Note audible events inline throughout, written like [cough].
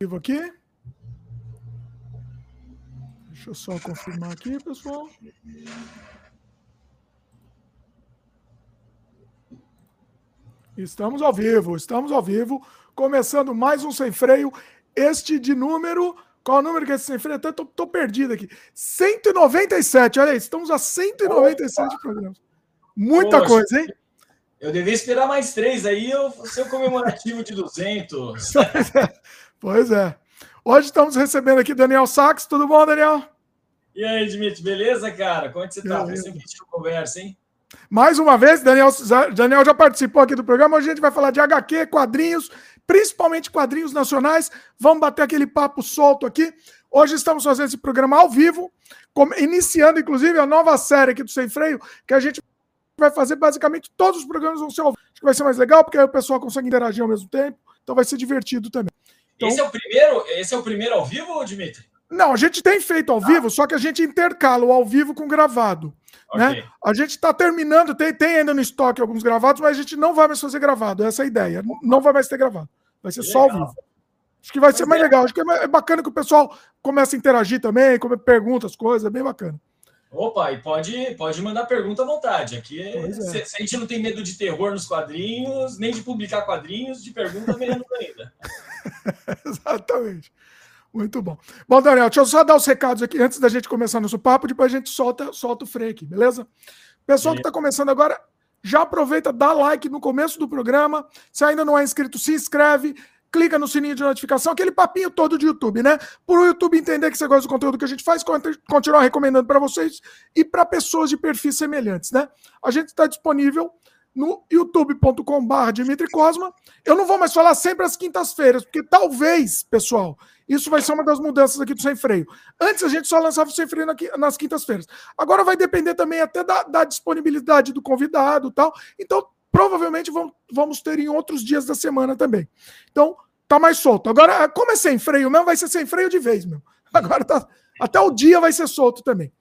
vivo aqui. Deixa eu só confirmar aqui, pessoal. Estamos ao vivo, estamos ao vivo, começando mais um sem freio, este de número. Qual o número que é esse sem freio? Até tô, tô perdido aqui. 197, olha aí, estamos a 197 Opa. programas. Muita Poxa, coisa, hein? Eu devia esperar mais três aí, eu ser o comemorativo de 200. [laughs] [laughs] [laughs] pois é. Hoje estamos recebendo aqui Daniel Sachs. Tudo bom, Daniel? E aí, Dimitri, beleza, cara? Como é que você está? Sempre que conversa, hein? Mais uma vez, Daniel, Daniel já participou aqui do programa. Hoje a gente vai falar de HQ, quadrinhos, principalmente quadrinhos nacionais. Vamos bater aquele papo solto aqui. Hoje estamos fazendo esse programa ao vivo, iniciando inclusive a nova série aqui do Sem Freio, que a gente vai fazer basicamente todos os programas vão ser ao vivo. Acho que vai ser mais legal, porque aí o pessoal consegue interagir ao mesmo tempo, então vai ser divertido também. Então... Esse é o primeiro, esse é o primeiro ao vivo, Dimitri? Não, a gente tem feito ao ah. vivo, só que a gente intercala o ao vivo com gravado. Né? Okay. Né? A gente está terminando, tem, tem ainda no estoque alguns gravados, mas a gente não vai mais fazer gravado. Essa é a ideia. Não vai mais ter gravado. Vai ser que só legal. ao vivo. Acho que vai mas ser mais é. legal. Acho que é bacana que o pessoal comece a interagir também, pergunta as coisas, é bem bacana. Opa, e pode, pode mandar pergunta à vontade. Aqui é. se, se, a gente não tem medo de terror nos quadrinhos, nem de publicar quadrinhos, de pergunta menos [laughs] ainda. Exatamente. Muito bom. Bom, Daniel, deixa eu só dar os recados aqui antes da gente começar nosso papo, depois a gente solta, solta o freio aqui, beleza? Pessoal que está começando agora, já aproveita, dá like no começo do programa. Se ainda não é inscrito, se inscreve clica no sininho de notificação, aquele papinho todo de YouTube, né? Por o YouTube entender que você gosta do conteúdo que a gente faz, continuar recomendando para vocês e para pessoas de perfis semelhantes, né? A gente está disponível no youtube.com.br Dimitri Cosma. Eu não vou mais falar sempre às quintas-feiras, porque talvez, pessoal, isso vai ser uma das mudanças aqui do Sem Freio. Antes a gente só lançava o Sem Freio nas quintas-feiras. Agora vai depender também até da, da disponibilidade do convidado e tal. Então, provavelmente vamos ter em outros dias da semana também. Então, tá mais solto. Agora, como é sem freio mesmo, vai ser sem freio de vez, meu. [laughs] Agora tá. Até o dia vai ser solto também.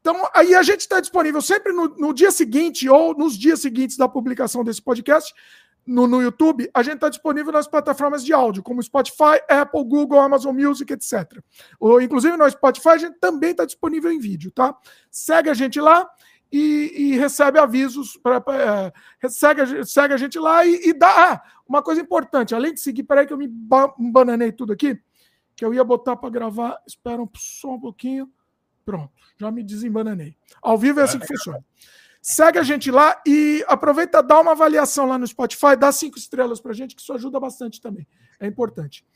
Então, aí a gente está disponível sempre no, no, dia seguinte ou nos dias seguintes da publicação desse podcast no, no YouTube. A gente está disponível nas plataformas de áudio, como Spotify, Apple, Google, Amazon Music, etc. Ou, inclusive no Spotify, a gente também está disponível em vídeo, tá? Segue a gente lá e, e recebe avisos, pra, pra, é, segue, segue a gente lá e, e dá. Ah, uma coisa importante, além de seguir, peraí que eu me bananei tudo aqui, que eu ia botar para gravar, espera só um pouquinho. Pronto, já me desembananei. Ao vivo é assim que funciona. Segue a gente lá e aproveita, dá uma avaliação lá no Spotify, dá cinco estrelas para gente, que isso ajuda bastante também. É importante.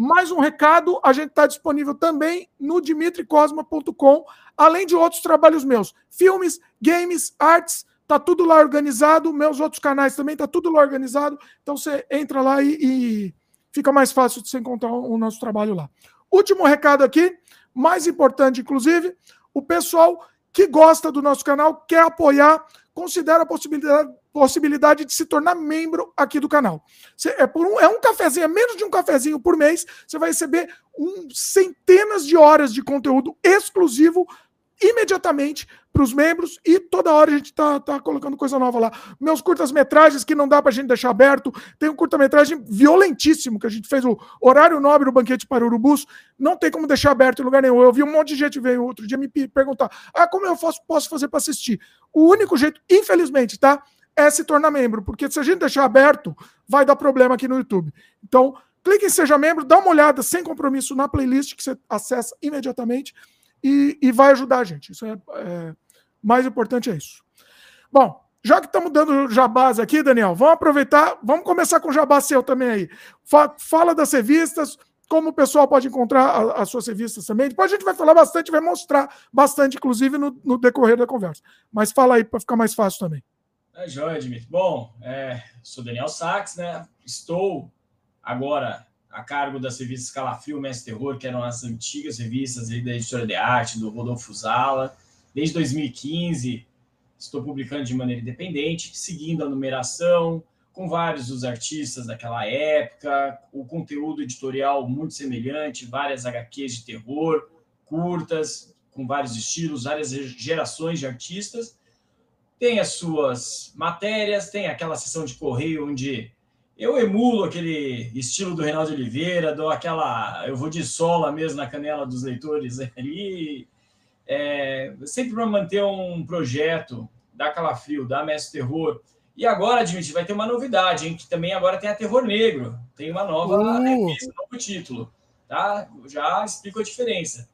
Mais um recado, a gente está disponível também no dimitricosma.com, além de outros trabalhos meus. Filmes, games, artes, tá tudo lá organizado. Meus outros canais também tá tudo lá organizado. Então você entra lá e, e fica mais fácil de você encontrar o nosso trabalho lá. Último recado aqui, mais importante, inclusive, o pessoal que gosta do nosso canal, quer apoiar, considera a possibilidade, possibilidade de se tornar membro aqui do canal. É, por um, é um cafezinho, é menos de um cafezinho por mês, você vai receber um, centenas de horas de conteúdo exclusivo imediatamente para os membros e toda hora a gente tá, tá colocando coisa nova lá. Meus curtas-metragens que não dá para a gente deixar aberto. Tem um curta-metragem violentíssimo que a gente fez o Horário Nobre, o Banquete para Urubus. Não tem como deixar aberto em lugar nenhum. Eu vi um monte de gente veio outro dia me perguntar: ah, como eu faço, posso fazer para assistir? O único jeito, infelizmente, tá? É se tornar membro, porque se a gente deixar aberto, vai dar problema aqui no YouTube. Então, clique em Seja Membro, dá uma olhada sem compromisso na playlist que você acessa imediatamente e, e vai ajudar a gente. Isso é, é mais importante é isso. Bom, já que estamos dando jabás aqui, Daniel, vamos aproveitar, vamos começar com o jabá seu também aí. Fala das revistas, como o pessoal pode encontrar as suas revistas também. Depois a gente vai falar bastante, vai mostrar bastante, inclusive, no, no decorrer da conversa. Mas fala aí para ficar mais fácil também. É joia, Dimitri. Bom, é, sou Daniel Sachs, né? Estou agora a cargo das revistas Calafrio, Mestre Terror, que eram as antigas revistas da editora de arte, do Rodolfo Zala. Desde 2015, estou publicando de maneira independente, seguindo a numeração, com vários dos artistas daquela época, o conteúdo editorial muito semelhante, várias HQs de terror, curtas, com vários estilos, várias gerações de artistas. Tem as suas matérias, tem aquela sessão de correio onde eu emulo aquele estilo do Reinaldo Oliveira, dou aquela. Eu vou de sola mesmo na canela dos leitores [laughs] ali. É, sempre para manter um projeto da Calafrio, da Mestre Terror. E agora, Dimitri, vai ter uma novidade, hein? Que também agora tem a Terror Negro. Tem uma nova uh. revista, um novo título. Tá? Já explico a diferença.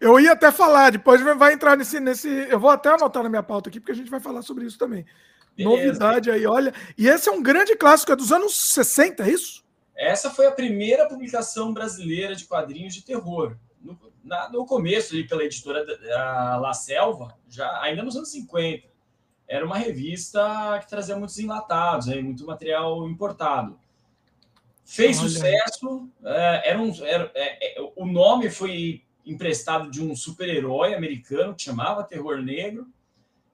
Eu ia até falar, depois vai entrar nesse, nesse. Eu vou até anotar na minha pauta aqui, porque a gente vai falar sobre isso também. Beleza. Novidade aí, olha. E esse é um grande clássico, é dos anos 60, é isso? Essa foi a primeira publicação brasileira de quadrinhos de terror. No, na, no começo, ali, pela editora La Selva, já ainda nos anos 50. Era uma revista que trazia muitos enlatados, aí, muito material importado. Fez olha. sucesso, é, era um, era, é, é, o nome foi emprestado de um super-herói americano que chamava Terror Negro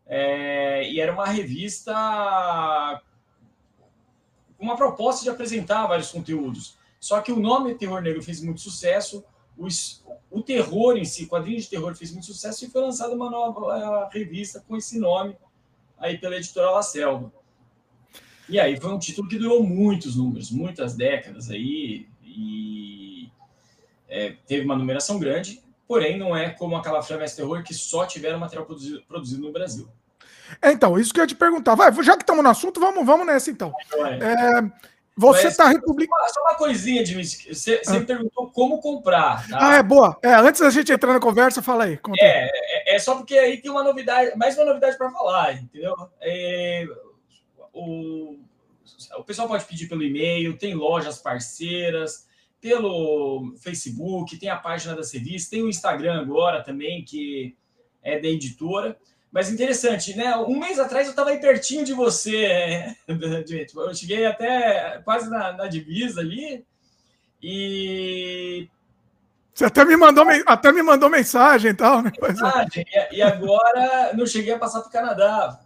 é, e era uma revista com uma proposta de apresentar vários conteúdos. Só que o nome Terror Negro fez muito sucesso, os, o terror em si, quadrinho de terror fez muito sucesso e foi lançada uma nova revista com esse nome aí pela editora La Selva. E aí foi um título que durou muitos números, muitas décadas aí, e é, teve uma numeração grande porém não é como aquela Flamengo Terror que só tiveram material produzido, produzido no Brasil. É, então, isso que eu ia te perguntar. Vai, já que estamos no assunto, vamos, vamos nessa então. É, você está republicando. Só uma coisinha, Dimitri. Você, você ah. me perguntou como comprar. Tá? Ah, é boa. É, antes da gente entrar na conversa, fala aí. É, é, é, só porque aí tem uma novidade, mais uma novidade para falar, entendeu? É, o, o pessoal pode pedir pelo e-mail, tem lojas parceiras pelo Facebook, tem a página da Serviço, tem o Instagram agora também, que é da editora. Mas interessante, né? Um mês atrás eu estava aí pertinho de você, [laughs] eu cheguei até quase na, na divisa ali e você até me mandou, até me mandou mensagem e tal, né? Mensagem, e, agora não cheguei a passar para o Canadá.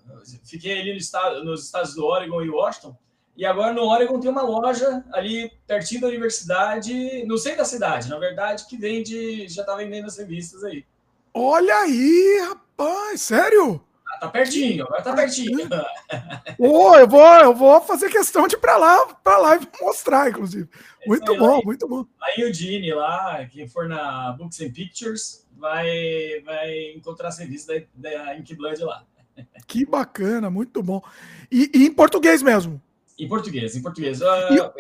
Fiquei ali no estado, nos estados do Oregon e Washington. E agora no Oregon tem uma loja ali pertinho da universidade, no centro da cidade, na verdade, que vende, já está vendendo as revistas aí. Olha aí, rapaz, sério? Ah, tá pertinho, agora tá pertinho. [laughs] oh, eu vou, eu vou fazer questão de ir para lá, para lá e mostrar, inclusive. Muito aí, bom, muito bom. Aí o Dini lá, quem for na Books and Pictures, vai, vai encontrar as revistas da, da Ink Blood lá. Que bacana, muito bom. E, e em português mesmo? Em português, em português. Uh,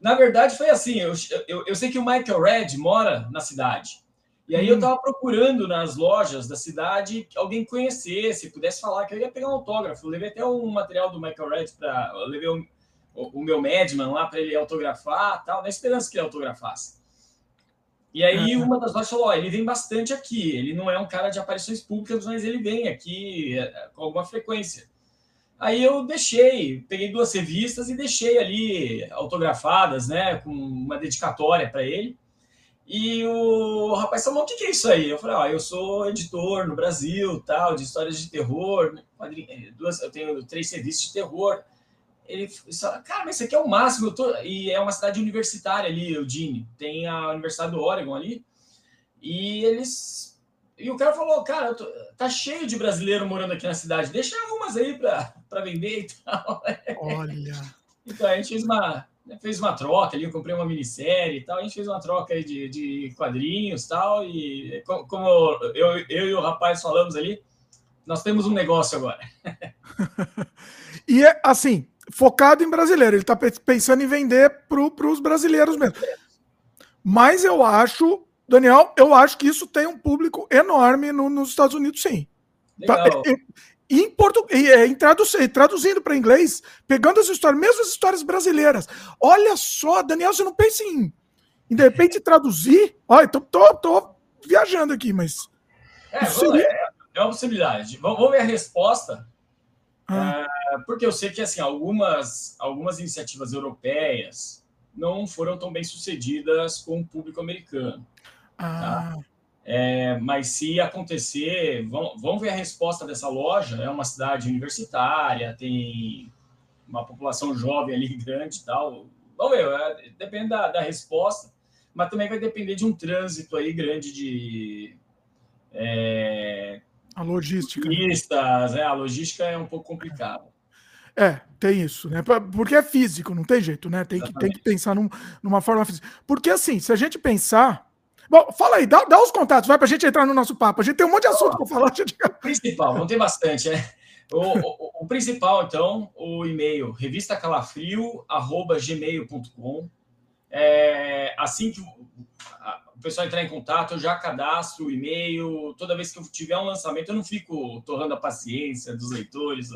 na verdade, foi assim: eu, eu, eu, sei que o Michael Red mora na cidade. E aí hum. eu estava procurando nas lojas da cidade alguém conhecesse, pudesse falar que eu ia pegar um autógrafo. Eu levei até um material do Michael Red para. Levei o, o, o, meu Madman lá para ele autografar, tal, na esperança que ele autografasse. E aí uma das lojas falou: ele vem bastante aqui. Ele não é um cara de aparições públicas, mas ele vem aqui eh, com alguma frequência. Aí eu deixei, peguei duas revistas e deixei ali autografadas, né, com uma dedicatória para ele. E o rapaz falou: o que, que é isso aí? Eu falei: ah, eu sou editor no Brasil, tal, de histórias de terror, duas, eu tenho três revistas de terror. Ele falou: cara, mas isso aqui é o máximo. Tô... E é uma cidade universitária ali, Eugene. Tem a Universidade do Oregon ali. E eles e o cara falou, cara, tô, tá cheio de brasileiro morando aqui na cidade, deixa algumas aí para vender e tal. [laughs] Olha. então a gente fez uma, fez uma troca ali, eu comprei uma minissérie e tal, a gente fez uma troca aí de, de quadrinhos e tal, e como eu, eu e o rapaz falamos ali, nós temos um negócio agora. [laughs] e é assim, focado em brasileiro, ele está pensando em vender para os brasileiros mesmo. Mas eu acho Daniel, eu acho que isso tem um público enorme no, nos Estados Unidos, sim. Tá, em, português, é, em traduzindo, traduzindo para inglês, pegando as histórias, mesmo as histórias brasileiras. Olha só, Daniel, você não pensa em, em de repente [laughs] traduzir? Olha, tô, tô, tô viajando aqui, mas. É, seria... é, é uma possibilidade. Vamos ver a resposta. Ah. É, porque eu sei que assim, algumas, algumas iniciativas europeias não foram tão bem sucedidas com o público americano. Tá? Ah. É, mas se acontecer, vamos, vamos ver a resposta dessa loja. É uma cidade universitária, tem uma população jovem ali [laughs] grande e tal. Vamos ver, é, depende da, da, resposta, mas também vai depender de um trânsito aí grande de. É, a logística. Turistas, é, a logística é um pouco complicada. É, tem isso, né? Porque é físico, não tem jeito, né? Tem, que, tem que pensar num, numa forma física. Porque assim, se a gente pensar. Bom, fala aí, dá, dá os contatos, vai pra gente entrar no nosso papo. A gente tem um monte de assunto para falar. [laughs] Gente... Principal, não tem bastante, né? O, o, o, principal, então, o e-mail, revistacalafrio.gmail.com. É, assim que o pessoal entrar em contato, eu já cadastro o e-mail. Toda vez que eu tiver um lançamento, eu não fico torrando a paciência dos leitores,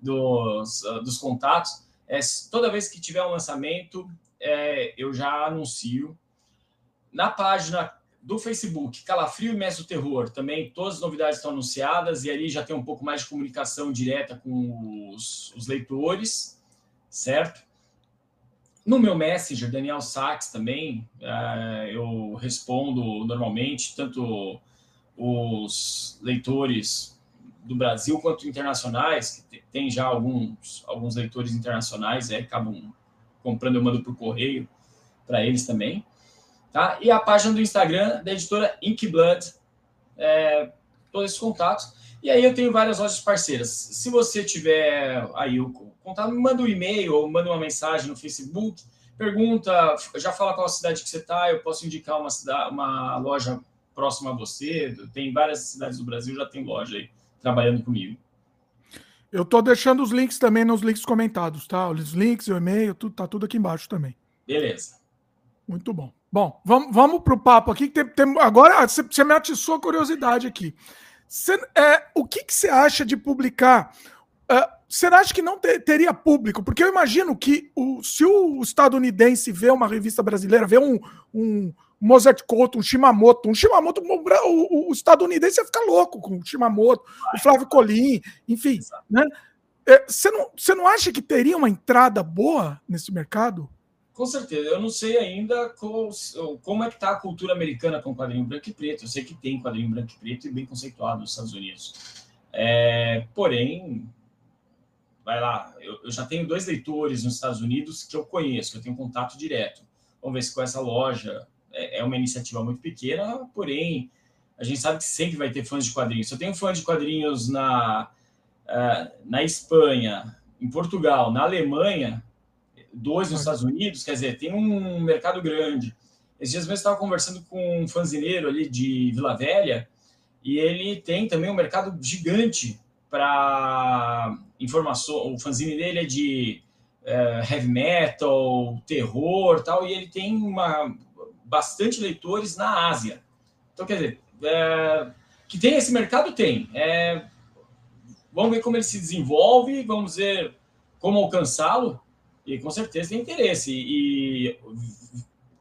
dos, dos contatos. É, toda vez que tiver um lançamento, é, eu já anuncio. Na página do Facebook, Calafrio e Mestre do Terror, também todas as novidades estão anunciadas e ali já tem um pouco mais de comunicação direta com os, os leitores, certo? No meu Messenger, Daniel Sachs também, uh, eu respondo normalmente, tanto os leitores do Brasil quanto internacionais, que tem já alguns, alguns leitores internacionais, é, acabam comprando, eu mando por correio para eles também. Tá? E a página do Instagram da editora Inkblood, é, todos esses contatos. E aí eu tenho várias lojas parceiras. Se você tiver aí o contato, me manda um e-mail ou manda uma mensagem no Facebook, pergunta, já fala qual cidade que você está, eu posso indicar uma, cidade, uma loja próxima a você. Tem várias cidades do Brasil, já tem loja aí trabalhando comigo. Eu estou deixando os links também nos links comentados, tá? Os links, o e-mail, tudo, tá tudo aqui embaixo também. Beleza. Muito bom. Bom, vamos, vamos para o papo aqui. Tem, tem, agora você, você me atiçou a curiosidade aqui. É, o que, que você acha de publicar? Você acha que não ter, teria público? Porque eu imagino que o, se o estadunidense vê uma revista brasileira, vê um, um Mozart Couto, um Shimamoto, um Shimamoto, o, o, o estadunidense ia ficar louco com o Shimamoto, o Flávio Colim, enfim. Né? É, você, não, você não acha que teria uma entrada boa nesse mercado? Com certeza. Eu não sei ainda como, como é que está a cultura americana com quadrinho branco e preto. Eu sei que tem quadrinho branco e preto e bem conceituado nos Estados Unidos. É, porém, vai lá, eu, eu, já tenho dois leitores nos Estados Unidos que eu conheço, que eu tenho contato direto. Vamos ver se com essa loja é, é uma iniciativa muito pequena, porém, a gente sabe que sempre vai ter fãs de quadrinhos. Se eu tenho fãs de quadrinhos na, uh, na Espanha, em Portugal, na Alemanha, dois nos Estados Unidos, quer dizer, tem um mercado grande. Esses dias mesmo eu estava conversando com um fanzineiro ali de Vila Velha, e ele tem também um mercado gigante para informação. O fanzine dele é de é, heavy metal, terror tal, e ele tem uma, bastante leitores na Ásia. Então, quer dizer, é, que tem esse mercado, tem. É, vamos ver como ele se desenvolve, vamos ver como alcançá-lo. E com certeza tem interesse. E,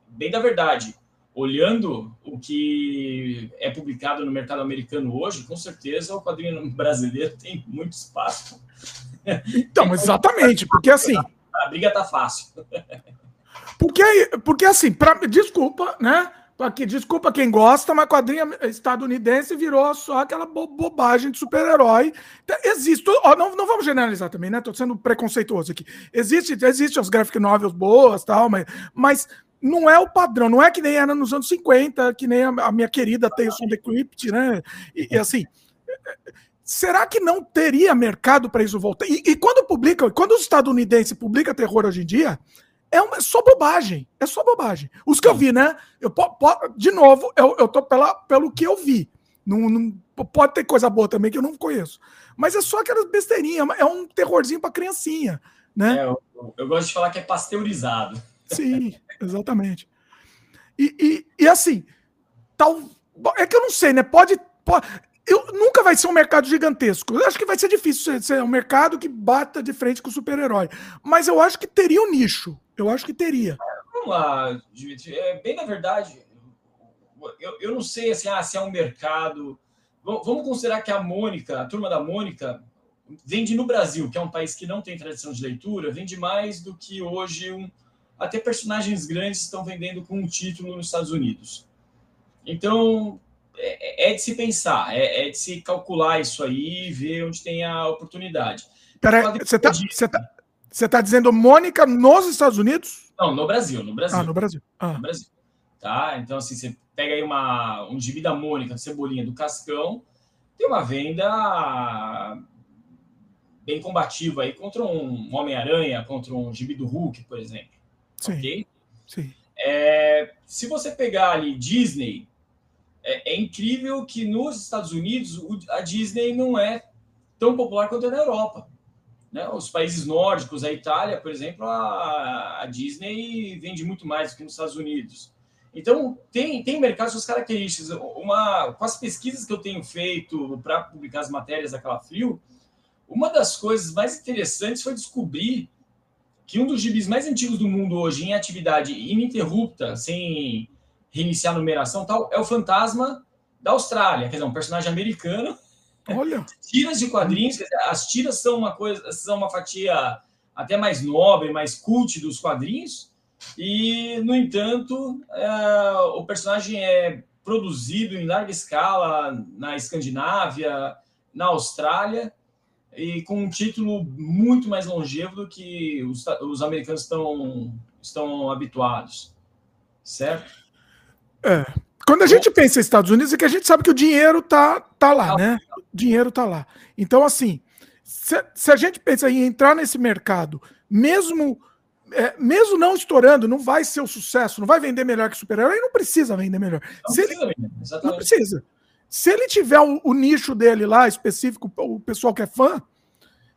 bem da verdade, olhando o que é publicado no mercado americano hoje, com certeza o quadrinho brasileiro [laughs] tem muito espaço. Então, exatamente, porque assim. A briga tá fácil. [laughs] Porque, porque assim, pra, desculpa, né? Porque, desculpa quem gosta, mas quadrinho estadunidense virou só aquela bo bobagem de super-herói. Então, existe, ó, não, não vamos generalizar também, né? Tô sendo preconceituoso aqui. Existe, existe as graphic novels boas, tal, mas, mas não é o padrão, não é que nem era nos anos 50, que nem a, a minha querida Tales from the Crypt, né? E, e, assim, será que não teria mercado para isso voltar? E, e, quando publica, quando os estadunidenses publicam terror hoje em dia, é, uma, é só bobagem. É só bobagem. Os que eu vi, né? Eu, de novo, eu, eu tô pela, pelo que eu vi. Não, não, pode ter coisa boa também que eu não conheço. Mas é só aquelas besteirinhas. É um terrorzinho para criancinha. Né? É, eu, eu, gosto de falar que é pasteurizado. Sim, exatamente. E, e, e, assim, tal. É que eu não sei, né? Pode. pode eu, nunca vai ser um mercado gigantesco. Eu acho que vai ser difícil ser, ser um mercado que bata de frente com o super-herói. Mas eu acho que teria um nicho. Eu acho que teria. Vamos lá, Dimitri. É, bem na verdade, eu, eu não sei assim, ah, se é um mercado. Vamos considerar que a Mônica, a turma da Mônica, vende no Brasil, que é um país que não tem tradição de leitura, vende mais do que hoje um, até personagens grandes estão vendendo com um título nos Estados Unidos. Então, é, é de se pensar, é, é, de se calcular isso aí e ver onde tem a oportunidade. Peraí, você está tá, você tá dizendo Mônica nos Estados Unidos? Não, no Brasil, no Brasil. Ah, no Brasil. Ah. No Brasil. Tá? Então, assim, você pega aí uma, um gibi da Mônica, Cebolinha, do Cascão, tem uma venda bem combativo aí contra um Homem-Aranha, contra um gibi do Hulk, por exemplo. Sim. Ok? Sim. É, se você pegar ali Disney, é, é, incrível que nos Estados Unidos a Disney não é tão popular quanto é na Europa. Né? Os países nórdicos, a Itália, por exemplo, a, a Disney vende muito mais do que nos Estados Unidos. Então, tem, tem mercados com as características. Uma, com as pesquisas que eu tenho feito para publicar as matérias daquela Frio, uma das coisas mais interessantes foi descobrir que um dos gibis mais antigos do mundo hoje em atividade ininterrupta, sem reiniciar a numeração tal, é o Fantasma da Austrália, quer dizer, um personagem americano. Olha. Tiras de quadrinhos, as tiras são uma coisa, são uma fatia até mais nobre, mais cult dos quadrinhos, e, no entanto, é, o personagem é produzido em larga escala na Escandinávia, na Austrália, e com um título muito mais longevo do que os, os americanos estão, estão habituados. Certo? É. Quando a gente pensa em Estados Unidos, é que a gente sabe que o dinheiro tá, tá lá, né? O dinheiro tá lá. Então, assim, se, se a gente pensa em entrar nesse mercado, mesmo é, mesmo não estourando, não vai ser o sucesso, não vai vender melhor que super-herói, não precisa vender melhor. Não, precisa, ele, não precisa. Se ele tiver o, o, nicho dele lá, específico, o pessoal que é fã,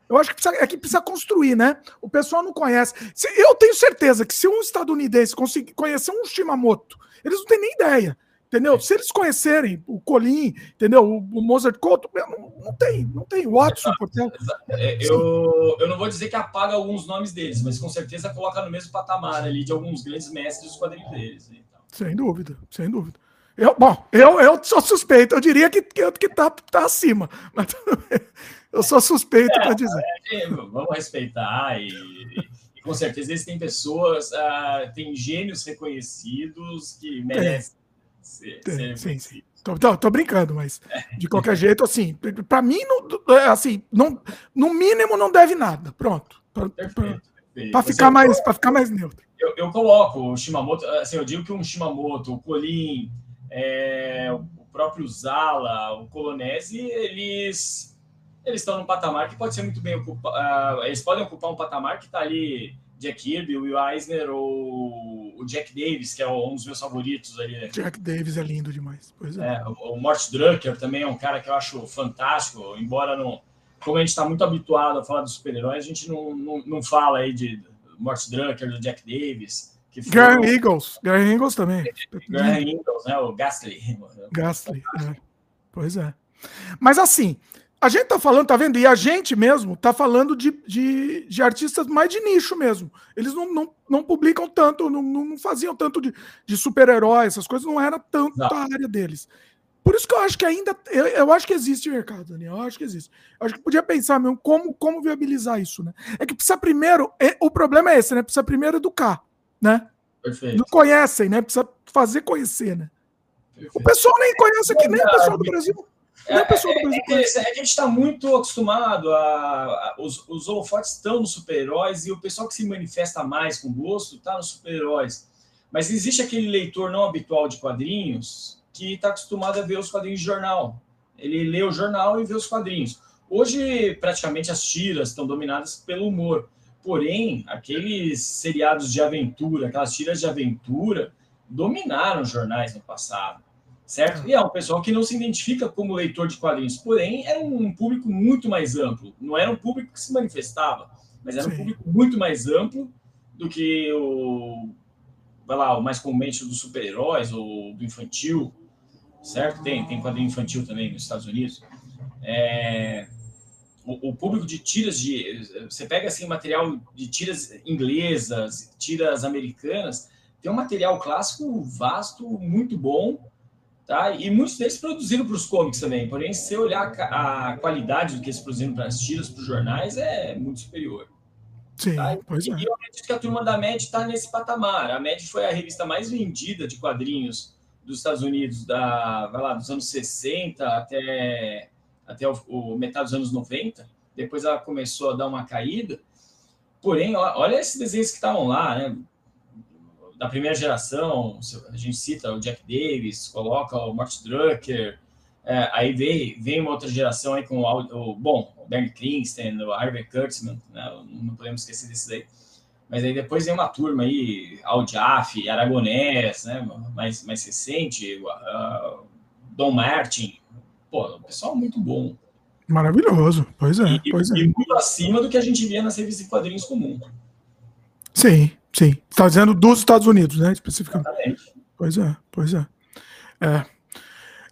eu acho que precisa, é que precisa construir, né? O pessoal não conhece. Se, eu tenho certeza que se um estadunidense conseguir conhecer um Shimamoto, eles não têm nem ideia. Entendeu? Se eles conhecerem o Colin, entendeu? O, o Mozart Couto, não, não tem, não tem. Watson, Portela. É, eu, eu não vou dizer que apaga alguns nomes deles, mas com certeza coloca no mesmo patamar ali de alguns grandes mestres dos quadrinhos deles. Então. Sem dúvida, sem dúvida. Eu, bom, eu, eu sou suspeito, eu diria que, que, que tá, tá acima, [laughs] mas eu sou suspeito é, para dizer. É, vamos respeitar e, e, com certeza existem pessoas, uh, tem gênios reconhecidos que merecem sim, sim. Tô, tô, tô, brincando, mas de qualquer [laughs] jeito, assim, para mim, não, é, assim, não, no mínimo não deve nada. Pronto. Para ficar, mais, ficar mais neutro. Eu, eu, coloco o Shimamoto, assim, eu digo que um Shimamoto, o Colin, é, o próprio Zala, o Colonese, eles eles estão num patamar que pode ser muito bem ocupado. Uh, eles podem ocupar um patamar que está ali Jack Kirby, o Will Eisner ou o Jack Davis, que é um dos meus favoritos ali. Né? Jack Davis é lindo demais. Pois é. é o Mort Drucker também é um cara que eu acho fantástico, embora não. Como a gente está muito habituado a falar dos super-heróis, a gente não, não, não fala aí de Mort Drucker, do Jack Davis. Que foi... Graham Eagles. Graham Eagles também. [laughs] Graham Eagles, né? O Gastly. Gastly, é. Pois é. Mas assim, a gente tá falando, tá vendo? E a gente mesmo tá falando de, de, de artistas mais de nicho mesmo. Eles não, não, não publicam tanto, não, não faziam tanto de, de super-heróis, essas coisas não era tanto não. a área deles. Por isso que eu acho que ainda. Eu, eu acho que existe mercado, Daniel. Eu acho que existe. Eu acho que podia pensar mesmo como, como viabilizar isso, né? É que precisa primeiro. É, o problema é esse, né? Precisa primeiro educar, né? Perfeito. Não conhecem, né? Precisa fazer conhecer, né? Perfeito. O pessoal nem conhece aqui, nem o pessoal do Brasil. É, é, é, é, é, que a gente está muito acostumado a, a, os, os holofotes estão nos super-heróis e o pessoal que se manifesta mais com gosto está nos super-heróis. Mas existe aquele leitor não habitual de quadrinhos que está acostumado a ver os quadrinhos de jornal. Ele lê o jornal e vê os quadrinhos. Hoje, praticamente, as tiras estão dominadas pelo humor. Porém, aqueles seriados de aventura, aquelas tiras de aventura, dominaram os jornais no passado certo? E é um pessoal que não se identifica como leitor de quadrinhos, porém era um público muito mais amplo. Não era um público que se manifestava, mas era Sim. um público muito mais amplo do que o, vai lá, o mais comumente do super-heróis ou do infantil, certo? Tem, tem quadrinho infantil também nos Estados Unidos. É, o, o, público de tiras de. Você pega assim material de tiras inglesas, tiras americanas, tem um material clássico vasto, muito bom, Tá? E muitos deles produziram para os comics também. Porém, se você olhar a, qualidade do que eles produziram para as tiras, para os jornais, é muito superior. Sim, tá? pois e, é. E eu acredito que a turma da MED está nesse patamar. A MED foi a revista mais vendida de quadrinhos dos Estados Unidos, da, vai lá, dos anos 60 até, até o, o metade dos anos 90. Depois ela começou a dar uma caída. Porém, olha esses desenhos que estavam lá, né? Da primeira geração, a gente cita o Jack Davis, coloca o Mort Drucker, É, aí vem, vem uma outra geração aí com o, o bom, o Bernie Kristen, o Harvey Kurtzman, né? não podemos esquecer desses aí. Mas aí depois vem uma turma aí, Aldiaf, Aragonés, né? mais, mais recente, uh, Dom Martin. Pô, o pessoal muito bom. Maravilhoso, pois é. E, pois é. e muito acima do que a gente via nas revistas de quadrinhos comum. Sim, sim. Está dizendo dos Estados Unidos, né? Especificamente. Exatamente. Pois é, pois é. É.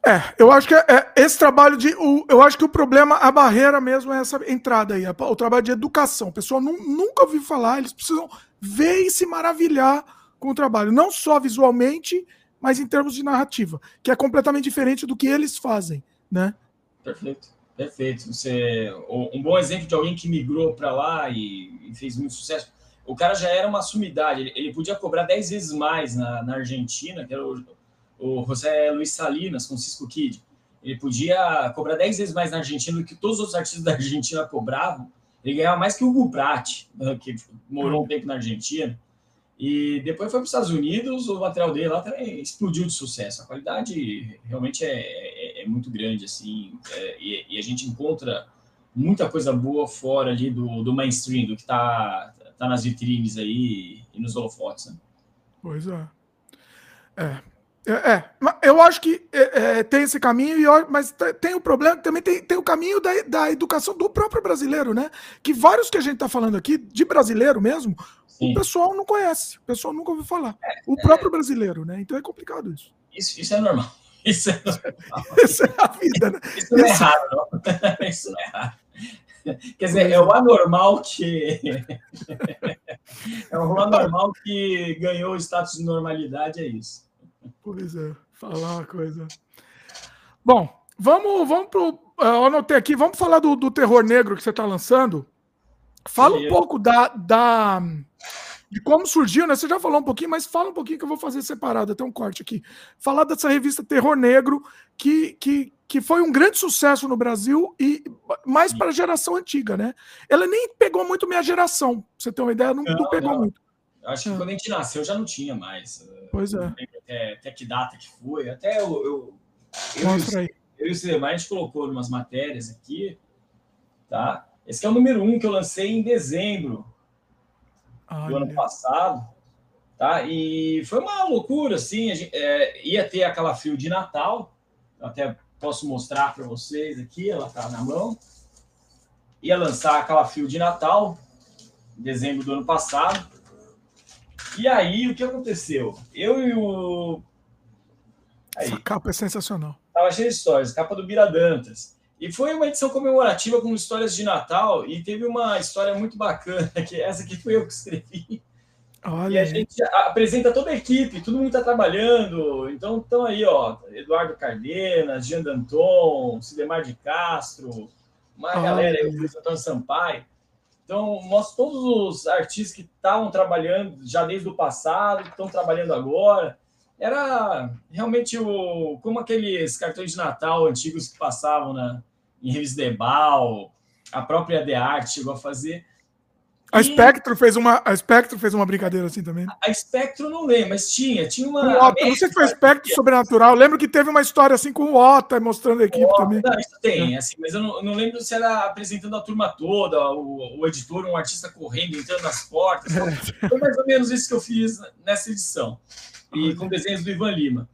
É, eu acho que é, é, esse trabalho de. O, eu acho que o problema, a barreira mesmo é essa entrada aí, o trabalho de educação. O pessoal nu, nunca ouviu falar, eles precisam ver e se maravilhar com o trabalho, não só visualmente, mas em termos de narrativa, que é completamente diferente do que eles fazem, né? Perfeito, perfeito. Você, um bom exemplo de alguém que migrou para lá e, e, fez muito sucesso. O cara já era uma sumidade, ele, ele podia cobrar 10 vezes mais na, na Argentina, que era o o José Luiz Salinas com Cisco Kid. Ele podia cobrar 10 vezes mais na Argentina do que todos os outros artistas da Argentina cobravam. Ele ganhava mais que o Hugo Pratt, né, que morou um tempo na Argentina. E depois foi para os Estados Unidos, o material dele lá também explodiu de sucesso. A qualidade realmente é, é, é muito grande, assim, é, e, e, a gente encontra muita coisa boa fora ali do, do mainstream, do que está tá nas vitrines aí e nos holofotes. Né? Pois é. É, é, é, eu acho que é, é, tem esse caminho, mas tem o problema também tem, tem o caminho da, da educação do próprio brasileiro, né? Que vários que a gente está falando aqui, de brasileiro mesmo, Sim. o pessoal não conhece, o pessoal nunca ouviu falar. É, o próprio brasileiro, né? Então é complicado isso. Isso, isso é normal. [laughs] Isso é, normal. [laughs] isso é a vida, né? Isso não é raro, não. [laughs] Isso não é raro. [laughs] Quer dizer, é o anormal que. [laughs] é o anormal que ganhou o status de normalidade, é isso. Pois é, falar uma coisa. Bom, vamos, vamos pro. Eu anotei aqui, vamos falar do, do terror negro que você está lançando. Fala um pouco da, da, de como surgiu, né? Você já falou um pouquinho, mas fala um pouquinho que eu vou fazer separado, até um corte aqui. Falar dessa revista Terror Negro, que, que, que foi um grande sucesso no Brasil e mais para a geração antiga, né? Ela nem pegou muito minha geração, pra você ter uma ideia, não, não, não pegou não. muito. Acho que é. quando a gente nasceu já não tinha mais. Pois é. Até, até que data que foi. Até eu. eu, eu aí. Eu e o Cinemar, a gente colocou umas matérias aqui. Tá? Esse é o número um que eu lancei em dezembro Olha. do ano passado. Tá? E foi uma loucura, assim. Gente, é, ia ter aquela fio de Natal. Até posso mostrar para vocês aqui, ela tá na mão. Ia lançar aquela fio de Natal, em dezembro do ano passado. E aí, o que aconteceu? Eu e o. Aí, Essa capa é sensacional. Tava cheio de histórias, capa do Biradantas. E foi uma edição comemorativa com histórias de Natal e teve uma história muito bacana, [laughs] que essa aqui foi eu que escrevi. Olha. E a gente apresenta toda a equipe, todo mundo está trabalhando. Então estão aí, ó, Eduardo Cardenas, Jean Danton, Sidemar de Castro, uma Olha. galera aí, o Antônio Sampaio. Então, mostra todos os artistas que estavam trabalhando já desde o passado, que estão trabalhando agora. Era realmente o, como aqueles cartões de Natal antigos que passavam na, em revista Debal, a própria The Art chegou a fazer. A Spectro fez uma, a Spectro fez uma brincadeira assim também. A Spectro não lembro, mas tinha, tinha uma. O não sei se foi Spectro Sobrenatural. Eu lembro que teve uma história assim com o Otto mostrando a equipe Otto, também. Isso tem, é. assim, mas eu não, não, lembro se era apresentando a turma toda, o, o editor, um artista correndo, entrando nas portas. [laughs] É. Foi mais ou menos isso que eu fiz nessa edição. E com desenhos do Ivan Lima.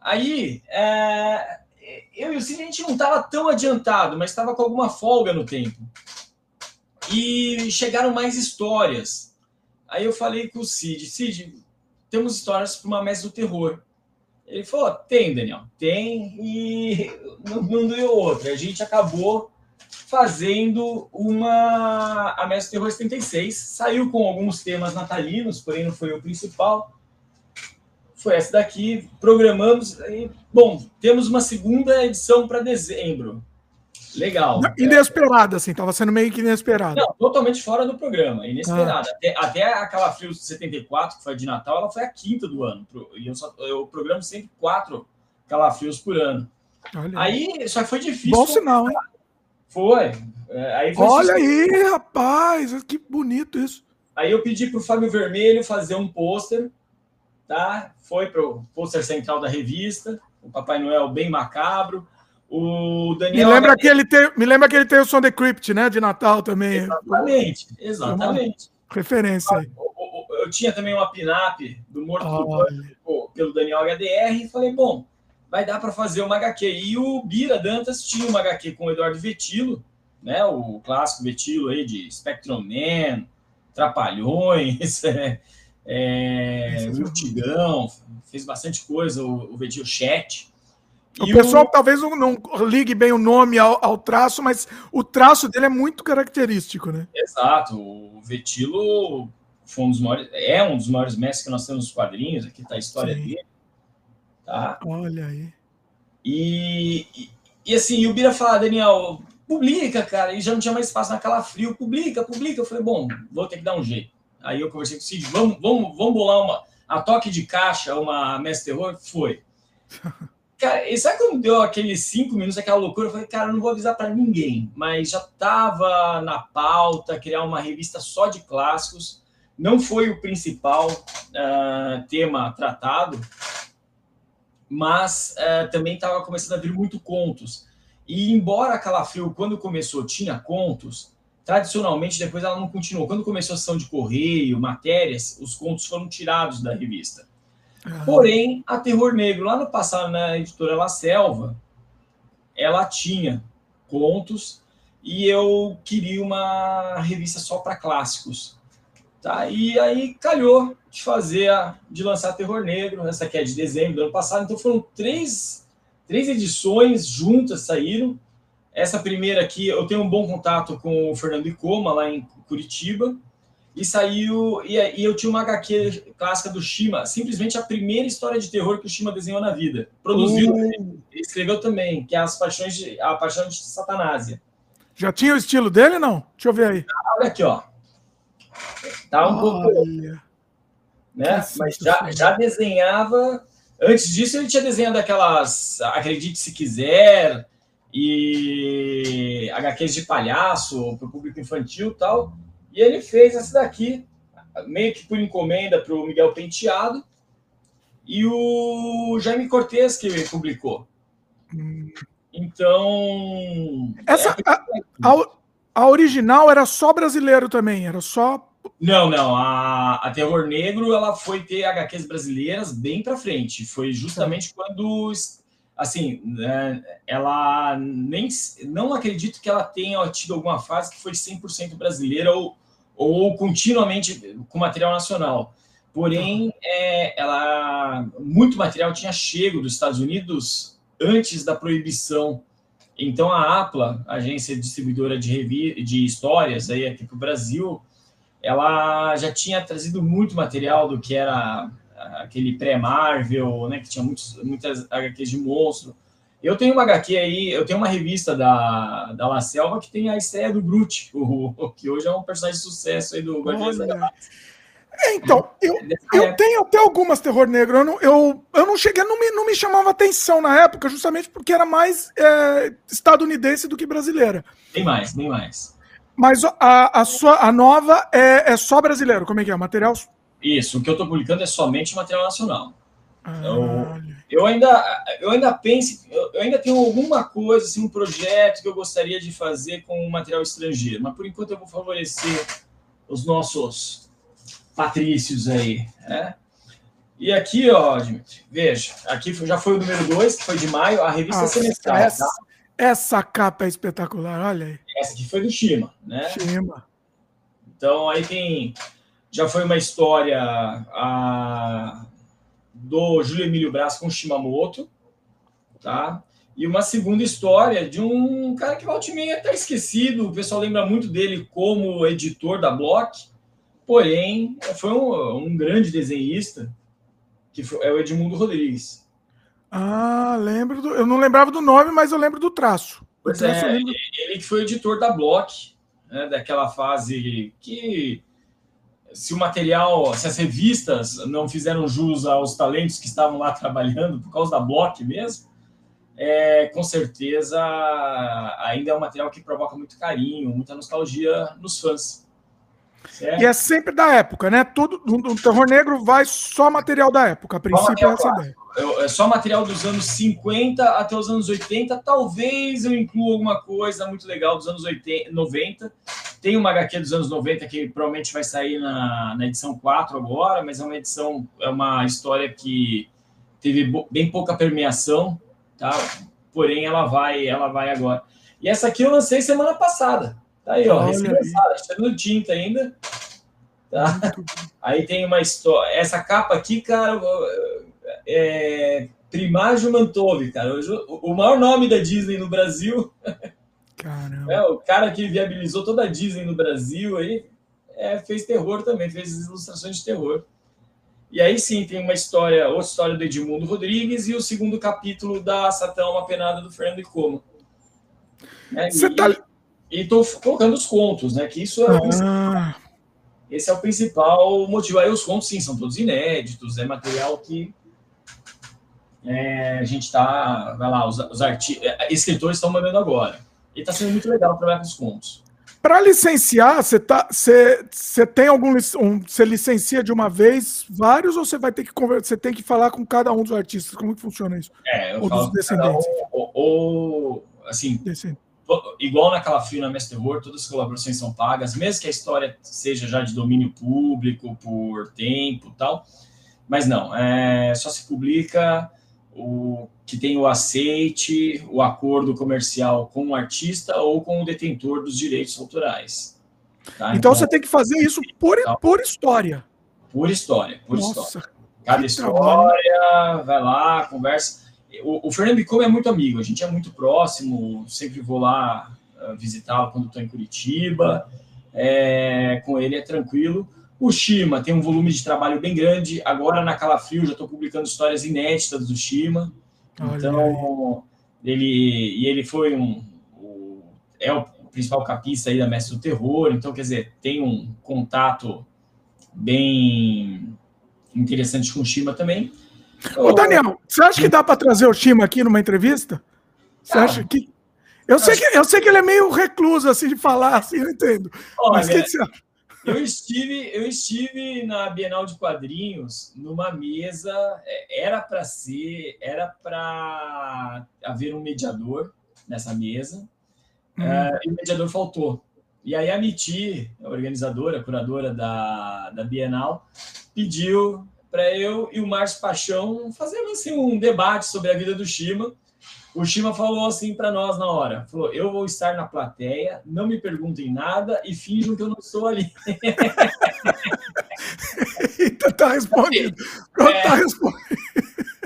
Aí, é, eu e o Cine, a gente não estava tão adiantado, mas estava com alguma folga no tempo. E chegaram mais histórias. Aí eu falei com o Cid, Cid, temos histórias para uma mesa do terror. Ele falou, tem, Daniel, tem, e não, deu outra. A gente acabou fazendo uma a Mesa do Terror 76, saiu com alguns temas natalinos, porém não foi o principal. Foi essa daqui, programamos, e, bom, temos uma segunda edição para dezembro. Legal. Inesperada, assim, estava sendo meio que inesperada. Não, totalmente fora do programa, inesperada. Ah. Até, até aquela Frio 74, que foi de Natal, ela foi a quinta do ano. E eu, só, eu programo sempre quatro calafrios por ano. Olha. Aí só foi difícil. Bom sinal, hein? Foi. É, aí foi Olha aí, rapaz, que bonito isso. Aí eu pedi para o Fábio Vermelho fazer um pôster, tá? Foi para o pôster central da revista, o Papai Noel bem macabro. O Daniel. Me lembra, que ele tem, me lembra que ele tem o som The Crypt, né? De Natal também. Exatamente, exatamente. Referência aí. Eu, eu, tinha também uma pin-up do Morto oh. do pelo Daniel HDR e falei, bom, vai dar para fazer uma HQ. E o Bira Dantas tinha uma HQ com o Eduardo Vetilo, né? O clássico Vetilo aí de Spectrum Man, Trapalhões, [laughs] é, é, Urtigão, fez bastante coisa, o, o Vetilo Chat. O e pessoal o... talvez não, não, ligue bem o nome ao, ao, traço, mas o traço dele é muito característico, né? Exato. O Vetilo foi um dos maiores, é um dos maiores mestres que nós temos nos quadrinhos. Aqui está a história Sim. dele. Tá? Olha aí. E, e, e assim, o Bira fala, Daniel, publica, cara. E já não tinha mais espaço naquela frio. Publica, publica. Eu falei, bom, vou ter que dar um jeito. Aí eu conversei com o Cid, vamos, vamos, vamos bolar uma. A toque de caixa, uma Mestre Terror? Foi. [laughs] Cara, e sabe quando deu aqueles cinco minutos, aquela loucura? Eu falei, cara, não vou avisar para ninguém, mas já estava na pauta criar uma revista só de clássicos. Não foi o principal uh, tema tratado, mas uh, também estava começando a vir muito contos. E embora a Calafrio, quando começou, tinha contos, tradicionalmente depois ela não continuou. Quando começou a sessão de correio, matérias, os contos foram tirados da revista. Porém, a Terror Negro, lá no passado, na editora La Selva, ela tinha contos e eu queria uma revista só para clássicos. Tá? E aí calhou de fazer, a, de lançar Terror Negro, essa aqui é de dezembro do ano passado. Então foram três, três edições juntas saíram. Essa primeira aqui, eu tenho um bom contato com o Fernando Icoma, lá em Curitiba e saiu. E, e, eu tinha uma HQ clássica do Shima, simplesmente a primeira história de terror que o Shima desenhou na vida. Produziu, uh. escreveu também, que é as paixões de, a paixão de Satanásia. Já tinha o estilo dele, não? Deixa eu ver aí. olha aqui, ó. Tá um pouco. Né? Mas já, já desenhava. Antes disso, ele tinha desenhado aquelas Acredite Se Quiser e HQs de palhaço para o público infantil tal. E ele fez essa daqui, meio que por encomenda para o Miguel Penteado, e o Jaime Cortez que publicou. Então. Essa, é... a, a, a, original era só brasileiro também, era só. Não, não. A, a Terror Negro ela foi ter HQs brasileiras bem para frente. Foi justamente quando. Assim, né, ela nem. Não acredito que ela tenha tido alguma fase que foi 100% brasileira ou ou continuamente com material nacional. Porém, é, ela muito material tinha chego dos Estados Unidos antes da proibição. Então, a APLA, agência distribuidora de, revi de histórias aí aqui para o Brasil, ela já tinha trazido muito material do que era aquele pré-Marvel, né, que tinha muitos, muitas HQs de monstro. Eu tenho uma HQ aí, eu tenho uma revista da, da La Selva que tem a estreia do Groot, o, que hoje é um personagem de sucesso aí do Guardiões da Galáxia. É, então, eu, eu tenho até algumas terror negro. Eu não, eu, eu não cheguei, não me, não me chamava atenção na época, justamente porque era mais é, estadunidense do que brasileira. Tem mais, tem mais. Mas a, a, sua, a nova é, é só brasileiro, como é que é? Material? Isso, o que eu estou publicando é somente material nacional. Então, eu ainda, eu ainda penso, eu ainda tenho alguma coisa, assim, um projeto que eu gostaria de fazer com material estrangeiro, mas por enquanto eu vou favorecer os nossos patrícios aí, né? E aqui, ó, Dimitri, veja, aqui já foi o número 2, que foi de maio, a revista Nossa, semestral. Essa, tá? essa capa é espetacular, olha aí. Essa aqui foi do Shima, né? Shima. Então aí tem. Já foi uma história. A, do Júlio Emílio Brás com Shimamoto, tá? E uma segunda história de um cara que volta e meia está esquecido, o pessoal lembra muito dele como editor da Block, porém foi um, um grande desenhista, que foi, é o Edmundo Rodrigues. Ah, lembro do, eu não lembrava do nome, mas eu lembro do traço. Pois traço é, ele, ele foi editor da Block, né, daquela fase que se o material, se as revistas não fizeram jus aos talentos que estavam lá [laughs] trabalhando por causa da Block mesmo, é, com certeza ainda é um material que provoca muito carinho, muita nostalgia nos fãs. Certo? E é sempre da época, né? Tudo no Terror Negro vai só material da época. A princípio é essa ideia. É só material dos anos 50 até os anos 80. Talvez eu inclua alguma coisa muito legal dos anos 80, 90. Tem uma HQ dos anos 90 que provavelmente vai sair na, na edição 4 agora, mas é uma edição, é uma história que teve bem pouca permeação, tá? Porém, ela vai, ela vai agora. E essa aqui eu lancei semana passada. Tá aí, ó, recém-lançada, está no tinta ainda. Tá? Aí tem uma história. Essa capa aqui, cara, é Primágio Mantove, cara. O maior nome da Disney no Brasil. [laughs] Caramba. É, o cara que viabilizou toda a Disney no Brasil aí é, fez terror também, fez ilustrações de terror. E aí sim tem uma história, outra história do Edmundo Rodrigues e o segundo capítulo da Satã, uma penada do Fernando Como. Né? Você e, tá... e tô colocando os contos, né? Que isso é ah. esse é o principal motivo. Aí os contos, sim, são todos inéditos, é material que é, a gente está, vai lá, os, os arti... É, escritores estão mandando agora. E está sendo muito legal trabalhar com os contos. Para licenciar, você tá, tem algum um, você licencia de uma vez vários ou você vai ter que você tem que falar com cada um dos artistas? Como que funciona isso? É, eu ou falo dos descendentes. ou, ou, assim, igual naquela fila na Mestre Terror, todas as colaborações são pagas, mesmo que a história seja já de domínio público por tempo, tal. Mas não, é, só se publica o que tem o aceite, o acordo comercial com o artista ou com o detentor dos direitos autorais. Tá? Então, então, você tem que fazer isso por, por história. Por história, por Nossa, história. Cada história, trabalho. vai lá, conversa. O, o Fernando Bicom é muito amigo, a gente é muito próximo, sempre vou lá uh, visitá-lo quando estou em Curitiba. É, com ele é tranquilo. O Shima tem um volume de trabalho bem grande. Agora, na Calafrio, já estou publicando histórias inéditas do Shima. Então, ele, e ele foi um. O, é o principal capista aí da Mestre do Terror. Então, quer dizer, tem um contato bem interessante com o Shima também. Ô, Daniel, você acha que dá para trazer o Shima aqui numa entrevista? Você ah, acha que. Eu sei, que, eu sei que ele é meio recluso, assim, de falar, assim, eu entendo. Olha, Mas o que, que você acha? Eu estive, eu estive na Bienal de Quadrinhos numa mesa, é, era para ser, era para haver um mediador nessa mesa, hum. uh, e o mediador faltou. E aí a Miti, a organizadora, a curadora da, da Bienal, pediu para eu e o Márcio Paixão fazermos assim, um debate sobre a vida do Shima o Shima falou assim para nós na hora: falou, eu vou estar na plateia, não me perguntem nada e finjam que eu não estou ali. então [laughs] tá respondido. Pronto, é, tá respondido.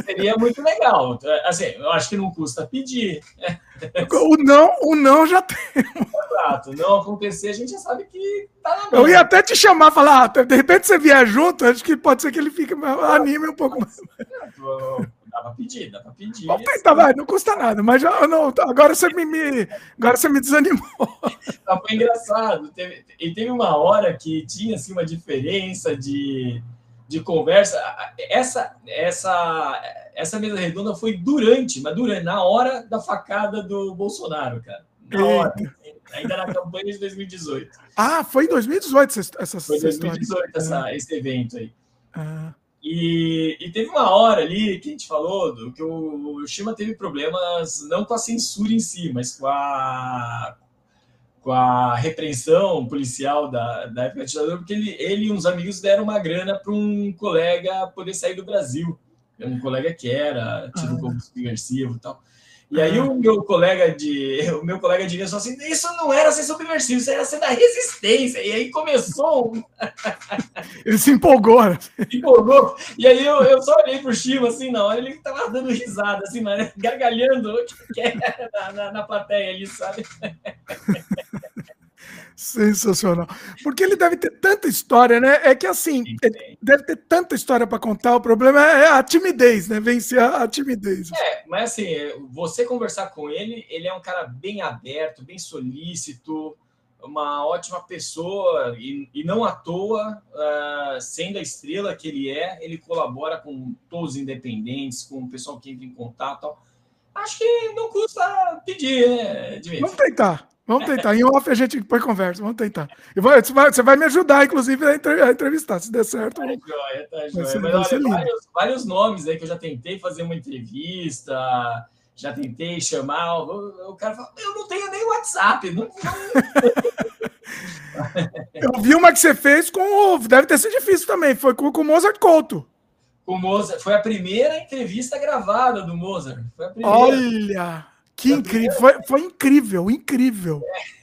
Seria muito legal. Assim, eu acho que não custa pedir. O não, o não já tem. Exato. Não acontecer, a gente já sabe que tá na mão. Eu ia até te chamar, falar, ah, de repente você vier junto, acho que pode ser que ele fique anime um pouco mais. Dá pra pedir, dá pra pedir. Vamos tentar, vai, não custa nada, mas já, não, agora você me, me agora você me desanimou. [laughs] Tá, foi engraçado. Teve, e teve uma hora que tinha assim, uma diferença de, de conversa. Essa, essa, essa mesa redonda foi durante, mas durante, na hora da facada do Bolsonaro, cara. Na hora. Ainda na campanha de 2018. Ah, foi em 2018 essa, essa Foi em 2018 essa, esse evento aí. Ah. E, e, teve uma hora ali que a gente falou do, que o, o Shima teve problemas não com a censura em si, mas com a, com a repreensão policial da, da época ditadura, porque ele, ele e uns amigos deram uma grana para um colega poder sair do Brasil. Um colega que era tido como subversivo e tal. E aí o meu colega de [laughs] o meu colega de falou assim, isso não era ser subversivo, isso era ser da resistência. E aí começou um... [laughs] Ele se empolgou, né? [laughs] Se empolgou. E aí eu, eu só olhei pro Chico assim, na hora ele tava dando risada, assim, gargalhando é na, na, na plateia ali, sabe? Sensacional. Porque ele deve ter tanta história, né? É que assim, deve ter tanta história para contar. O problema é a timidez, né? Vencer a, timidez. É, mas assim, você conversar com ele, ele é um cara bem aberto, bem solícito, uma ótima pessoa, e, e não à toa, uh, sendo a estrela que ele é, ele colabora com todos os independentes, com o pessoal que entra em contato. Acho que não custa pedir, né, Dimitri? Vamos tentar. Vamos tentar. Em off a gente depois conversa. Vamos tentar. Você vai, você vai me ajudar, inclusive, a entrevistar. Se der certo. Tá joia, tá joia. Mas, olha, vários, vários, nomes aí que eu já tentei fazer uma entrevista, já tentei chamar. O, cara fala: Eu não tenho nem WhatsApp. Não, [laughs] eu vi uma que você fez com o. Deve ter sido difícil também. Foi com, com o Mozart Couto. Com Mozart. Foi a primeira entrevista gravada do Mozart. Olha! Que incrível, foi, foi incrível, incrível.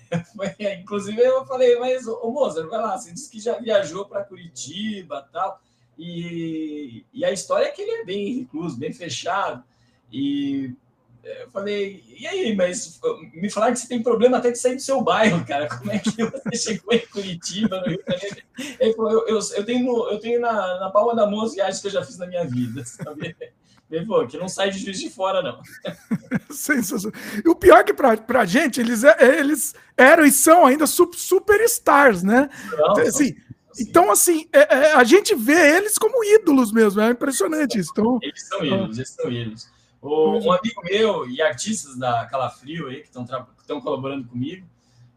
É, [laughs] foi, inclusive eu falei, mas o Mozart, vai lá, você disse que já viajou para Curitiba tal, e, e a história é que ele é bem recluso, bem fechado, e eu falei, e aí, mas me falaram que você tem problema até de sair do seu bairro, cara. Como é que [laughs] você chegou em Curitiba, no Rio de Janeiro? Ele falou, eu, eu, eu tenho, eu tenho na, na palma da mão as viagens que eu já fiz na minha vida, sabe? Ele falou que não sai de juiz de fora, não. [laughs] Sensacional. E o pior é que pra, pra gente, eles, é, eles eram e são ainda superstars, né? Não, então, assim, então, assim, é, é, a gente vê eles como ídolos mesmo, é impressionante isso. Então, eles são ídolos, eles são ídolos. O, um amigo meu e artistas da Calafrio aí, que estão colaborando comigo,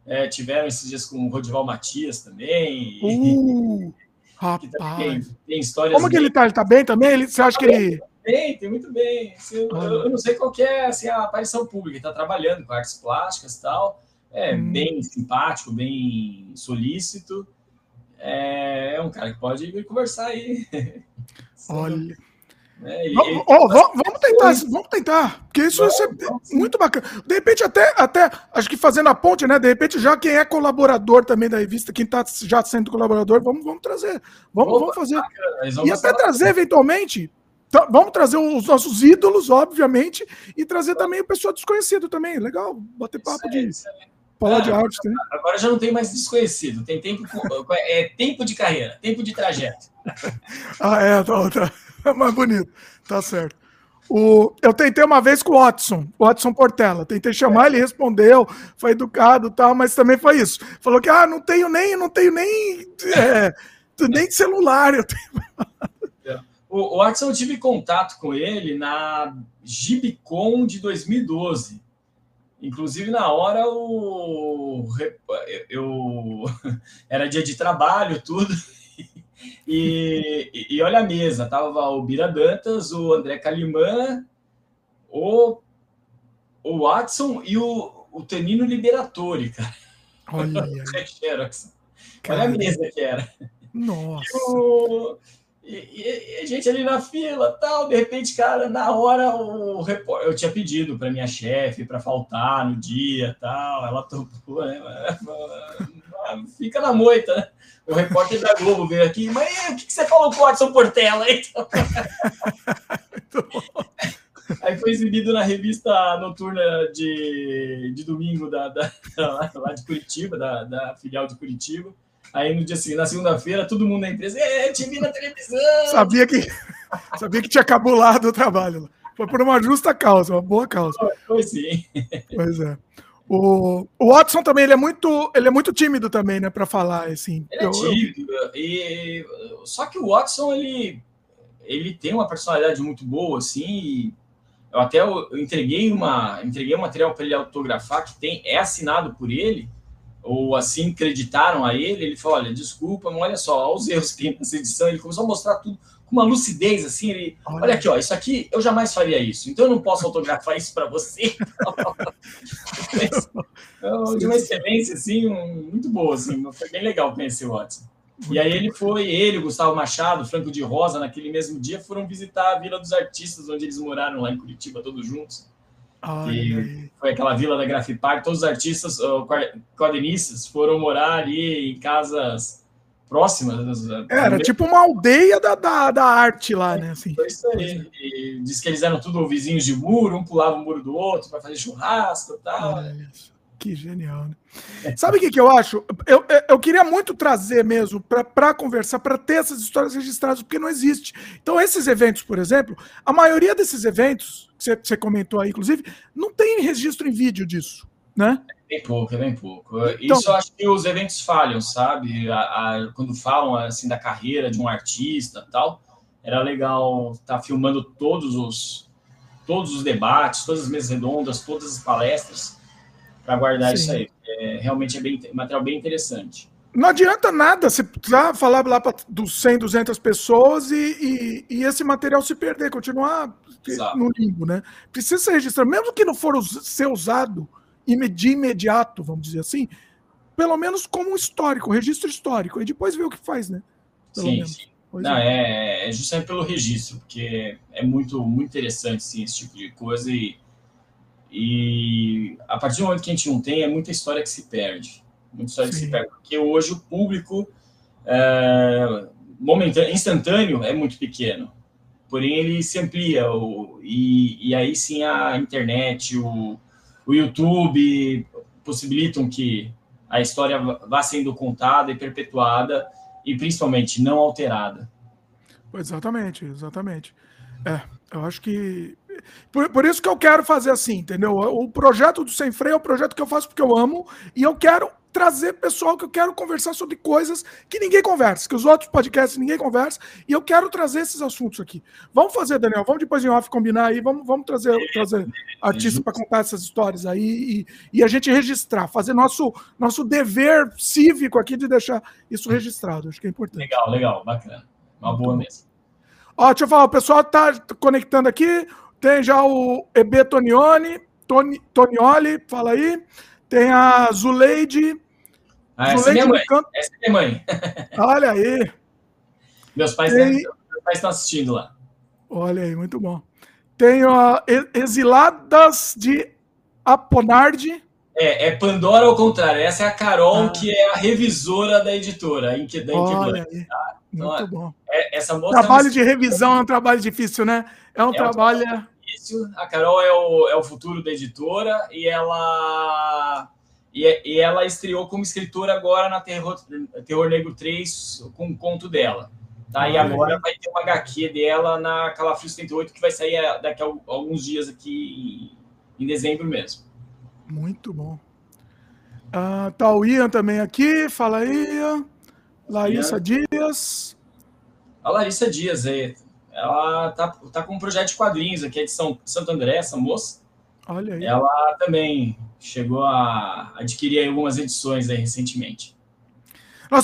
é, tiveram esses dias com o Rodival Matias também. Uh, [laughs] rapaz. Tem, tem, histórias. Como que ele tá? Ele tá bem também? Ele, você acha tá que ele bem, tem muito bem. Assim, eu, eu, não sei qual é assim, a aparição pública, está trabalhando com artes plásticas e tal. É hum. bem simpático, bem solícito. É, é um cara que pode vir conversar aí. [laughs] Olha. É, ele, vamos, oh, vamos, vamos, tentar, vamos tentar, porque isso vai ser muito bacana. De repente, até, até acho que fazendo a ponte, né? De repente, já quem é colaborador também da revista, quem está já sendo colaborador, vamos, vamos trazer. Vamos, vamos fazer. Bacana, e até trazer, eventualmente, então, vamos trazer os nossos ídolos, obviamente, e trazer também o pessoal desconhecido também. Legal, bater papo de. Falar de ah, arte também. Agora já não tem mais desconhecido, tem tempo, é tempo de carreira, tempo de trajeto. [laughs] ah, é, tá, tá, é mais bonito, tá certo. O, eu tentei uma vez com o Watson, o Watson Portela. Tentei chamar, ele respondeu, foi educado tal, mas também foi isso. Falou que ah, não tenho nem, não tenho nem, é, nem celular. Eu tenho... O, o Axel, eu tive contato com ele na Gibicon de 2012. Inclusive, na hora, o, eu, [laughs] era dia de trabalho, tudo. E, e, olha a mesa, tava o Bira Dantas, o André Calimã, o, o Watson e o, o Tenino Liberatori, cara. Olha, [laughs] olha a mesa que era. Nossa. E e, e, a gente ali na fila, tal, de repente, cara, na hora o repórter, eu tinha pedido para minha chefe para faltar no dia, tal, ela topou, né? [laughs] Fica na moita, né? O repórter da Globo veio aqui, mas o que, que você falou com o Watson Portela [laughs] aí? Aí foi exibido na revista noturna de, de domingo da, da, [laughs] lá de Curitiba, da, da filial de Curitiba. Aí no dia seguinte, na segunda-feira, todo mundo na empresa, é, te vi na televisão. Sabia que, [laughs] sabia que tinha cabulado o trabalho. Foi por uma justa causa, uma boa causa. Foi sim. Pois é. O, o Watson também ele é muito ele é muito tímido também, né, para falar assim. Ele é tímido. E, só que o Watson ele ele tem uma personalidade muito boa assim. eu até eu entreguei uma entreguei um material para ele autografar que tem é assinado por ele ou assim acreditaram a ele, ele falou: olha, desculpa, mas olha só, olha os erros que tem nessa edição. Ele começou a mostrar tudo com uma lucidez, assim. Ele, olha, olha aqui, ó, isso aqui eu jamais faria isso, então eu não posso autografar isso para você. [laughs] então, de uma excelência, assim, um, muito boa, assim, foi bem legal conhecer o Watson. E aí ele foi, ele, o Gustavo Machado, Franco de Rosa, naquele mesmo dia, foram visitar a Vila dos Artistas, onde eles moraram lá em Curitiba, todos juntos. Ai, foi aquela vila da Grafipar, todos os artistas, quadrinistas, foram morar ali em casas próximas. Era tipo uma aldeia da, da, da arte lá, né? Assim. Foi isso aí. E diz que eles eram tudo vizinhos de muro, um pulava o muro do outro para fazer churrasco e tal. Olha que genial, né? Sabe o que, que eu acho? Eu, eu queria muito trazer mesmo para conversar, para ter essas histórias registradas, porque não existe. Então, esses eventos, por exemplo, a maioria desses eventos, que você, você comentou aí, inclusive, não tem registro em vídeo disso, né? É bem pouco, é bem pouco. Então, Isso eu acho que os eventos falham, sabe? A, a, quando falam assim da carreira de um artista tal, era legal estar tá filmando todos os todos os debates, todas as mesas redondas, todas as palestras para guardar Sim. isso aí. é, realmente é bem, material bem interessante. Não adianta nada você precisar falar lá para 100, 200 pessoas e, e, e, esse material se perder, continuar Exato. no limbo, né? Precisa ser registrado, mesmo que não for ser usado de imediato, vamos dizer assim, pelo menos como um histórico, um registro histórico, e depois ver o que faz, né? Pelo sim, menos. sim. Não, é. é justamente pelo registro, porque é muito, muito interessante sim, esse tipo de coisa e, e a partir do momento que a gente não tem, é muita história que se perde muita história que se perde, porque hoje o público é, momentâneo, instantâneo é muito pequeno, porém ele se amplia, o, e, e aí sim a internet, o, o YouTube possibilitam que a história vá sendo contada e perpetuada e principalmente não alterada. Exatamente, exatamente. É, eu acho que. Por, por, isso que eu quero fazer assim, entendeu? O projeto do Sem Freio é o projeto que eu faço porque eu amo e eu quero trazer pessoal que eu quero conversar sobre coisas que ninguém conversa, que os outros podcasts ninguém conversa, e eu quero trazer esses assuntos aqui. Vamos fazer, Daniel, vamos depois em off combinar aí, vamos, vamos trazer, trazer artistas para contar essas histórias aí e, e, a gente registrar, fazer nosso, nosso dever cívico aqui de deixar isso registrado, acho que é importante. Legal, legal, bacana. Uma boa mesmo. Ó, deixa eu falar, o pessoal tá conectando aqui, tem já o EB Tonioni, Toni, Tonioli, fala aí. Tem a Zuleide. Ah, essa é minha mãe. Essa é minha mãe. Olha aí. Meus pais, Tem... meus pais estão assistindo lá. Olha aí, muito bom. Tem a Exiladas de Aponardi. É, é Pandora ao contrário. Essa é a Carol, ah. que é a revisora da editora. Da Olha aí. Tá? Então, muito bom. É, essa moça trabalho é um... de revisão é um trabalho difícil, né? É um é trabalho. Um difícil. A Carol é o, é o futuro da editora e ela e, e ela estreou como escritora agora na Terror, Terror Negro 3 com um conto dela. Tá? E agora vai ter uma HQ dela na Calafrio 78 que vai sair eh, daqui a alguns dias aqui em dezembro mesmo. Muito bom. Uh, tá o Ian também aqui, fala aí. Larissa Ian. Dias. A Larissa Dias, é, ela tá, tá com um projeto de quadrinhos aqui, é de São, Santo André, essa moça. Olha aí. Ela também chegou a adquirir algumas edições recentemente.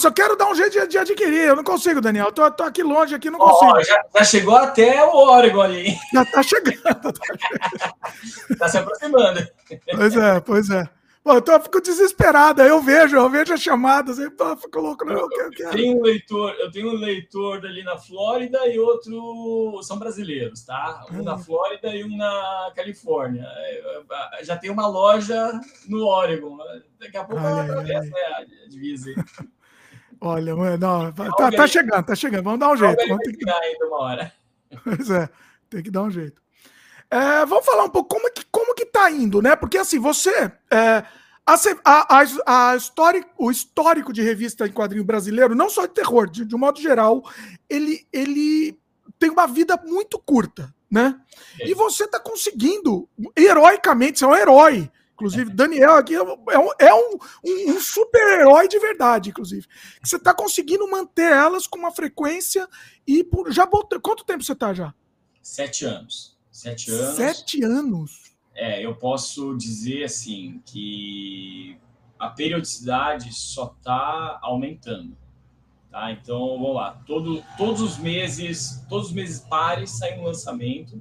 Eu quero dar um jeito de, adquirir. Eu não consigo, Daniel. Tô, tô aqui longe, aqui não consigo. Oh, já, já, chegou até o Oregon ali. Já tá chegando. [laughs] tá se aproximando. Pois é, pois é. Pô, então eu fico desesperada. Eu vejo, eu vejo as chamadas, pô, fico louco. Não, eu, eu, eu, tenho um leitor, eu tenho um leitor ali na Flórida e outro são brasileiros, tá? Um na hum. Flórida e um na Califórnia. Já tem uma loja no Oregon. Daqui a pouco atravessa né, a divisa. [laughs] Olha, não, tá, tá, chegando, tá chegando. Vamos dar um jeito. Vamos ter que... ainda uma hora. [laughs] Pois é, tem que dar um jeito. É, vamos falar um pouco como é que, como que tá indo, né? Porque assim, você. É, a, a, a história, o histórico de revista em quadrinho brasileiro, não só de terror, de, de um modo geral, ele, ele tem uma vida muito curta, né? É. E você tá conseguindo, heroicamente, você é um herói. Inclusive, Daniel aqui é um, é um, um, um super-herói de verdade, inclusive. Você está conseguindo manter elas com uma frequência e por, já botou, quanto tempo você está já? Sete anos. Sete anos. Sete anos? É, eu posso dizer assim que a periodicidade só está aumentando. Tá? Então, vamos lá. Todo, todos os meses, todos os meses pares sai um lançamento.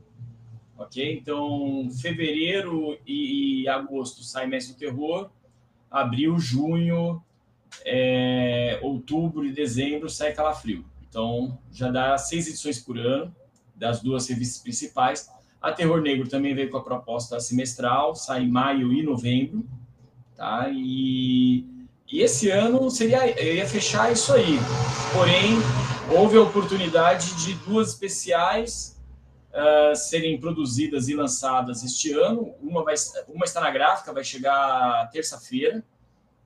Ok? Então, fevereiro e, e agosto sai Mestre do Terror. Abril, junho, é, outubro e dezembro sai Calafrio. Então, já dá seis edições por ano das duas revistas principais. A Terror Negro também veio com a proposta semestral, sai em maio e novembro, tá? E, e esse ano seria, ia fechar isso aí. Porém, houve a oportunidade de duas especiais uh, serem produzidas e lançadas este ano. Uma, vai, uma está na gráfica, vai chegar terça-feira,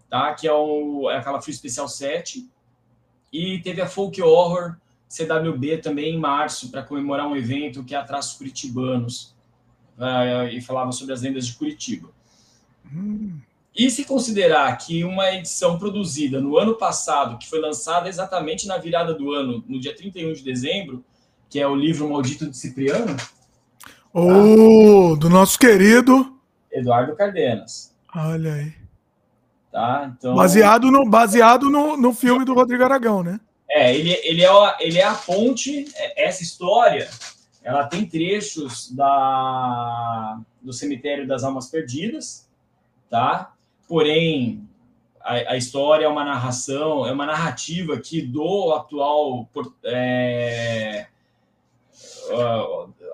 tá? Que é, o, é aquela Free Especial 7. E teve a Folk Horror CWB também em março para comemorar um evento que é Traços Curitibanos uh, e falava sobre as lendas de Curitiba. Hum. E se considerar que uma edição produzida no ano passado, que foi lançada exatamente na virada do ano, no dia 31 de dezembro, que é o livro Maldito de Cipriano. Oh, tá? do nosso querido Eduardo Cardenas. Olha aí. Tá? Então, baseado no, baseado no, no filme do Rodrigo Aragão, né? É, ele, ele, é, ele é a ponte, é, essa história, ela tem trechos da, do Cemitério das Almas Perdidas, tá? Porém, a, a história é uma narração, é uma narrativa aqui do atual... É,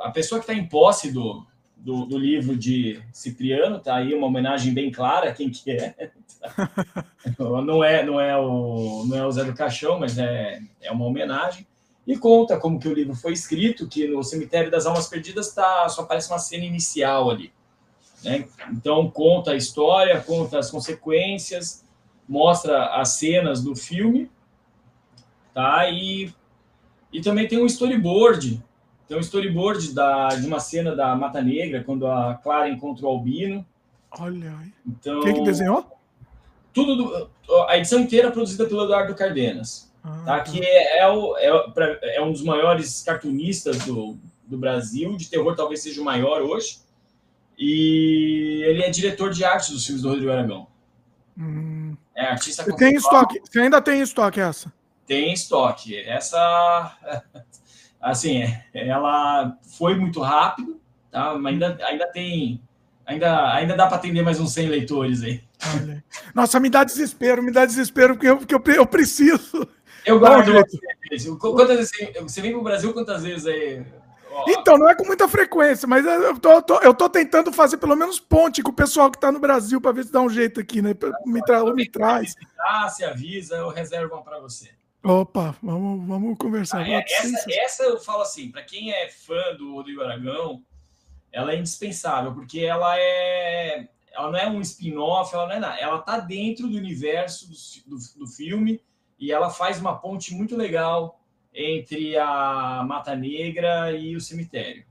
a pessoa que está em posse do, do, do, livro de Cipriano, tá aí uma homenagem bem clara quem que é. [laughs] não é não é o não é o Zé do Caixão, mas é, é uma homenagem e conta como que o livro foi escrito, que no cemitério das almas perdidas tá só aparece uma cena inicial ali, né? Então conta a história, conta as consequências, mostra as cenas do filme, tá? E e também tem um storyboard tem um storyboard da, de uma cena da Mata Negra, quando a Clara encontra o Albino. Olha aí. Então, Quem que desenhou? Tudo do, a edição inteira é produzida pelo Eduardo Cardenas. Ah, tá? Que é, é, o, é, é, um dos maiores cartunistas do, do Brasil, de terror talvez seja o maior hoje. E ele é diretor de arte dos filmes do Rodrigo Aragão. Hum. É artista tem estoque? Você ainda tem estoque essa? Tem estoque. Essa assim, ela foi muito rápido, tá? Mas ainda, ainda tem. Ainda, ainda dá para atender mais uns 100 leitores aí. Nossa, me dá desespero, me dá desespero, porque eu, porque eu, eu preciso. Eu guardo Quantas vezes você vem para o Brasil quantas vezes aí? Então, não é com muita frequência, mas eu tô, tô, eu tô tentando fazer pelo menos ponte com o pessoal que está no Brasil para ver se dá um jeito aqui, né? Me, tra me traz. Se avisa, eu reservo uma para você. Opa, vamos, vamos conversar. Ah, é, essa, essa eu falo assim, para quem é fã do Rodrigo Aragão, ela é indispensável, porque ela é. Ela não é um spin-off, ela não é nada. Ela tá dentro do universo do, do, do filme e ela faz uma ponte muito legal entre a Mata Negra e o cemitério.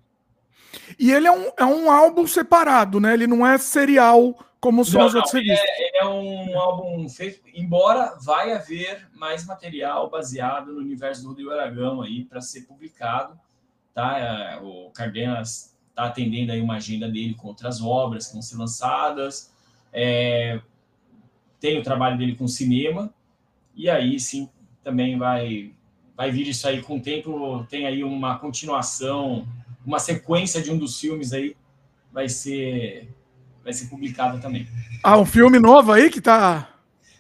E ele é um, é um álbum separado, né? Ele não é serial como são não, os outros ele é, é, um álbum feito, embora vai haver mais material baseado no universo do Rodrigo Aragão aí para ser publicado, tá? É, o Cardenas está atendendo aí uma agenda dele com outras obras que vão ser lançadas, é, tem o trabalho dele com cinema e aí sim também vai vai vir isso aí com o tempo, tem aí uma continuação, uma sequência de um dos filmes aí vai ser vai ser publicada também. Ah, um filme novo aí que tá.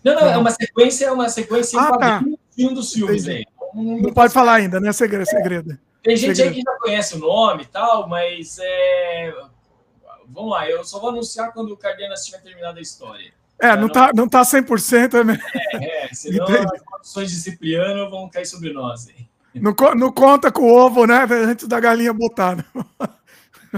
Não, não, é uma sequência, é uma sequência ah, tá. de um dos filmes aí. Não, não pode falar ainda, né? Segredo. É. segredo. Tem gente segredo. aí que já conhece o nome e tal, mas é... vamos lá, eu só vou anunciar quando o Cardenas tiver terminado a história. É, não, não tá, não tá 100%, né? É, é senão Entendi. as condições de Cipriano vão cair sobre nós. Hein? Não, não conta com o ovo, né? Antes da galinha botar. Né?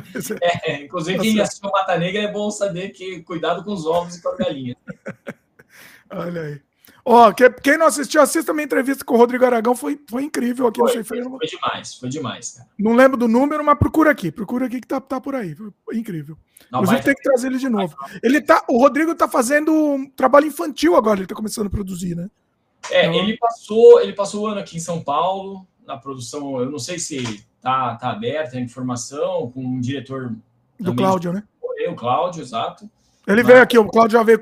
[laughs] É, inclusive, quem assistiu Mata Negra é bom saber que cuidado com os ovos e com a galinha. [laughs] Olha aí. Ó, oh, quem não assistiu, assista minha entrevista com o Rodrigo Aragão, foi, foi incrível aqui foi, no foi, foi demais, foi demais, cara. Não lembro do número, mas procura aqui, procura aqui que tá, tá por aí. Foi incrível. Não, Inclusive, tem que trazer ele de novo. Ele tá, o Rodrigo tá fazendo um trabalho infantil agora, ele tá começando a produzir, né? É, então... ele passou, ele passou o ano aqui em São Paulo, na produção, eu não sei se tá, tá aberta a informação com um diretor do Cláudio, né? O Cláudio, exato. Ele veio aqui, o Cláudio já veio.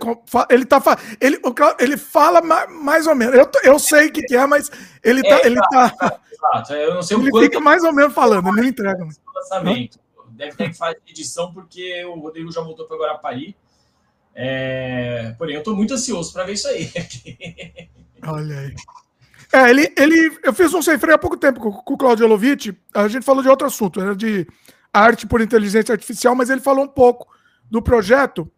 Ele tá ele, ele fala mais ou menos. Eu, eu sei o que, que é, mas ele tá. É, ele tá, exato, Eu não sei ele fica mais ou menos falando, ele não entrega. Lançamento. Deve ter que fazer edição, porque o Rodrigo já voltou para Guarapari. É... Porém, eu estou muito ansioso para ver isso aí. Olha aí. É, ele, ele, eu fiz um sem freio há pouco tempo com, com o Claudio Elovitch. A gente falou de outro assunto, era de arte por inteligência artificial, mas ele falou um pouco do projeto.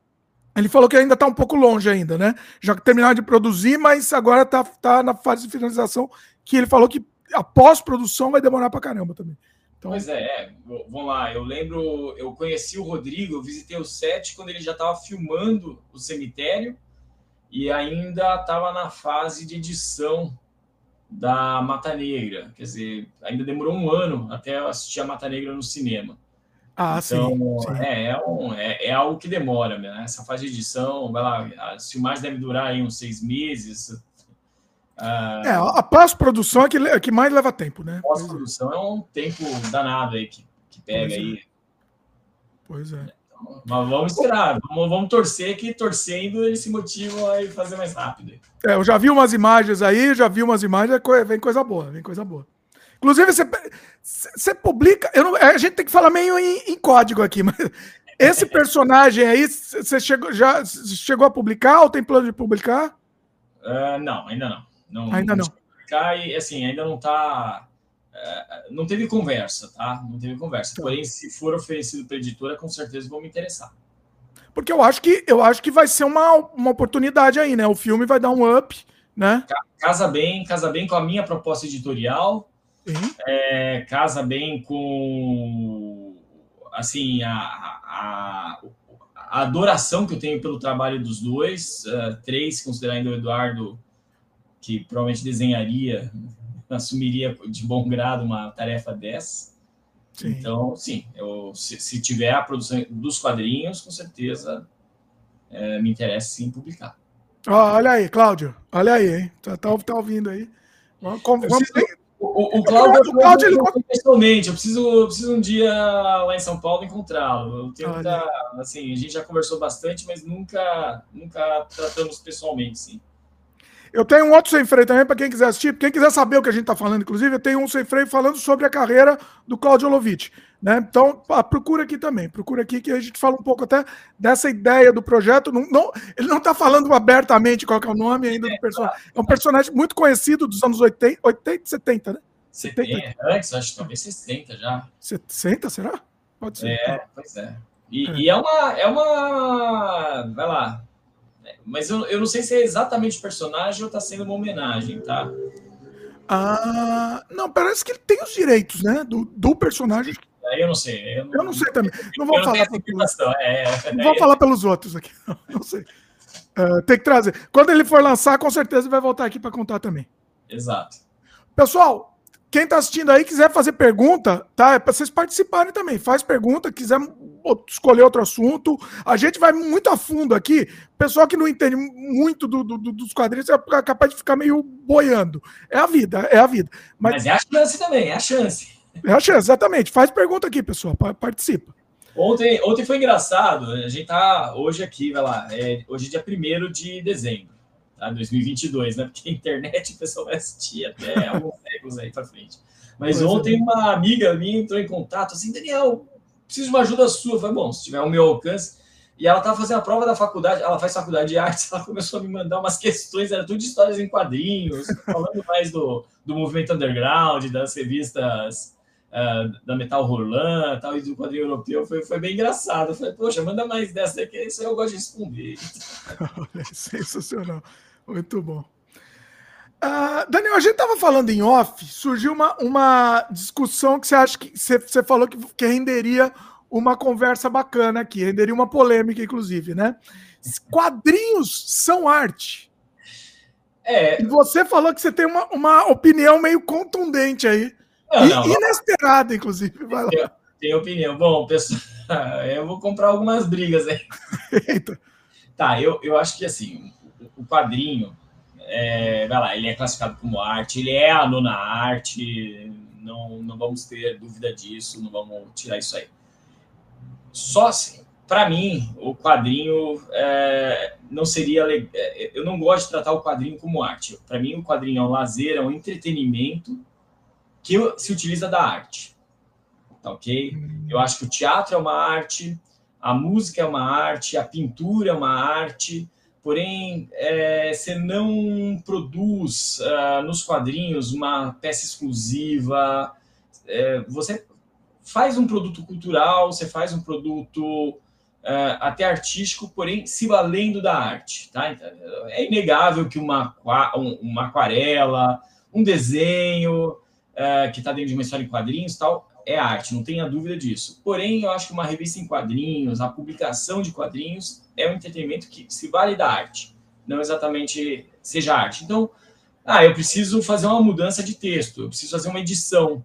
Ele falou que ainda está um pouco longe ainda, né? Já terminaram de produzir, mas agora está tá na fase de finalização, que ele falou que a pós-produção vai demorar para caramba também. Então... Pois é, é, vamos lá. Eu lembro, eu conheci o Rodrigo, eu visitei o set quando ele já estava filmando o cemitério e ainda estava na fase de edição da Mata Negra. Quer dizer, ainda demorou um ano até eu assistir a Mata Negra no cinema. Ah, então, sim, sim. É, é, um, é, é, algo que demora, né? Essa fase de edição, vai lá, as filmagens devem durar aí uns seis meses. Ah, é, a pós-produção é que, é que mais leva tempo, né? Pós-produção é um tempo danado aí que, que pega pois aí. Pois é. Mas vamos esperar, vamos, vamos, torcer que torcendo eles se motivam a fazer mais rápido. É, eu já vi umas imagens aí, já vi umas imagens, é vem coisa boa, vem coisa boa. Inclusive, você, você publica. Eu não, a gente tem que falar meio em, em código aqui, [laughs] mas esse personagem aí, você chegou, já chegou a publicar ou tem plano de publicar? Uh, não, ainda não. não ainda não. não. E, assim, ainda não está não teve conversa, tá? Não teve conversa. Tá. Porém, se for oferecido para editora, com certeza vou me interessar. Porque eu acho que eu acho que vai ser uma, uma oportunidade aí, né? O filme vai dar um up, né? Casa bem, casa bem com a minha proposta editorial. É, casa bem com assim a, a, a, adoração que eu tenho pelo trabalho dos dois. Uh, três, considerando o Eduardo, que provavelmente desenharia assumiria de bom grado uma tarefa dessa. Sim. Então, sim, eu, se, se, tiver a produção dos quadrinhos, com certeza é, me interessa sim publicar. Oh, olha aí, Cláudio, olha aí, hein? Tá, tá, tá ouvindo aí. Vamos, vamos... O, o, o Cláudio, o Cláudio ele... pessoalmente, eu preciso, eu preciso um dia lá em São Paulo encontrá-lo. assim, a gente já conversou bastante, mas nunca, nunca tratamos pessoalmente, sim. Eu tenho um outro sem freio também para quem quiser assistir. Quem quiser saber o que a gente está falando, inclusive, eu tenho um sem freio falando sobre a carreira do Claudio Lovitch. Né? Então, procura aqui também. Procura aqui que a gente fala um pouco até dessa ideia do projeto. Não, não, ele não está falando abertamente qual é o nome ainda do personagem. É um personagem muito conhecido dos anos 80, 80 70, né? 70. É, antes, acho que talvez 60 já. 60, será? Pode ser. É, pois é. E é, e é uma. É uma. Vai lá mas eu, eu não sei se é exatamente o personagem ou está sendo uma homenagem, tá? Ah, não, parece que ele tem os direitos, né? Do, do personagem. Aí eu não sei. Eu não, eu não sei também. Não vou falar. Não, é, é, não vou falar pelos outros aqui. Não, [laughs] não sei. Uh, tem que trazer. Quando ele for lançar, com certeza vai voltar aqui para contar também. Exato. Pessoal, quem está assistindo aí quiser fazer pergunta, tá? É para vocês participarem também. Faz pergunta, quiser escolher outro assunto. A gente vai muito a fundo aqui. Pessoal que não entende muito do, do, dos quadrinhos é capaz de ficar meio boiando. É a vida, é a vida. Mas, Mas é a chance também, é a chance. É a chance, exatamente. Faz pergunta aqui, pessoal. Participa. Ontem, ontem foi engraçado. A gente tá hoje aqui, vai lá. É, hoje é dia 1 de dezembro tá? 2022, né? Porque a internet o pessoal vai assistir até alguns [laughs] séculos aí para frente. Mas pois ontem é. uma amiga minha entrou em contato assim, Daniel, preciso de uma ajuda sua. Eu falei, bom, se tiver o meu alcance. E ela estava fazendo a prova da faculdade, ela faz faculdade de artes, [laughs] ela começou a me mandar umas questões, era tudo de histórias em quadrinhos, falando mais do, do movimento underground, das revistas uh, da Metal Roland tal, e do quadrinho europeu. Foi, foi bem engraçado. Eu falei, poxa, manda mais dessa aqui, isso eu gosto de responder. [laughs] Olha, sensacional. Muito bom. Uh, Daniel, a gente estava falando em off, surgiu uma, uma discussão que você acha que você, você falou que, que renderia uma conversa bacana aqui, renderia uma polêmica, inclusive, né? Quadrinhos são arte. É. E você falou que você tem uma, uma opinião meio contundente aí. Não, e, não, inesperada, inclusive. Vai lá. Tem, tem opinião. Bom, pessoal, [laughs] eu vou comprar algumas brigas aí. [laughs] Eita. Tá, eu, eu acho que assim, o quadrinho, é, vai lá, ele é classificado como arte, ele é a nona arte, não, não vamos ter dúvida disso, não vamos tirar isso aí. Só assim, para mim, o quadrinho é, não seria. É, eu não gosto de tratar o quadrinho como arte. Para mim, o quadrinho é um lazer, é um entretenimento que se utiliza da arte. Tá ok? Eu acho que o teatro é uma arte, a música é uma arte, a pintura é uma arte, porém é, você não produz uh, nos quadrinhos uma peça exclusiva, é, você faz um produto cultural, você faz um produto uh, até artístico, porém se valendo da arte. Tá? Então, é inegável que uma, uma aquarela, um desenho uh, que está dentro de uma história em quadrinhos tal, é arte, não tenha dúvida disso. Porém, eu acho que uma revista em quadrinhos, a publicação de quadrinhos, é um entretenimento que se vale da arte, não exatamente seja arte. Então, ah, eu preciso fazer uma mudança de texto, eu preciso fazer uma edição.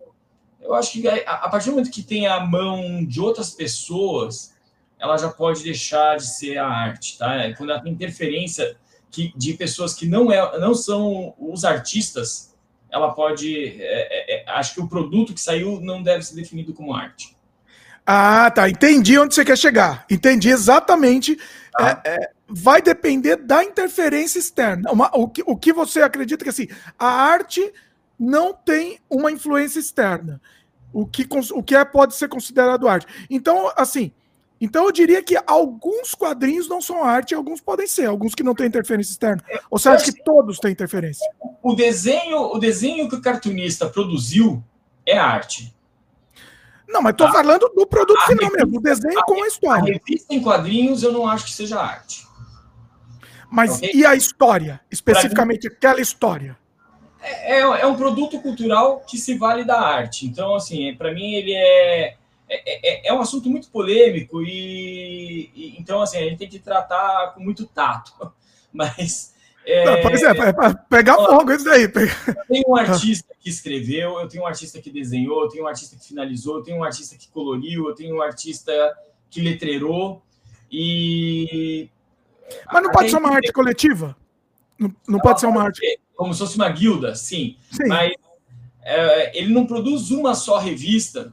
Eu acho que a partir do momento que tem a mão de outras pessoas, ela já pode deixar de ser a arte, tá? É quando ela tem interferência que, de pessoas que não, é, não são os artistas, ela pode. É, é, é, acho que o produto que saiu não deve ser definido como arte. Ah, tá. Entendi onde você quer chegar. Entendi exatamente. Ah. É, é, vai depender da interferência externa. Uma, o, que, o que você acredita que assim, a arte não tem uma influência externa. O que, o que é, pode ser considerado arte. Então, assim, então eu diria que alguns quadrinhos não são arte, alguns podem ser, alguns que não têm interferência externa. Ou você acha que todos têm interferência? O desenho, o desenho que o cartunista produziu é arte. Não, mas estou tá. falando do produto a final revista, mesmo, do desenho a, com a história. A revista em quadrinhos eu não acho que seja arte. Mas okay? e a história? Especificamente mim, aquela história? É, é, é, um produto cultural que se vale da arte. Então, assim, para mim ele é, é, é, é, um assunto muito polêmico e, e, então, assim, a gente tem que tratar com muito tato. [laughs] Mas é, não, pois é, é pegar fogo isso daí. Tenho um [laughs] artista que escreveu, eu tenho um artista que desenhou, eu tenho um artista que finalizou, eu tenho um artista que coloriu, eu tenho um artista que letreirou e. Mas não pode ser uma arte coletiva? Não, não pode ser uma arte. Como se fosse uma guilda, sim. sim. Mas é, ele não produz uma só revista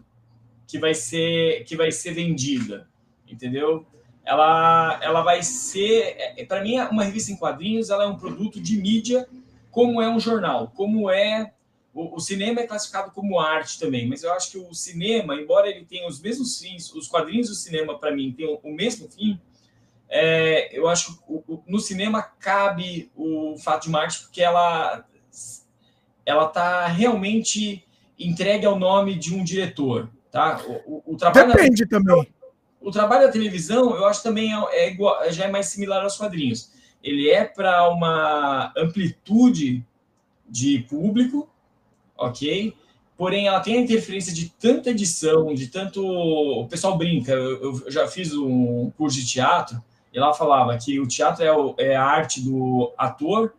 que vai ser que vai ser vendida, entendeu? ela, ela vai ser, é, para mim, uma revista em quadrinhos, ela é um produto de mídia, como é um jornal, como é o, o, cinema é classificado como arte também, mas eu acho que o cinema, embora ele tenha os mesmos fins, os quadrinhos do cinema para mim têm o, o, mesmo fim. É, eu acho que no cinema cabe o fato de uma arte porque ela ela está realmente entregue ao nome de um diretor, tá? O, o trabalho depende também o trabalho da televisão, eu acho também é, é igual, já é mais similar aos quadrinhos. Ele é para uma amplitude de público, ok? Porém, ela tem a interferência de tanta edição, de tanto. O pessoal brinca. Eu, eu já fiz um curso de teatro e lá falava que o teatro é, o, é a arte do ator,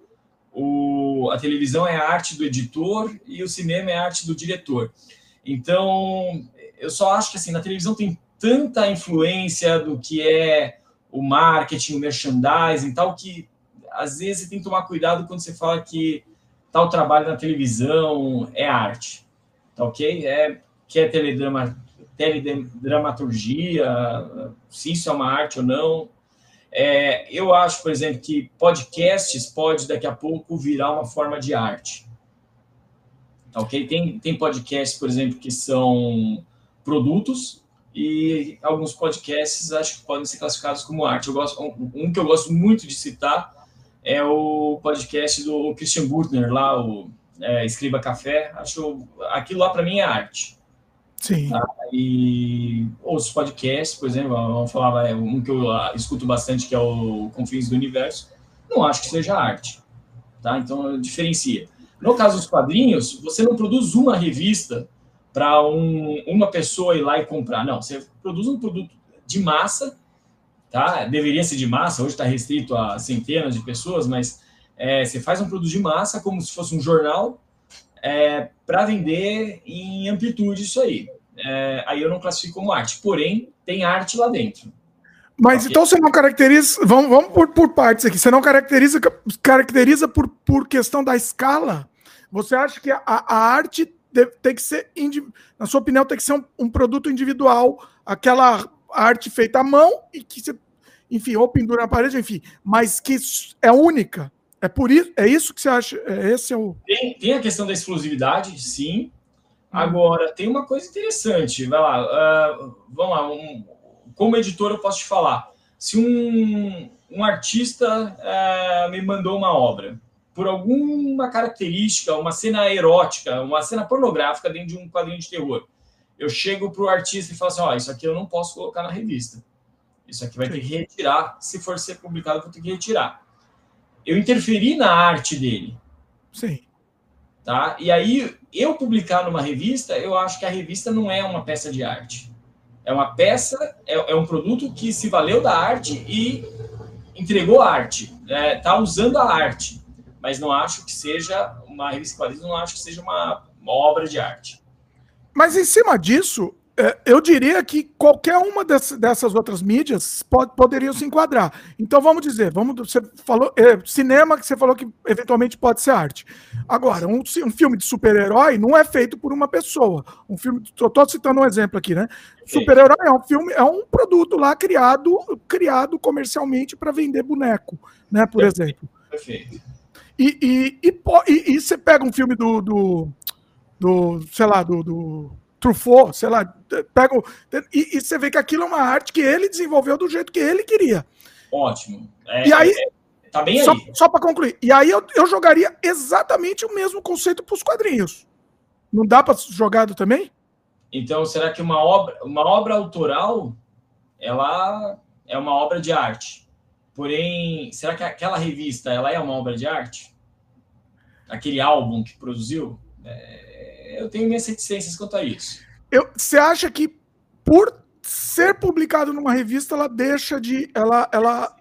o, a televisão é a arte do editor e o cinema é a arte do diretor. Então, eu só acho que assim na televisão tem tanta influência do que é o marketing, o merchandising e tal, que às vezes você tem que tomar cuidado quando você fala que tal trabalho na televisão é arte. Tá ok? É, que é teledrama, teledramaturgia, se isso é uma arte ou não. É, eu acho, por exemplo, que podcasts pode daqui a pouco virar uma forma de arte. Tá ok? Tem, tem podcasts, por exemplo, que são produtos e alguns podcasts acho que podem ser classificados como arte. Eu gosto, um, um que eu gosto muito de citar é o podcast do Christian Gurtner, lá, o é, Escriba Café. Acho aquilo lá para mim é arte. Sim. Tá? E outros podcasts, por exemplo, vamos falar um que eu escuto bastante, que é o Confins do Universo. Não acho que seja arte. Tá? Então, diferencia. No caso dos quadrinhos, você não produz uma revista para um, uma pessoa ir lá e comprar. Não, você produz um produto de massa, tá? Deveria ser de massa, hoje está restrito a centenas de pessoas, mas é, você faz um produto de massa como se fosse um jornal é, para vender em amplitude isso aí. É, aí eu não classifico como arte, porém tem arte lá dentro. Mas okay. então você não caracteriza. Vamos, vamos por, por partes aqui. Você não caracteriza, caracteriza por, por questão da escala? Você acha que a, a arte tem que ser, na sua opinião, tem que ser um, um, produto individual, aquela arte feita à mão e que você, enfim, ou pendura na parede, enfim, mas que é única. É por isso, é isso que você acha? É, esse é o. Tem, tem a questão da exclusividade, sim. Hum. Agora, tem uma coisa interessante, vai lá, uh, vamos lá, um, como editor eu posso te falar. Se um, um artista uh, me mandou uma obra, por alguma característica, uma cena erótica, uma cena pornográfica dentro de um quadrinho de terror. Eu chego para o artista e falo assim: ó, oh, isso aqui eu não posso colocar na revista. Isso aqui vai ter que retirar. Se for ser publicado, eu vou ter que retirar. Eu interferi na arte dele. Sim. Tá? E aí, eu publicar numa revista, eu acho que a revista não é uma peça de arte. É uma peça, é, é um produto que se valeu da arte e entregou a arte. É, tá usando a arte mas não acho que seja uma revista quadrinhos, não acho que seja uma, uma obra de arte. Mas em cima disso, É, eu diria que qualquer uma dessas, outras mídias pode, poderiam se enquadrar. Então vamos dizer, vamos, você falou é, cinema que você falou que eventualmente pode ser arte. Agora, um, um filme de super-herói não é feito por uma pessoa. Um filme, estou citando um exemplo aqui, né? Super-herói é um filme, é um produto lá criado, criado comercialmente para vender boneco, né? Por exemplo. Perfeito. E, e, e, e, e, você pega um filme do, do, do sei lá, do, do Truffaut, sei lá, pega e, e, você vê que aquilo é uma arte que ele desenvolveu do jeito que ele queria. Ótimo. É, e aí, é, tá bem só, aí. Só para concluir, e aí eu, eu jogaria exatamente o mesmo conceito para os quadrinhos. Não dá para jogado também? Então, será que uma obra, uma obra autoral, ela é uma obra de arte? Porém, será que aquela revista, ela é uma obra de arte? Aquele álbum que produziu? É, eu tenho minhas reticências quanto a isso. Eu, você acha que por ser publicado numa revista, ela deixa de. Ela. ela...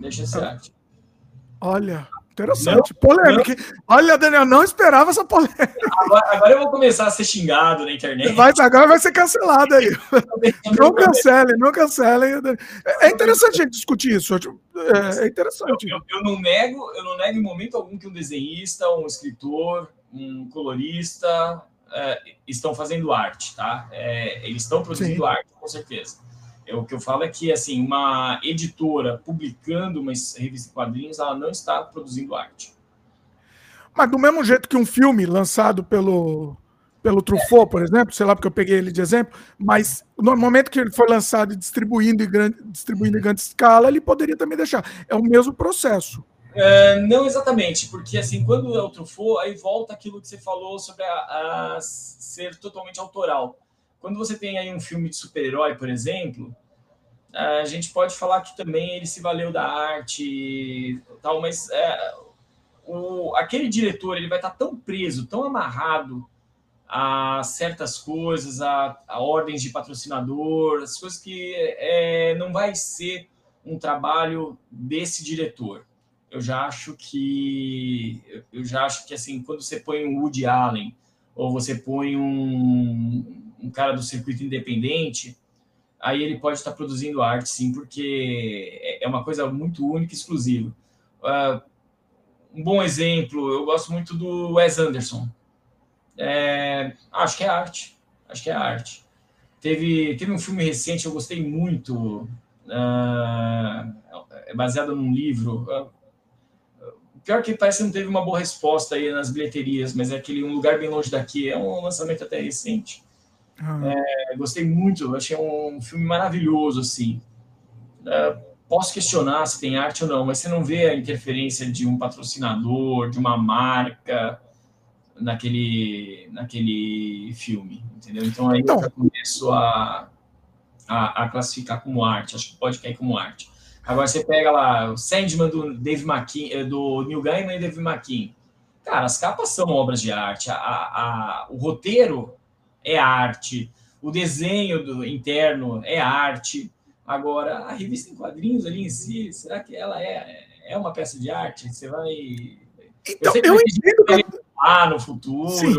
Deixa de ser arte. Olha, interessante. Não, polêmica. Não. Olha, Daniel, não esperava essa polêmica. Agora, agora, eu vou começar a ser xingado na internet. Vai, agora vai ser cancelado aí. não cancele, não cancele. É interessante a gente discutir isso. É, é interessante. Eu, eu, eu, não nego, eu não nego em momento algum que um desenhista, um escritor, um colorista é, estão fazendo arte, tá? É, eles estão produzindo Sim. arte, com certeza. É, o que eu falo é que assim uma editora publicando uma revista de quadrinhos, ela não está produzindo arte. Mas do mesmo jeito que um filme lançado pelo pelo Truffaut, por exemplo, sei lá porque eu peguei ele de exemplo, mas no momento que ele foi lançado e distribuindo em grande, distribuindo em grande escala, ele poderia também deixar. É o mesmo processo. Uh, não exatamente, porque assim, quando é o Truffaut, aí volta aquilo que você falou sobre a, a, ser totalmente autoral. Quando você tem aí um filme de super-herói, por exemplo, a gente pode falar que também ele se valeu da arte tal, mas é, o, aquele diretor ele vai estar tão preso, tão amarrado a certas coisas, a, a ordens de patrocinador, as coisas que é, não vai ser um trabalho desse diretor. Eu já acho que eu já acho que assim quando você põe um Woody Allen ou você põe um, um cara do circuito independente aí ele pode estar produzindo arte sim porque é, é uma coisa muito única e exclusiva uh, um bom exemplo eu gosto muito do Wes Anderson é, acho que é arte acho que é arte teve teve um filme recente eu gostei muito uh, é baseado num livro uh, Pior que parece que não teve uma boa resposta aí nas bilheterias, mas é aquele Um Lugar Bem Longe Daqui. É um lançamento até recente. Ah. É, gostei muito, achei um filme maravilhoso, assim. É, posso questionar se tem arte ou não, mas você não vê a interferência de um patrocinador, de uma marca naquele, naquele filme, entendeu? Então aí então, eu começo a, a, a classificar como arte, acho que pode cair como arte. Agora você pega lá o Sandman do Dave McKean, eh, do Neil Gaiman e Dave McKean. Cara, as capas são obras de arte. A, a, o roteiro é arte. O desenho do interno é arte. Agora, a revista em quadrinhos ali em si, será que ela é, é uma peça de arte? Você vai. Então, eu, eu entendo. Lá no futuro. Sim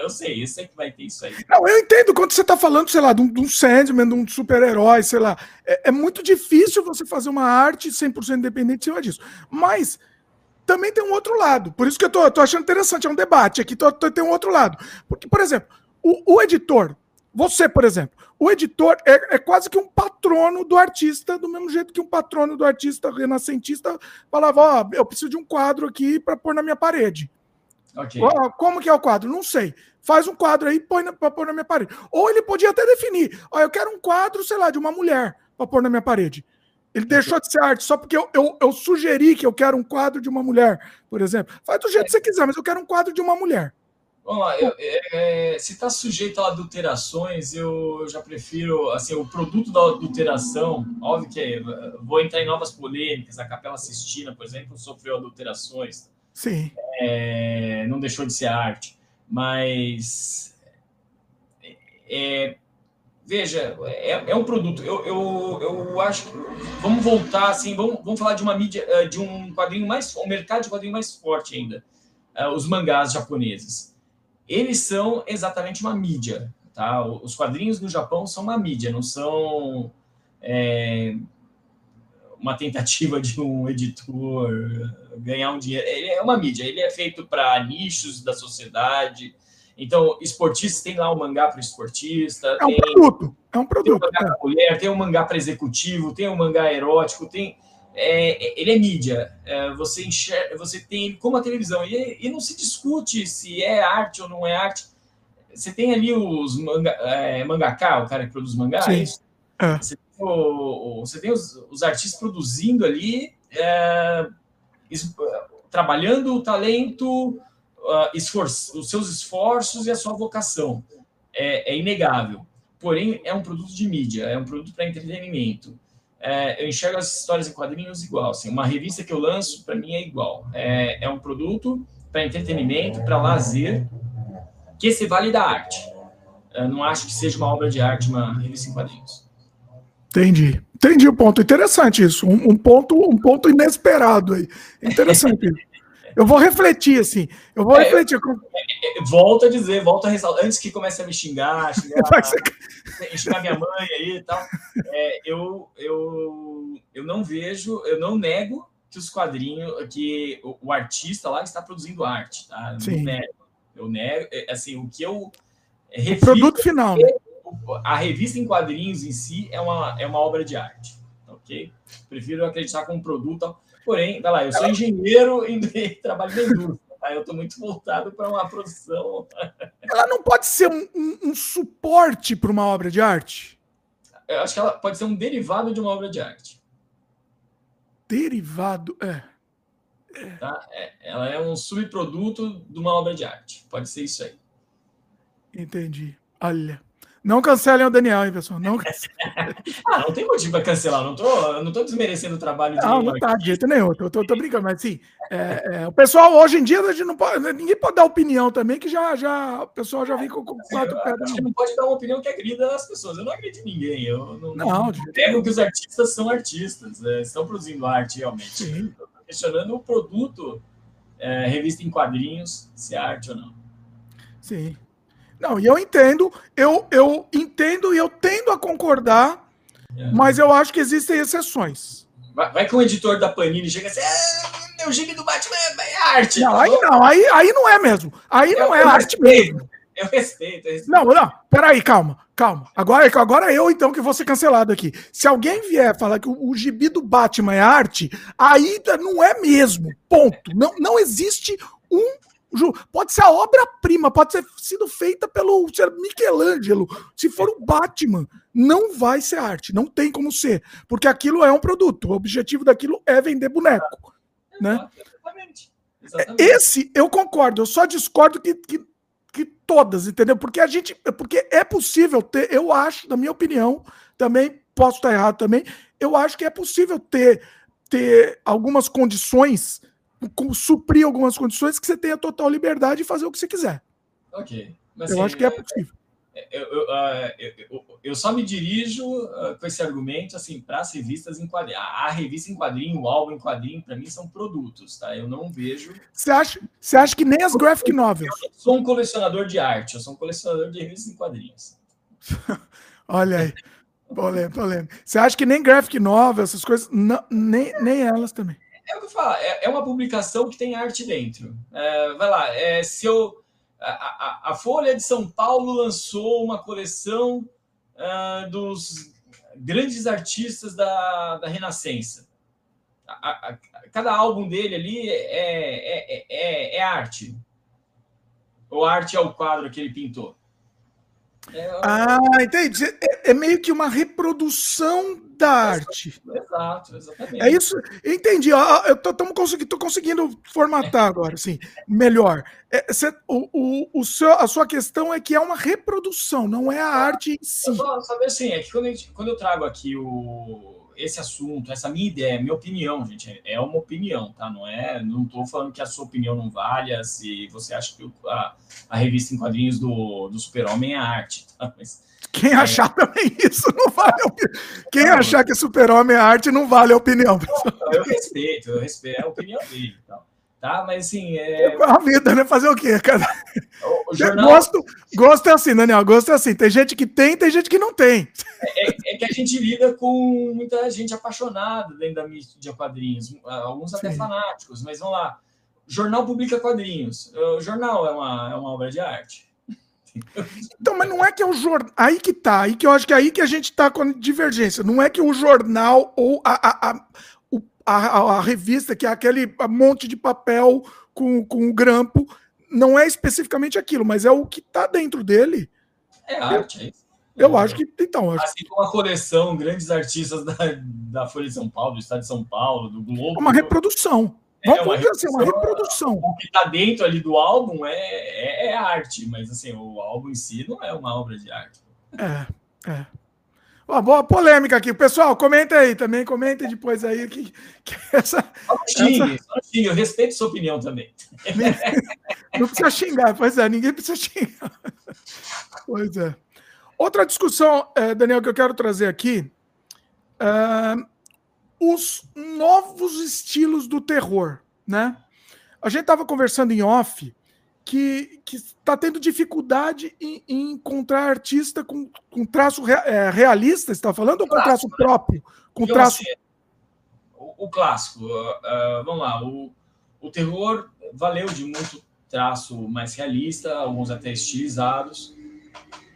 eu sei, eu sei que vai ter isso aí. Não, eu entendo quando você está falando, sei lá, de um, de um Sandman, de um super-herói, sei lá. É, é, muito difícil você fazer uma arte 100% independente em cima disso. Mas também tem um outro lado. Por isso que eu tô, tô achando interessante, é um debate aqui, tô, tô, tem um outro lado. Porque, por exemplo, o, o editor, você, por exemplo, o editor é, é, quase que um patrono do artista, do mesmo jeito que um patrono do artista renascentista falava: Ó, oh, eu preciso de um quadro aqui para pôr na minha parede. Okay. Como que é o quadro? Não sei. Faz um quadro aí para pôr na minha parede. Ou ele podia até definir: ó, eu quero um quadro, sei lá, de uma mulher para pôr na minha parede. Ele deixou de ser arte só porque eu, eu, eu, sugeri que eu quero um quadro de uma mulher, por exemplo. Faz do jeito que você quiser, mas eu quero um quadro de uma mulher. Vamos lá, eu, é, se está sujeito a adulterações, eu já prefiro, assim, o produto da adulteração, óbvio que é, vou entrar em novas polêmicas, a Capela Sistina, por exemplo, sofreu adulterações. Sim. É, não deixou de ser arte. Mas. É, veja, é, é, um produto. Eu, eu, eu acho que. Vamos voltar, assim, vamos, vamos falar de uma mídia, eh, de um quadrinho mais. um mercado de quadrinho mais forte ainda. Uh, os mangás japoneses. Eles são exatamente uma mídia. Tá? Os quadrinhos no Japão são uma mídia, não são é, uma tentativa de um editor ganhar um dinheiro. Ele é uma mídia, ele é feito para nichos da sociedade. Então, esportistas tem lá o um mangá para esportista. É um tem, produto. É um produto. Tem um mangá para mulher, tem um mangá para executivo, tem um mangá erótico, tem. É, ele é mídia. É, você enxerga, você tem ele como a televisão. E, e, não se discute se é arte ou não é arte. Você tem ali os manga, é, mangaká, o cara que produz mangá. Sim. É. Você tem, o, você tem os, os artistas produzindo ali, é, trabalhando o talento, uh, esforço, os seus esforços e a sua vocação. É, é, inegável. Porém, é um produto de mídia, é um produto para entretenimento. É, eu enxergo as histórias em quadrinhos igual. Assim, uma revista que eu lanço, para mim, é igual. É, é um produto para entretenimento, para lazer, que se vale da arte. Eu não acho que seja uma obra de arte uma revista em quadrinhos. Entendi. Entendi o ponto. Interessante isso. Um, um ponto, um ponto inesperado aí. Interessante. [laughs] eu vou refletir, assim. Eu vou é, refletir. Eu, volto a dizer, volto a ressaltar. Antes que comece a me xingar, [laughs] xingar, xingar minha mãe aí e tal. É, eu, eu, eu não vejo, eu não nego que os quadrinhos, que o, o artista lá está produzindo arte, tá? Eu Sim. não nego. Eu nego, é, assim, o que eu. o produto final. Né? a revista em quadrinhos em si é uma, é uma obra de arte, ok? Prefiro acreditar como produto. Porém, vai lá, eu sou engenheiro e [laughs] trabalho na indústria. Tá? Eu estou muito voltado para uma produção. [laughs] Ela não pode ser um, um, um suporte para uma obra de arte? Eu acho que ela pode ser um derivado de uma obra de arte. Derivado, é. é. Tá? É, ela é um subproduto de uma obra de arte. Pode ser isso aí. Entendi. Olha. Não cancelem o Daniel, hein, pessoal? Não [laughs] ah, não tem motivo para cancelar. Não tô, não tô desmerecendo o trabalho de Não, não tá de jeito nenhum. Tô, tô, tô brincando, mas assim, é, é, o pessoal hoje em dia a gente não pode, ninguém pode dar opinião também, que já, já o pessoal já vem com, com quatro é, pés. Acho que não pode dar uma opinião que agrida as pessoas. Eu não acredito em ninguém. Eu não, não, nego que os artistas são artistas, é, estão produzindo arte realmente. Sim. questionando o produto, é, revista em quadrinhos, se é arte ou não. Sim. Não, e eu entendo, eu, eu entendo e eu tendo a concordar, é. mas eu acho que existem exceções. Vai, vai que o editor da Panini chega assim, é, meu gibi do Batman é, arte. Não, aí não, aí, aí não é mesmo. Aí não é arte mesmo. Eu respeito, eu respeito. Não, não, peraí, calma, calma. Agora, agora eu, então, que vou ser cancelado aqui. Se alguém vier falar que o, o gibi do Batman é arte, aí não é mesmo. Ponto. Não, não existe um Pode ser a obra-prima, pode ter sido feita pelo Michelangelo. Se for o Batman, não vai ser arte, não tem como ser, porque aquilo é um produto. O objetivo daquilo é vender boneco, né? Exatamente. Exatamente. Esse eu concordo, eu só discordo que, que, que todas, entendeu? Porque a gente, porque é possível ter, eu acho, na minha opinião, também posso estar errado também, eu acho que é possível ter ter algumas condições suprir algumas condições que você tenha total liberdade de fazer o que você quiser. Ok. Mas, eu assim, acho que é possível. Eu, eu, uh, eu, eu, só me dirijo uh, com esse argumento assim para as revistas em quadrinho. A, a, revista em quadrinho, o álbum em quadrinho, para mim são produtos, tá? Eu não vejo. Você acha, você acha que nem as graphic novels? Eu sou um colecionador de arte, eu sou um colecionador de revistas em quadrinhos. [laughs] Olha aí. Polêmico, polêmico. Você acha que nem graphic novel, essas coisas, não, nem, nem elas também? É o que eu falo, é, é uma publicação que tem arte dentro. É, vai lá, é, se eu. A, a, a, Folha de São Paulo lançou uma coleção uh, dos grandes artistas da, da Renascença. A, cada álbum dele ali é, é, é, é, arte. Ou arte é o quadro que ele pintou. É, ah, entendi. É, é, meio que uma reprodução da arte. Exato, exatamente. É isso. Entendi. Eu tô, tô, consegui, tô conseguindo formatar agora, assim, melhor. É, cê, o, o, o seu, a sua questão é que é uma reprodução, não é a arte em si. Só saber assim, é que quando, gente, quando eu trago aqui o esse assunto, essa minha ideia, minha opinião, gente, é uma opinião, tá? Não é, não estou falando que a sua opinião não valha, se você acha que a, a revista em quadrinhos do, do Super-Homem é arte, tá? Mas, quem é... achar também isso não [laughs] vale a opinião. Quem achar que Super-Homem é arte não vale a opinião. Eu respeito, eu respeito é a opinião dele. Então. tá? Mas assim. É... A vida, né? Fazer o quê, cara? O, [laughs] jornal... gosto, gosto é assim, Daniel. Gosto é assim. Tem gente que tem, tem gente que não tem. É, é, é que a gente lida com muita gente apaixonada dentro da mídia quadrinhos, alguns até Sim. fanáticos, mas vamos lá. Jornal publica quadrinhos. O jornal é uma, é uma obra de arte. Então, mas não é que é o jornal. Aí que tá, aí que eu acho que é aí que a gente tá com divergência. Não é que o jornal ou a, a, a, a, a revista, que é aquele monte de papel com, com o grampo, não é especificamente aquilo, mas é o que tá dentro dele. É arte, é isso. Eu acho que. Então, acho... Assim como a coleção, grandes artistas da, da Folha de São Paulo, do Estado de São Paulo, do Globo. É uma reprodução. É, vamos, dizer assim, uma reprodução. O que está dentro ali do álbum é, é, é, arte, mas assim, o álbum em si não é uma obra de arte. É, é. Ó, boa polêmica aqui. Pessoal, comenta aí também, comenta depois aí que, que essa. Só xingue, essa... só xingue, eu respeito sua opinião também. [laughs] Não precisa xingar, pois é, ninguém precisa xingar. Pois é. Outra discussão, eh, Daniel, que eu quero trazer aqui. Uh, os novos estilos do terror, né? A gente estava conversando em off que está tendo dificuldade em, em, encontrar artista com, com traço re, é, realista, está falando, ou com traço né? próprio? Com traço... O, o, clássico, uh, vamos lá, o, o terror valeu de muito traço mais realista, alguns até estilizados,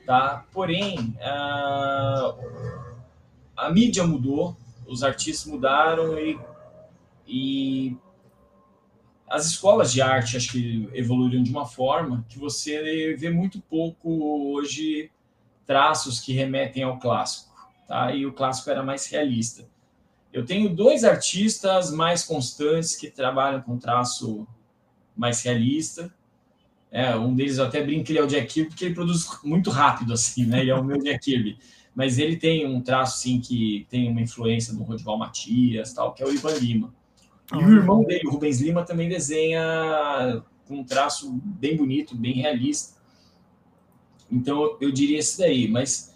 tá? Porém, uh, a mídia mudou, os artistas mudaram e, e as escolas de arte acho que evoluíram de uma forma que você vê muito pouco hoje traços que remetem ao clássico, tá? E o clássico era mais realista. Eu tenho dois artistas mais constantes que trabalham com traço mais realista. É, um deles eu até brinco ele é o Jack Kirby porque ele produz muito rápido assim, né? Ele é o meu Jack Kirby mas ele tem um traço assim que tem uma influência do Rodival Matias, tal, que é o Ivan Lima. E o irmão dele, o Rubens Lima, também desenha com um traço bem bonito, bem realista. Então eu diria esse daí, mas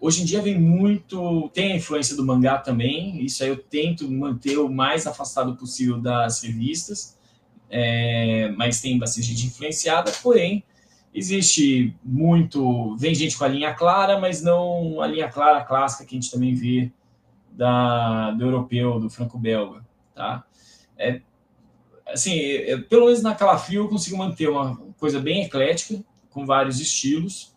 hoje em dia vem muito, tem a influência do mangá também, isso aí eu tento manter o mais afastado possível das revistas, é, mas tem bastante gente influenciada, porém Existe muito. Vem gente com a linha clara, mas não a linha clara clássica que a gente também vê da, do europeu, do franco-belga. Tá? É, assim, é, pelo menos na Calafrio eu consigo manter uma coisa bem eclética, com vários estilos.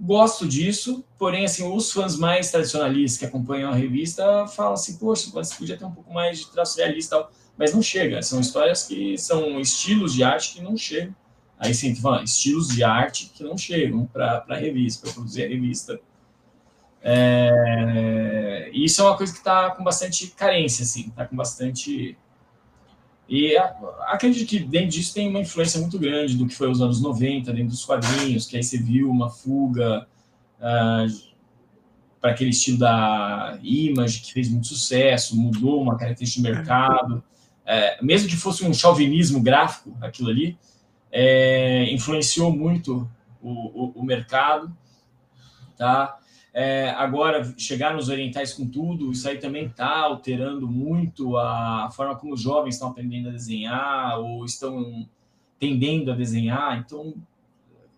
Gosto disso, porém, assim, os fãs mais tradicionalistas que acompanham a revista falam assim: poxa, você podia ter um pouco mais de traço realista, mas não chega. São histórias que são estilos de arte que não chegam Aí sim, estilos de arte que não chegam para a revista, para produzir a revista. É, isso é uma coisa que está com bastante carência, assim, está com bastante. E acredito que dentro disso tem uma influência muito grande do que foi os anos 90, dentro dos quadrinhos, que aí você viu uma fuga uh, para aquele estilo da Image, que fez muito sucesso, mudou uma característica de mercado. É, mesmo que fosse um chauvinismo gráfico, aquilo ali, é, influenciou muito o, o, o mercado, tá? É, agora, chegar nos orientais com tudo, isso aí também está alterando muito a, a, forma como os jovens estão aprendendo a desenhar ou estão tendendo a desenhar. Então,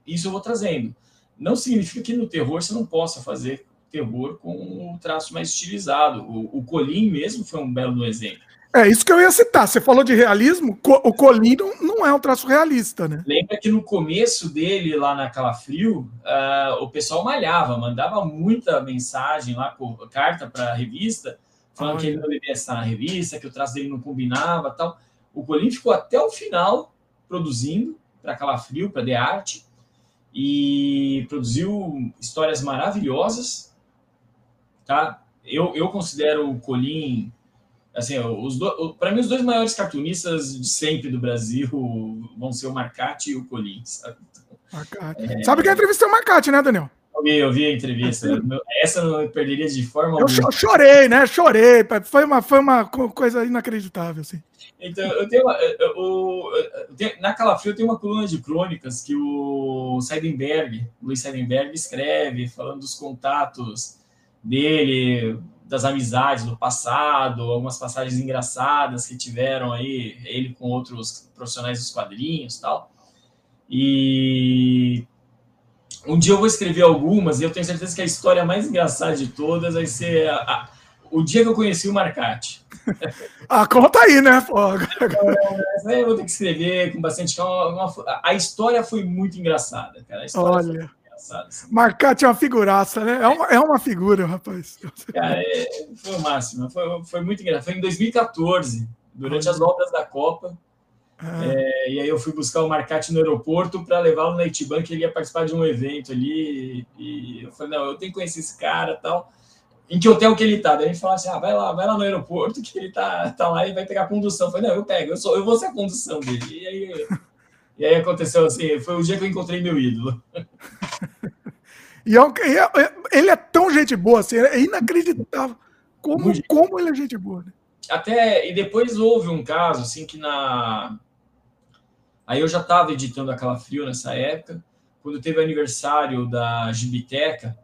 isso eu vou trazendo. Não significa que no terror você não possa fazer terror com o traço mais estilizado. O, o Colim mesmo foi um belo exemplo. É isso que eu ia citar. Você falou de realismo, o Colin não, é um traço realista, né? Lembra que no começo dele, lá na Calafrio, uh, o pessoal malhava, mandava muita mensagem lá, por, carta para a revista, falando que ele não devia estar na revista, que o traço dele não combinava tal. O Colin ficou até o final produzindo para Calafrio, para The Art, e produziu histórias maravilhosas, tá? Eu, eu considero o Colin assim, os para mim os dois maiores cartunistas de sempre do Brasil vão ser o Marcati e o Colin, sabe? É... Sabe que a entrevista é o Marcati, né, Daniel? Eu vi, eu vi a entrevista. [laughs] Essa não perderia de forma eu alguma. Eu chorei, né? Chorei. Foi uma, foi uma coisa inacreditável, assim. Então, eu tenho, uma, eu, eu, tenho na Calafrio eu tenho uma coluna de crônicas que o Seidenberg, Luiz Seidenberg, escreve, falando dos contatos dele, das amizades do passado, algumas passagens engraçadas que tiveram aí, ele com outros profissionais dos quadrinhos tal. E um dia eu vou escrever algumas, e eu tenho certeza que a história mais engraçada de todas vai ser a, a, o dia que eu conheci o Marcati. [laughs] ah, conta aí, né? Pô. [laughs] É, eu vou ter que escrever com bastante calma. A história foi muito engraçada, cara. Olha. Assim. Marcati é uma figuraça, né? É uma, é uma figura, rapaz. Cara, é, foi o máximo. Foi, foi muito engraçado. Foi em 2014, durante as obras da Copa. Ah. É, e aí eu fui buscar o Marcati no aeroporto para levá-lo na Itiban, que ele ia participar de um evento ali. E eu falei, não, eu tenho que conhecer esse cara tal. Em que hotel que ele tá? Daí a gente falou assim: ah, vai lá, vai lá no aeroporto que ele tá, tá lá e vai pegar a condução. Eu falei, não, eu pego, eu, sou, eu vou ser a condução dele. E aí, e aí aconteceu assim, foi o dia que eu encontrei meu ídolo. [laughs] E é, é, é, ele é tão gente boa, assim, é inacreditável como, como ele é gente boa. Né? Até, e depois houve um caso, assim, que na. Aí eu já estava editando aquela frio nessa época, quando teve o aniversário da Gibiteca,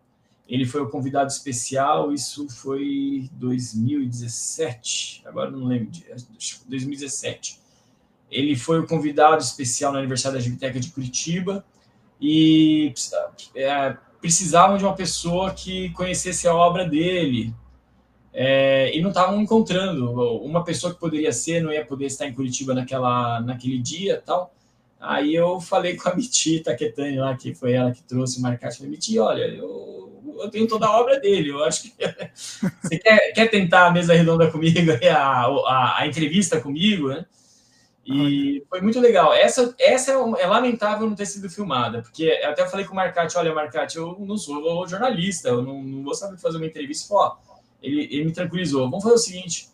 ele foi o convidado especial, isso foi 2017, agora não lembro, 2017. Ele foi o convidado especial no aniversário da Gibiteca de Curitiba e é, precisavam de uma pessoa que conhecesse a obra dele. É, e não estavam encontrando uma pessoa que poderia ser, não ia poder estar em Curitiba naquela, naquele dia tal. Aí eu falei com a Miti Taquetani lá, que foi ela que trouxe o Marcati. Falei, Miti, olha, eu eu tenho toda a obra dele. Eu acho que [laughs] você quer, quer tentar a mesa redonda comigo, a, a, a entrevista comigo, né? E foi muito legal. Essa, essa é, é, lamentável não ter sido filmada, porque até falei com o Marcati: olha, Marcati, eu não sou jornalista, eu não, não vou saber fazer uma entrevista. Pô, ele, ele me tranquilizou: vamos fazer o seguinte,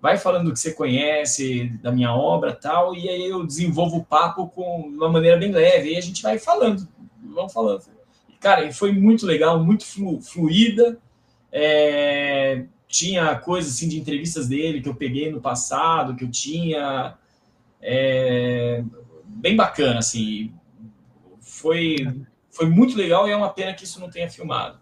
vai falando do que você conhece, da minha obra tal, e aí eu desenvolvo o papo com uma maneira bem leve, e a gente vai falando, vamos falando. Cara, foi muito legal, muito flu, fluida. É, tinha coisas assim de entrevistas dele que eu peguei no passado, que eu tinha. É, bem bacana, assim. Foi, foi muito legal e é uma pena que isso não tenha filmado.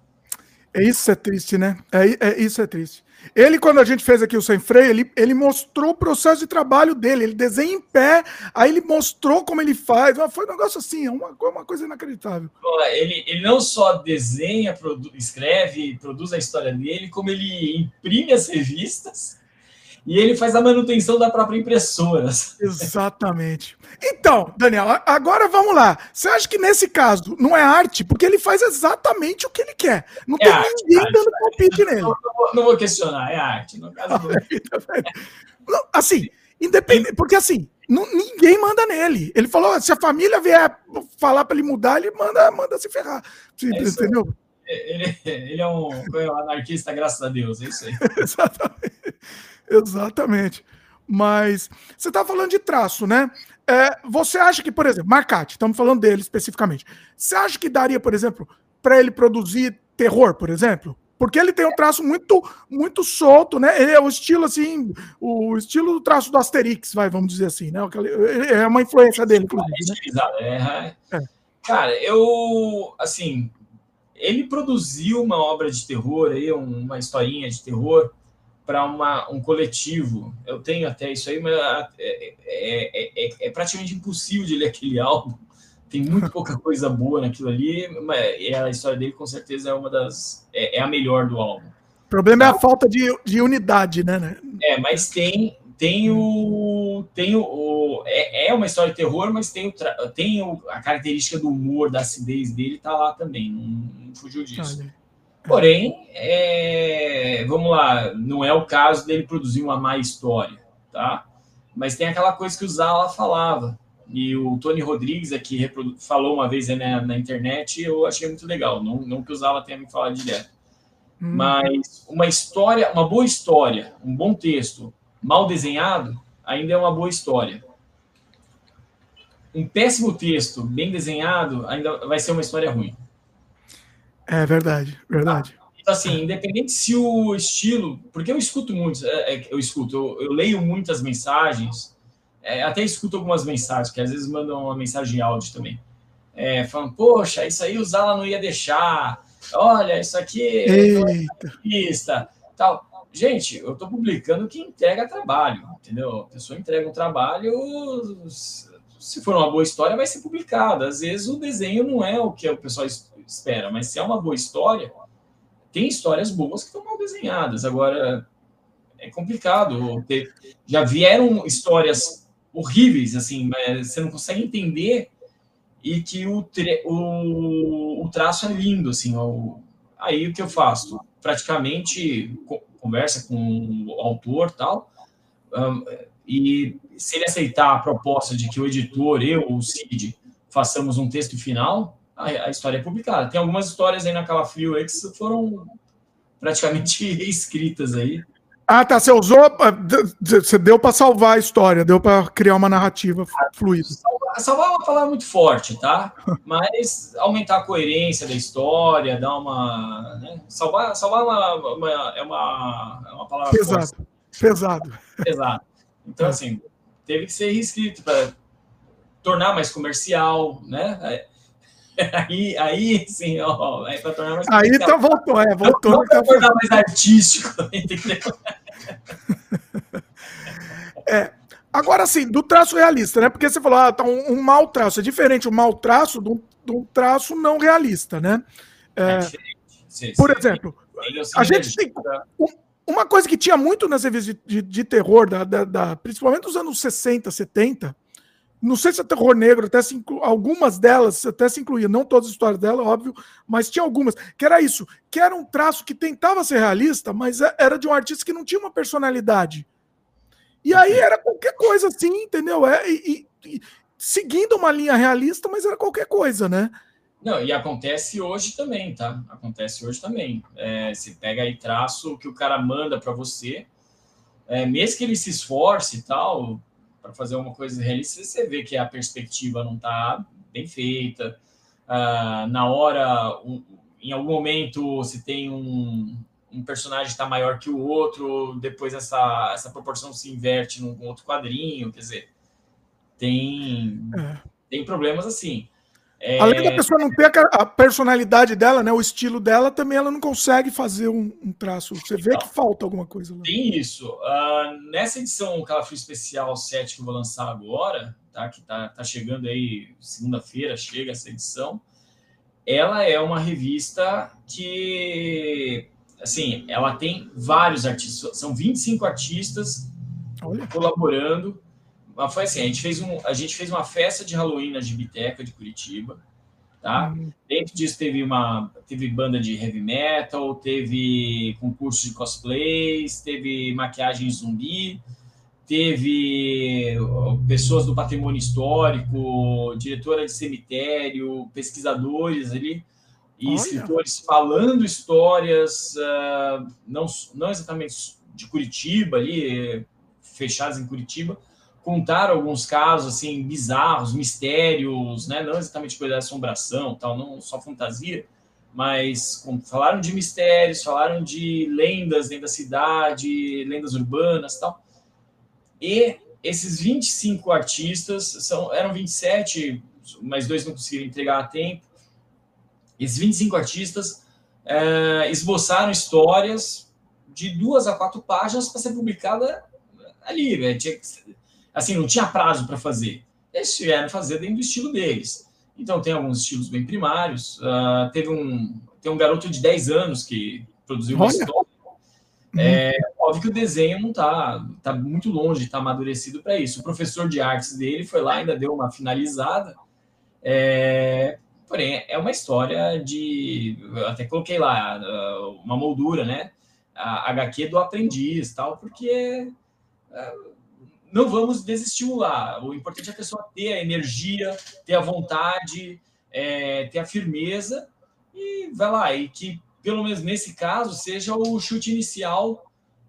É isso é triste, né? É, é isso é triste. Ele, quando a gente fez aqui o Sem Freio, ele, ele mostrou o processo de trabalho dele. Ele desenha em pé, aí ele mostrou como ele faz. Foi um negócio assim, é uma, uma coisa inacreditável. Ele, ele não só desenha, produ escreve, produz a história dele, como ele imprime as revistas e ele faz a manutenção da própria impressora. [laughs] Exatamente. Então, Daniel, agora vamos lá. Você acha que nesse caso não é arte? Porque ele faz exatamente o que ele quer. Não é tem arte, ninguém arte, dando palpite nele. Não, não, vou questionar, é arte. No caso do... [laughs] assim, independente, porque assim, não, ninguém manda nele. Ele falou: se a família vier falar para ele mudar, ele manda, manda se ferrar. É entendeu? Ele, ele, é um anarquista, graças a Deus, é isso aí. [laughs] Exatamente. Exatamente. Mas você está falando de traço, né? É, você acha que, por exemplo, Marcati, estamos falando dele especificamente. Você acha que daria, por exemplo, para ele produzir terror, por exemplo? Porque ele tem um traço muito muito solto, né? Ele é o estilo assim, o estilo do traço do Asterix, vai, vamos dizer assim, né? É uma influência dele. Né? É. Cara, eu assim, ele produziu uma obra de terror aí, uma historinha de terror para um coletivo. Eu tenho até isso aí, mas é, é, é, é, praticamente impossível de ler aquele [laughs] álbum. Tem muito pouca coisa boa naquilo ali, mas a história dele com certeza é uma das. é, a melhor do álbum. O problema é a falta de, de unidade, né? É, mas tem, tem o. Tem o, é, é uma história de terror, mas tem, o, tem o, a característica do humor, da acidez dele, tá lá também. Não, não fugiu disso. Olha. Porém, é, vamos lá, não é o caso dele produzir uma má história, tá? Mas tem aquela coisa que o Zala falava, e o Tony Rodrigues aqui falou uma vez né, na internet, eu achei muito legal, não, não que o Zala tenha me falado direto. Hum. Mas uma história, uma boa história, um bom texto, mal desenhado, ainda é uma boa história. Um péssimo texto, bem desenhado, ainda vai ser uma história ruim. É verdade, verdade. Então, assim, independente se o estilo, porque eu escuto muito, é, é, eu escuto, eu, eu, leio muitas mensagens, é, até escuto algumas mensagens, que às vezes mandam uma mensagem áudio também, é, falando, poxa, isso aí o Zala não ia deixar, olha, isso aqui é pista, tal. Gente, eu estou publicando que entrega trabalho, entendeu? A pessoa entrega um trabalho, se for uma boa história, vai ser publicada. Às vezes o desenho não é o que o pessoal espera, mas se é uma boa história, tem histórias boas que estão mal desenhadas. Agora, é complicado. Já vieram histórias horríveis, assim, mas você não consegue entender e que o, o, o traço é lindo, assim. O, aí o que eu faço? Praticamente conversa com o autor tal, um, e se ele aceitar a proposta de que o editor, eu ou o Cid, façamos um texto final, a, a história é publicada. Tem algumas histórias aí na Calafrio aí que foram praticamente [laughs] escritas aí. Ah, tá. Você usou. Você deu para salvar a história, deu para criar uma narrativa fluida. Salvar, salvar é uma palavra muito forte, tá? [laughs] Mas aumentar a coerência da história, dar uma. Né? Salvar, salvar é uma, uma, é, uma, é uma palavra Pesado. Forte. Pesado. Pesado. Então, é. assim, teve que ser reescrito para tornar mais comercial, né? [laughs] Aí, aí sim, ó, aí para tornar mais Aí então voltou, é, voltou. Não, para tornar mais artístico, [laughs] entendeu? [laughs] é. Agora sim, do traço realista, né? Porque você falou, ah, tá um, um mau traço. É diferente o mau traço de um, de um traço não realista, né? É, é sim, por sim, exemplo, a gente tem. Uma coisa que tinha muito nas revistas de, de, de terror, da, da, da, principalmente dos anos 60, 70, não sei se é terror negro, até inclu... algumas delas até se incluía, não todas as histórias dela, óbvio, mas tinha algumas, que era isso, que era um traço que tentava ser realista, mas é, era de um artista que não tinha uma personalidade. E aí era qualquer coisa assim, entendeu? É, e, e, seguindo uma linha realista, mas era qualquer coisa, né? Não, e acontece hoje também, tá? Acontece hoje também. É, você pega aí traço que o cara manda para você, é, mesmo que ele se esforce e tal, para fazer uma coisa realista, você vê que a perspectiva não está bem feita. Uh, na hora, um, em algum momento, você tem um, um personagem está maior que o outro, depois essa, essa proporção se inverte num outro quadrinho, quer dizer, tem, é. tem problemas assim. É... Além da pessoa não ter a personalidade dela, né, o estilo dela, também ela não consegue fazer um, um traço. Você vê então, que falta alguma coisa lá. Tem isso. Uh, nessa edição Calafrio Especial 7 que eu vou lançar agora, tá, que tá, tá chegando aí, segunda-feira chega essa edição, ela é uma revista que, assim, ela tem vários artistas, são 25 artistas Olha. colaborando mas foi assim, a gente fez, um, a gente fez uma festa de Halloween na Gibiteca de Curitiba, tá? Uhum. Dentro disso teve uma teve banda de heavy metal, teve concurso de cosplays, teve maquiagem zumbi, teve pessoas do patrimônio histórico, diretora de cemitério, pesquisadores ali e Olha. escritores falando histórias, uh, não, não exatamente de Curitiba ali, fechadas em Curitiba, contaram alguns casos assim bizarros, mistérios, né? Não exatamente coisa de assombração, tal, não só fantasia, mas falaram de mistérios, falaram de lendas dentro da cidade, lendas urbanas, tal. E esses 25 artistas são eram 27, mas dois não conseguiram entregar a tempo. Esses 25 artistas é, esboçaram histórias de duas a quatro páginas para ser publicada ali, né? Tinha que, assim, não tinha prazo para fazer. Eles tiveram fazer dentro do estilo deles. Então, tem alguns estilos bem primários. Uh, teve um, tem um garoto de 10 anos que produziu uma Olha. história. Uhum. É, óbvio que o desenho não está tá muito longe de estar tá amadurecido para isso. O professor de artes dele foi lá, ainda deu uma finalizada. É, porém, é uma história de. Eu até coloquei lá uma moldura, né? A HQ do aprendiz, tal, porque é, não vamos desestimular. O importante é a pessoa ter a energia, ter a vontade, é, ter a firmeza e vai lá. E que, pelo menos nesse caso, seja o chute inicial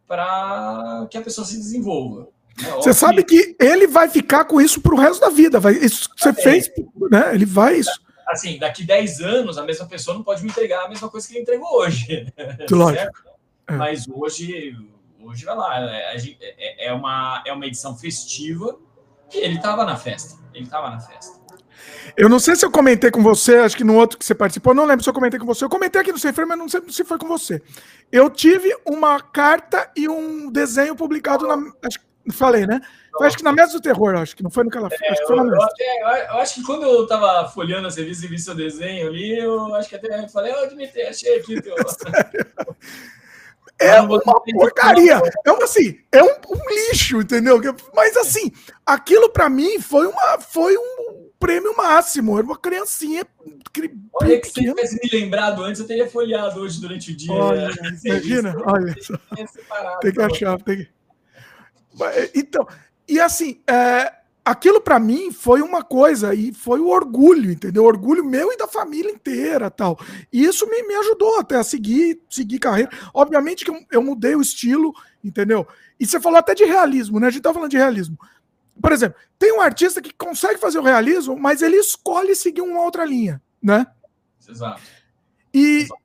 para que a pessoa se desenvolva. Né? Você sabe que ele vai ficar com isso para o resto da vida. Vai, isso que você fez, né? Ele vai isso. Assim, daqui 10 anos, a mesma pessoa não pode me entregar a mesma coisa que ele entregou hoje. Lógico. [laughs] É. Mas hoje hoje vai lá, é, é, uma, é uma edição festiva e ele estava na festa. Ele estava na festa. Eu não sei se eu comentei com você, acho que no outro que você participou, não lembro se eu comentei com você. Eu comentei aqui no Sem Freio, mas não sei se foi com você. Eu tive uma carta e um desenho publicado na. Acho, falei, né? Acho que na Mesa do Terror, acho que não foi no Calafrio. É, acho que foi na eu, eu, eu, acho que quando eu tava folhando as revistas e vi seu desenho ali, eu acho que até falei, ô, Dimitri, achei aqui teu. [laughs] É uma porcaria. É um, assim, é um, um, lixo, entendeu? Mas assim, aquilo para mim foi, uma, foi um prêmio máximo. Era uma criancinha. Olha, que se tivesse me lembrado antes, eu teria folheado hoje durante o dia. Olha, [laughs] imagina, olha só. Tem que achar, tem que. Então, e assim, é, aquilo para mim foi uma coisa e foi o orgulho, entendeu? O orgulho meu e da família inteira, tal. E isso me, me ajudou até a seguir, seguir carreira. Obviamente que eu, eu, mudei o estilo, entendeu? E você falou até de realismo, né? A gente tá falando de realismo. Por exemplo, tem um artista que consegue fazer o realismo, mas ele escolhe seguir uma outra linha, né? Exato. E, Exato.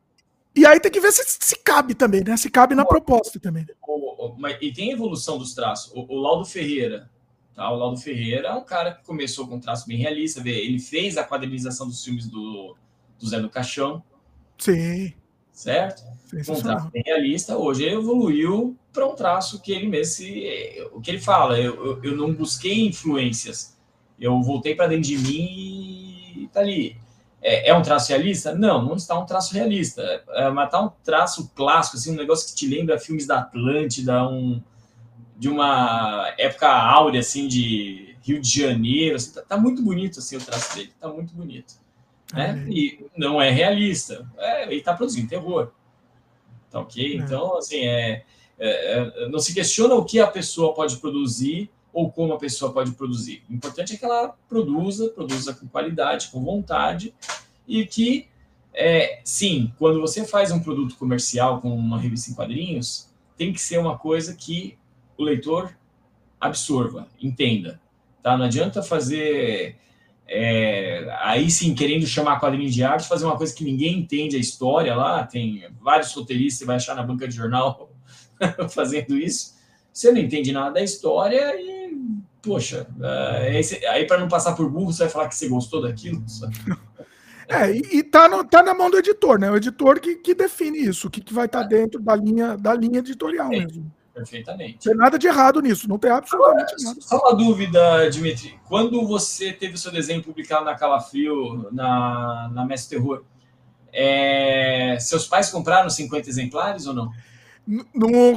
e aí tem que ver se, se cabe também, né? Se cabe na proposta também. O, o, mas, e tem evolução dos traços. O, o Laudo Ferreira, Tá? O Laudo Ferreira é um cara que começou com um traço bem realista. Vê, ele fez a quadrilização dos filmes do, do Zé do Caixão. Sim. Certo? Com um traço bem realista. Hoje ele evoluiu para um traço que ele mesmo se, o que ele fala. Eu, eu, eu não busquei influências. Eu voltei para dentro de mim e tá ali. É, é, um traço realista? Não, não está um traço realista. É, mas está um traço clássico, assim, um negócio que te lembra filmes da Atlântida, um, de uma época áurea, assim, de Rio de Janeiro. Assim, tá, tá, muito bonito, assim, o traço dele. Tá muito bonito. Né? E não é realista. É, ele tá produzindo terror. Tá ok? É. Então, assim, é, é, é, não se questiona o que a pessoa pode produzir ou como a pessoa pode produzir. O importante é que ela produza, produza com qualidade, com vontade e que, é, sim, quando você faz um produto comercial com uma revista em quadrinhos, tem que ser uma coisa que o leitor absorva, entenda. Tá? Não adianta fazer é, aí sim, querendo chamar quadrinho de arte, fazer uma coisa que ninguém entende a história lá, tem vários roteiristas, você vai achar na banca de jornal [laughs] fazendo isso. Você não entende nada da história e, poxa, é, aí para não passar por burro, você vai falar que você gostou daquilo. [laughs] É, e, e tá, no, tá na mão do editor, né? O editor que, que define isso, o que, que vai estar tá dentro da linha, da linha editorial é. mesmo. Perfeitamente. Não tem nada de errado nisso, não tem absolutamente Agora, nada. Só uma dúvida, Dimitri. Quando você teve o seu desenho publicado na Calafrio, na, na Mestre Terror, é... seus pais compraram 50 exemplares ou não?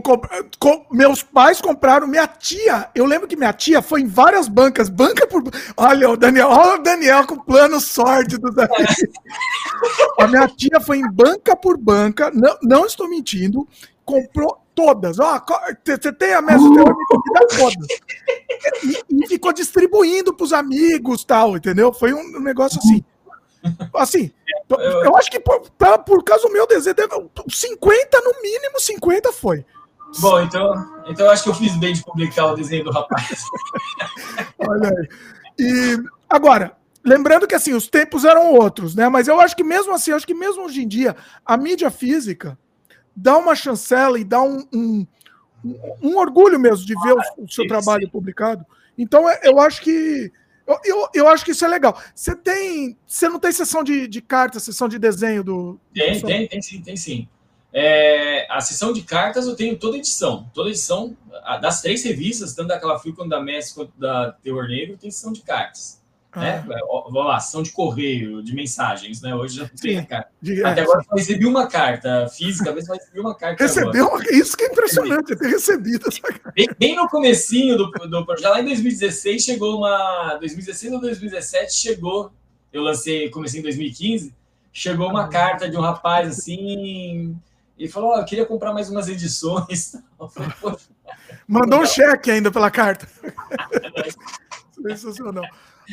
Com, com, meus pais compraram, minha tia, eu lembro que minha tia foi em várias bancas, banca por. Olha o Daniel, olha o Daniel com plano sórdido. [laughs] A minha tia foi em banca por banca, não, não estou mentindo, comprou todas. Ó, você tem a mesa, me dá todas. [laughs] E, e ficou distribuindo para os amigos tal, entendeu? Foi um negócio assim. Assim, eu acho que por, pra, por causa do meu desejo, 50 no mínimo, 50 foi. Bom, então, então eu acho que eu fiz bem de publicar o desenho do rapaz. [laughs] Olha aí. E agora, lembrando que assim, os tempos eram outros, né? Mas eu acho que mesmo assim, eu acho que mesmo hoje em dia, a mídia física dá uma chancela e dá um, um, um orgulho mesmo de ver o, o seu trabalho publicado. Então, é, eu acho que eu, eu, eu, acho que isso é legal. Você tem. Você não tem sessão de, de cartas, sessão de desenho do. Tem, do tem, tem sim, tem sim. É, a sessão de cartas eu tenho toda edição. Toda edição, das três revistas, tanto daquela Fio quanto da Messi quanto da Terror Negro, tem sessão de cartas. Né? Ah. Vamos lá, são de correio, de mensagens, né? Hoje já tem carta. De, Até é, agora eu recebi uma carta física, mas recebi uma carta. Recebeu? Agora. Isso que é impressionante, ter recebido essa carta. Bem, bem, no comecinho do, do projeto, lá em 2016 chegou uma. 2016 ou 2017 chegou. Eu lancei, comecei em 2015, chegou uma ah. carta de um rapaz assim. E falou: oh, eu queria comprar mais umas edições. [laughs] Falei, Mandou um cheque ainda pela carta. [laughs] Sensacional.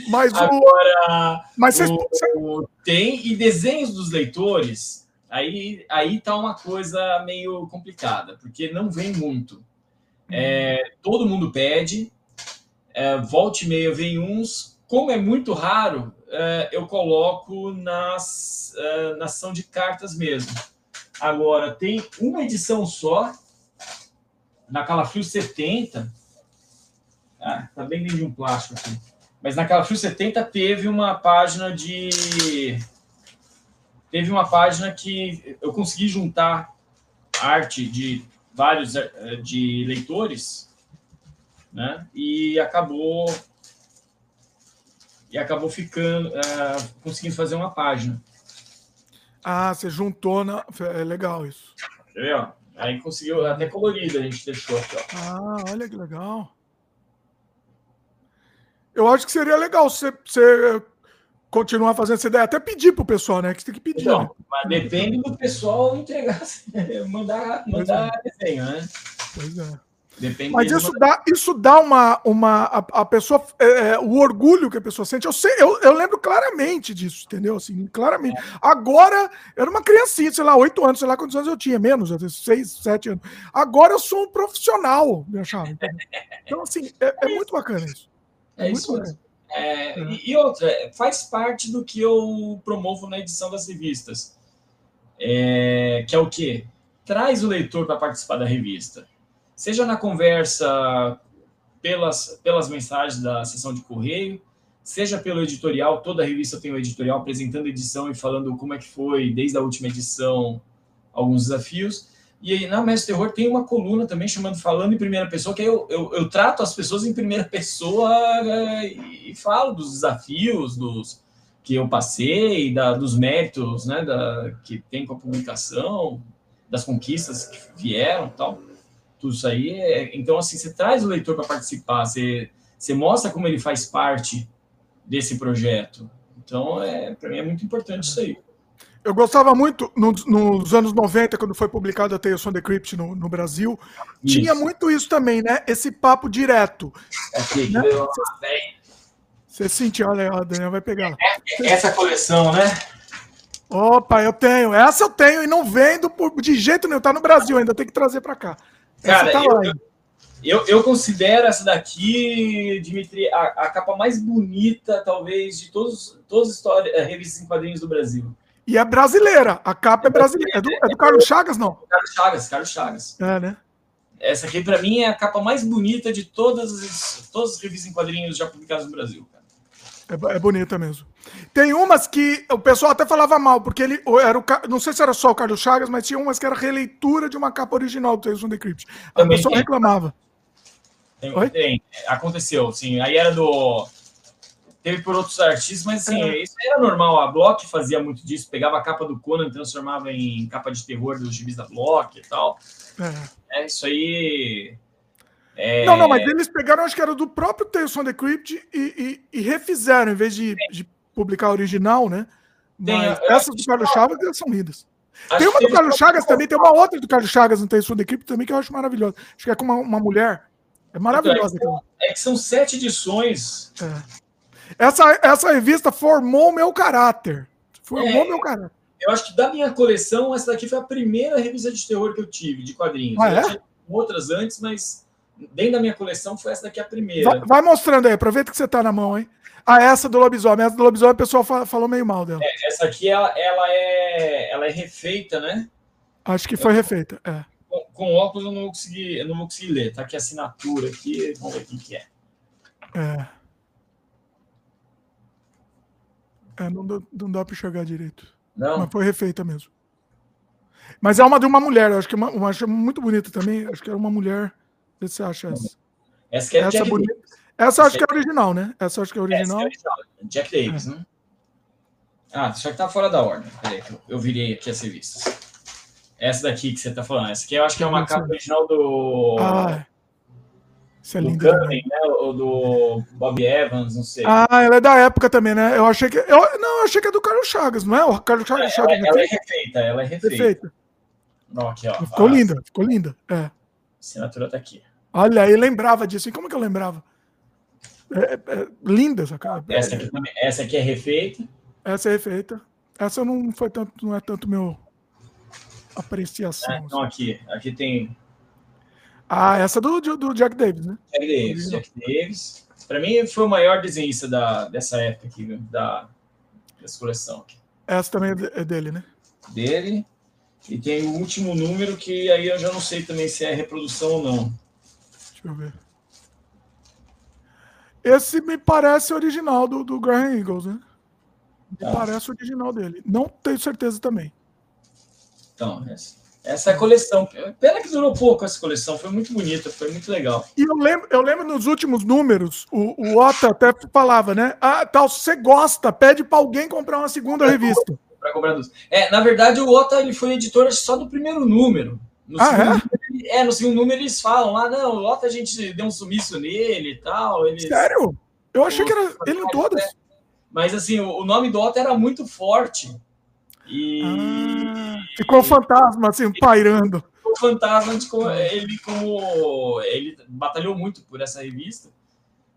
Mas Agora, o... Mas vocês... o... tem e desenhos dos leitores, aí, aí tá uma coisa meio complicada, porque não vem muito. É, todo mundo pede, é, volte e meia vem uns. Como é muito raro, é, eu coloco nas, é, na ação de cartas mesmo. Agora, tem uma edição só, na Calafrio 70. Ah, tá bem dentro de um plástico aqui Mas na Calafrio 70 teve uma página de. Teve uma página que eu consegui juntar arte de vários eh, de leitores, né? E acabou e acabou ficando uh, conseguindo fazer uma página. Ah, você juntou na. É legal isso. Entendeu? Aí conseguiu, até colorido a gente deixou aqui, ó. Ah, olha que legal. Eu acho que seria legal você, você continuar fazendo essa ideia, até pedir pro pessoal, né? Que você tem que pedir. Não, né? mas depende do pessoal entregar, [laughs] mandar, mandar é. desenho, né? Pois é. Depende Mas isso dá, isso dá uma. uma a, a pessoa. É, é, o orgulho que a pessoa sente. Eu, sei, eu, eu lembro claramente disso, entendeu? Assim, claramente. É. Agora, eu era uma criancinha, sei lá, oito anos, sei lá quantos anos eu tinha, menos, seis, sete anos. Agora eu sou um profissional, achava. Entendeu? Então, assim, é, é muito bacana isso. É, isso mesmo. É, e, e, outra, faz parte do que eu promovo na edição das revistas. É, que é o quê? Traz o leitor para participar da revista seja na conversa pelas, pelas mensagens da sessão de correio, seja pelo editorial, toda a revista tem o um editorial apresentando a edição e falando como é que foi desde a última edição, alguns desafios. E aí, na Mestre Terror tem uma coluna também chamando Falando em Primeira Pessoa, que eu, eu, eu trato as pessoas em primeira pessoa é, e falo dos desafios, dos que eu passei, da, dos méritos né, da, que tem com a publicação, das conquistas que vieram tal tudo isso aí. É, então, assim, você traz o leitor para participar, você, você mostra como ele faz parte desse projeto. Então, é, para mim é muito importante isso aí. Eu gostava muito, nos, nos anos 90, quando foi publicado a Tales from the Crypt no, no Brasil, isso. tinha muito isso também, né? Esse papo direto. Aqui, né? Você sentiu, olha, a Daniel vai pegar. É, essa coleção, né? Opa, eu tenho. Essa eu tenho e não vendo por, de jeito nenhum. Tá no Brasil ainda, tem que trazer para cá. Cara, tá eu, eu, eu, considero essa daqui, Dimitri, a, a, capa mais bonita, talvez, de todos, todas as eh, revistas em quadrinhos do Brasil. E é brasileira. A capa é, brasileira. É do, é do Carlos Chagas, não? Carlos Chagas, Carlos Chagas. É, né? Essa aqui, para mim, é a capa mais bonita de todas as, todas as revistas em quadrinhos já publicadas no Brasil. É, é, bonita mesmo. Tem umas que o pessoal até falava mal, porque ele era o. Não sei se era só o Carlos Chagas, mas tinha umas que era releitura de uma capa original do Tales from the Crypt. A Também pessoa tem. reclamava. Tem, tem, aconteceu, sim. Aí era do. Teve por outros artistas, mas assim, é. isso era normal. A Block fazia muito disso, pegava a capa do Conan, transformava em capa de terror dos gibis da Block e tal. É, é isso aí é... Não, não, mas eles pegaram, acho que era do próprio Tales from the Crypt e, e, e refizeram, em vez de, de publicar a original, né? Mas tem, essas do Carlos Chagas são lindas. Tem uma do Carlos Chagas também, tem uma outra do Carlos Chagas no Tales from the Crypt também que eu acho maravilhosa. Acho que é com uma, uma mulher. É maravilhosa. Então, é, que são sete edições. Essa, essa revista formou meu caráter. Formou é, meu caráter. Eu acho que da minha coleção, essa daqui foi a primeira revista de terror que eu tive, de quadrinhos. Ah, é? outras antes, mas dentro da minha coleção foi essa daqui a primeira. Vai, vai, mostrando aí, aproveita que você tá na mão, hein? Ah, essa do lobisomem. Essa do lobisomem o pessoal falou meio mal dela. É, essa aqui, ela, ela, é, ela é refeita, né? Acho que foi refeita, é. Com, com, óculos eu não vou conseguir, eu não vou conseguir ler. Tá aqui a assinatura aqui, vamos ver o que é. É. É, não, dá, não dá pra enxergar direito. Não. Mas foi refeita mesmo. Mas é uma de uma mulher, acho que é uma, uma acho muito bonita também. Acho que era uma mulher que você acha essa? Essa, que é essa, Jack bonita. essa acho que é original, né? Essa acho que é original. É original. Jack Davis, é. né? Ah, só que tá fora da ordem. Peraí, que eu, eu virei aqui as revistas. Essa daqui que você tá falando. Essa aqui eu acho que é uma capa original do. Ah, isso é lindo. Do né? Ou do Bob Evans, não sei. Ah, ela é da época também, né? Eu achei que. Eu, não, eu achei que é do Carlos Chagas, não é? O Carlos Chagas. É, ela, ela, é refeita, ela é refeita. aqui, ó. Ficou linda, ficou linda. É. A assinatura tá aqui. Olha, aí lembrava disso. E como que eu lembrava? É, é, linda essa cara. Essa aqui, essa aqui é refeita. Essa é refeita. Essa não foi tanto, não é tanto meu apreciação. Ah, então aqui, aqui tem. Ah, essa do, do Jack Davis, né? Jack Davis, Jack Davis. Para mim foi o maior desenhista da, dessa época aqui, da dessa coleção aqui. Essa também é dele, né? Dele. E tem o último número que aí eu já não sei também se é reprodução ou não. Deixa eu ver. Esse me parece original do, do Graham Eagles, né? Me ah. parece original dele. Não tenho certeza também. Então, essa, essa é a coleção. Pena que durou pouco essa coleção, foi muito bonita, foi muito legal. E eu lembro, eu lembro nos últimos números, o, o Otto até falava, né? Ah, tal, se você gosta, pede para alguém comprar uma segunda revista. comprar É, na verdade, o Otto ele foi editor só do primeiro número. No ah, é? É, no segundo número eles falam lá, não, o Otto a gente deu um sumiço nele e tal. Eles, Sério? Eu achei que era ele em todas. É. Mas assim, o, nome do Otto era muito forte. E. Ah, ficou fantasma, assim, pairando. Ficou fantasma ele, como. Ele batalhou muito por essa revista.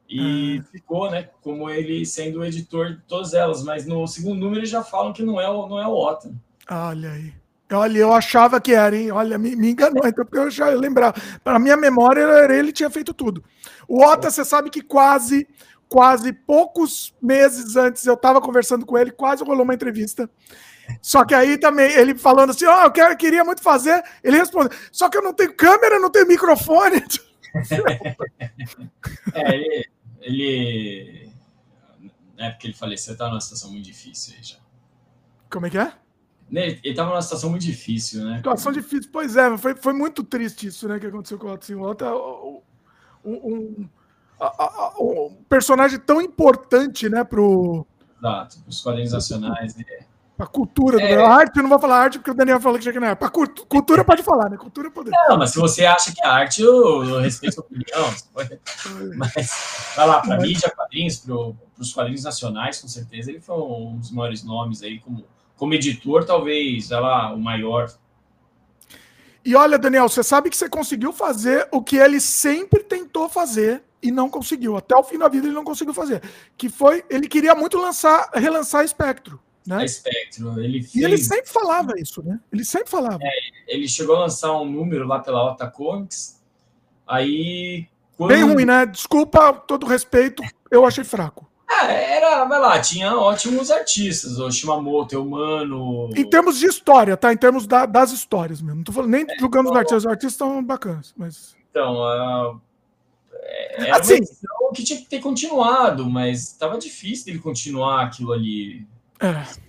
E ah. ficou, né? Como ele sendo o editor de todas elas. Mas no segundo número eles já falam que não é o, não é o Otto. Olha aí. Olha, eu achava que era, hein? Olha, me, me enganou, então, porque eu já lembrava. Para minha memória, era ele tinha feito tudo. O Ota, você sabe que quase, quase poucos meses antes eu estava conversando com ele, quase rolou uma entrevista. Só que aí também, ele falando assim, ó, oh, eu quero, queria muito fazer, ele respondeu, só que eu não tenho câmera, não tenho microfone. [laughs] é, ele, ele... É porque ele faleceu, tá numa situação muito difícil aí já. Como é que é? Ele estava numa situação muito difícil, né? Situação difícil, pois é, foi, foi muito triste isso, né, que aconteceu com o Otto Otto um, um, um, personagem tão importante, né, pro... Exato, os quadrinhos nacionais. É. A cultura, é. a arte, eu não vou falar arte porque o Daniel falou que já que não é. Pra cultura pode falar, né? Cultura pode. Não, mas se você acha que é arte, eu, eu respeito a opinião. Pode... [laughs] Mas vai lá, para mídia, quadrinhos, para os quadrinhos nacionais, com certeza, ele foi um dos maiores nomes aí, como como editor, talvez, ela o maior. E olha, Daniel, você sabe que você conseguiu fazer o que ele sempre tentou fazer e não conseguiu. Até o fim da vida ele não conseguiu fazer. Que foi, ele queria muito lançar, relançar Espectro. Né? Espectro. Ele fez... E ele sempre falava isso, né? Ele sempre falava. É, ele chegou a lançar um número lá pela Ota Comics. Aí. Quando... Bem ruim, né? Desculpa, todo respeito, eu achei fraco. Ah, era, vai lá, tinha ótimos artistas, o Shimamoto, o Mano. Em termos de história, tá? Em termos da, das histórias mesmo. Não tô falando nem é, julgando os artistas, os artistas estão bacanas, mas. Então, uh, era assim, uma que tinha que ter continuado, mas estava difícil dele continuar aquilo ali. É.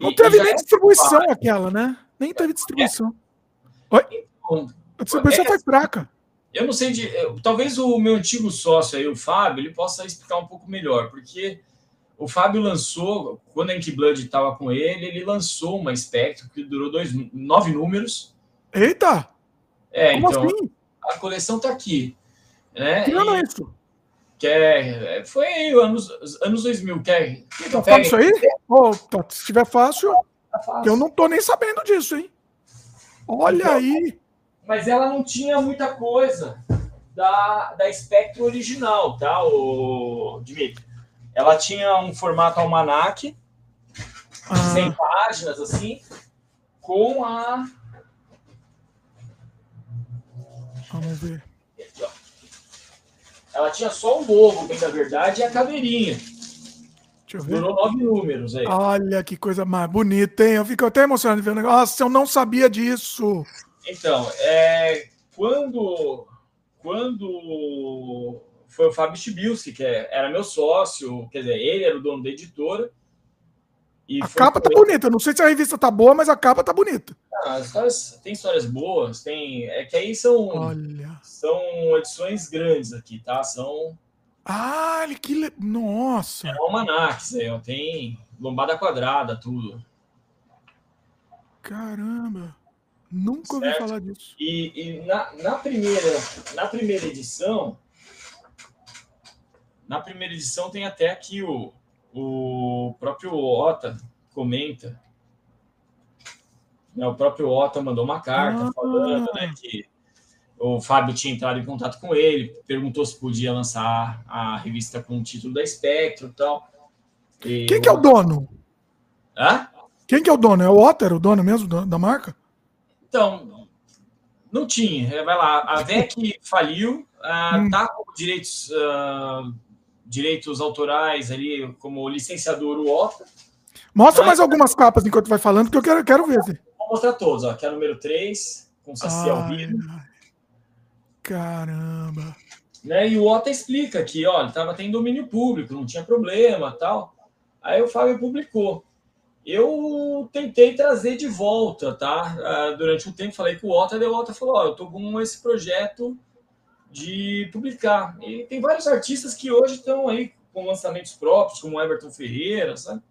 Não e, teve nem distribuição é aquela, né? Nem teve distribuição. Oi? Então, a distribuição é, foi fraca. Eu não sei de. Talvez o meu antigo sócio aí, o Fábio, ele possa explicar um pouco melhor, porque o Fábio lançou, quando a Ink Blood estava com ele, ele lançou uma Spectrum que durou dois, nove números. Eita! É, Como então. Assim? A coleção está aqui. Né? Que ano é isso? Que é, foi aí, anos, anos 2000. Quer, quer tá fácil isso aí? Oh, tá, se estiver fácil, tá fácil, eu não tô nem sabendo disso, hein? Olha então, aí mas ela não tinha muita coisa da, da Spectrum original, tá, o Dimitri? Ela tinha um formato almanac, ah. 100 páginas, assim, com a... Vamos ver. Ela tinha só o logo, bem da verdade, e a caveirinha. Deixa eu ver. Durou nove números aí. Olha que coisa mais bonita, hein? Eu fico até emocionado de ver o negócio. Nossa, eu não sabia disso. Então, é, quando, quando foi o Fábio Stibilski, que é, era meu sócio, quer dizer, ele era o dono da editora. A capa tá bonita, não sei se a revista tá boa, mas a capa tá bonita. Ah, as histórias, tem histórias boas, tem. É que aí são, Olha. são edições grandes aqui, tá? São. Ah, que. Le... Nossa! É um almanacs, aí, ó, tem lombada quadrada, tudo. Caramba! Nunca ouvi falar disso. E, e na, na, primeira, na primeira edição, na primeira edição tem até aqui o, o próprio Ota comenta. Né, o próprio Ota mandou uma carta ah. falando né, que o Fábio tinha entrado em contato com ele, perguntou se podia lançar a revista com o título da Espectro e tal. E Quem que é o dono? Hã? Quem que é o dono? É o Otter, o dono mesmo da marca? Então, não tinha. Vai lá, a [laughs] VEC faliu, uh, hum. tá com direitos, uh, direitos autorais ali, como licenciador o OTA. Mostra mais algumas capas enquanto vai falando, que eu quero, quero ver. Vou mostrar todos, ó. Aqui é a número 3, com Saci ao vivo. Caramba. Né? E o Ota explica que, olha, estava tendo domínio público, não tinha problema tal. Aí o Fábio publicou. Eu tentei trazer de volta, tá? Ah, durante um tempo falei com o Ota, e o Ota falou: Ó, eu tô com esse projeto de publicar. E tem vários artistas que hoje estão aí com lançamentos próprios, como Everton Ferreira, sabe?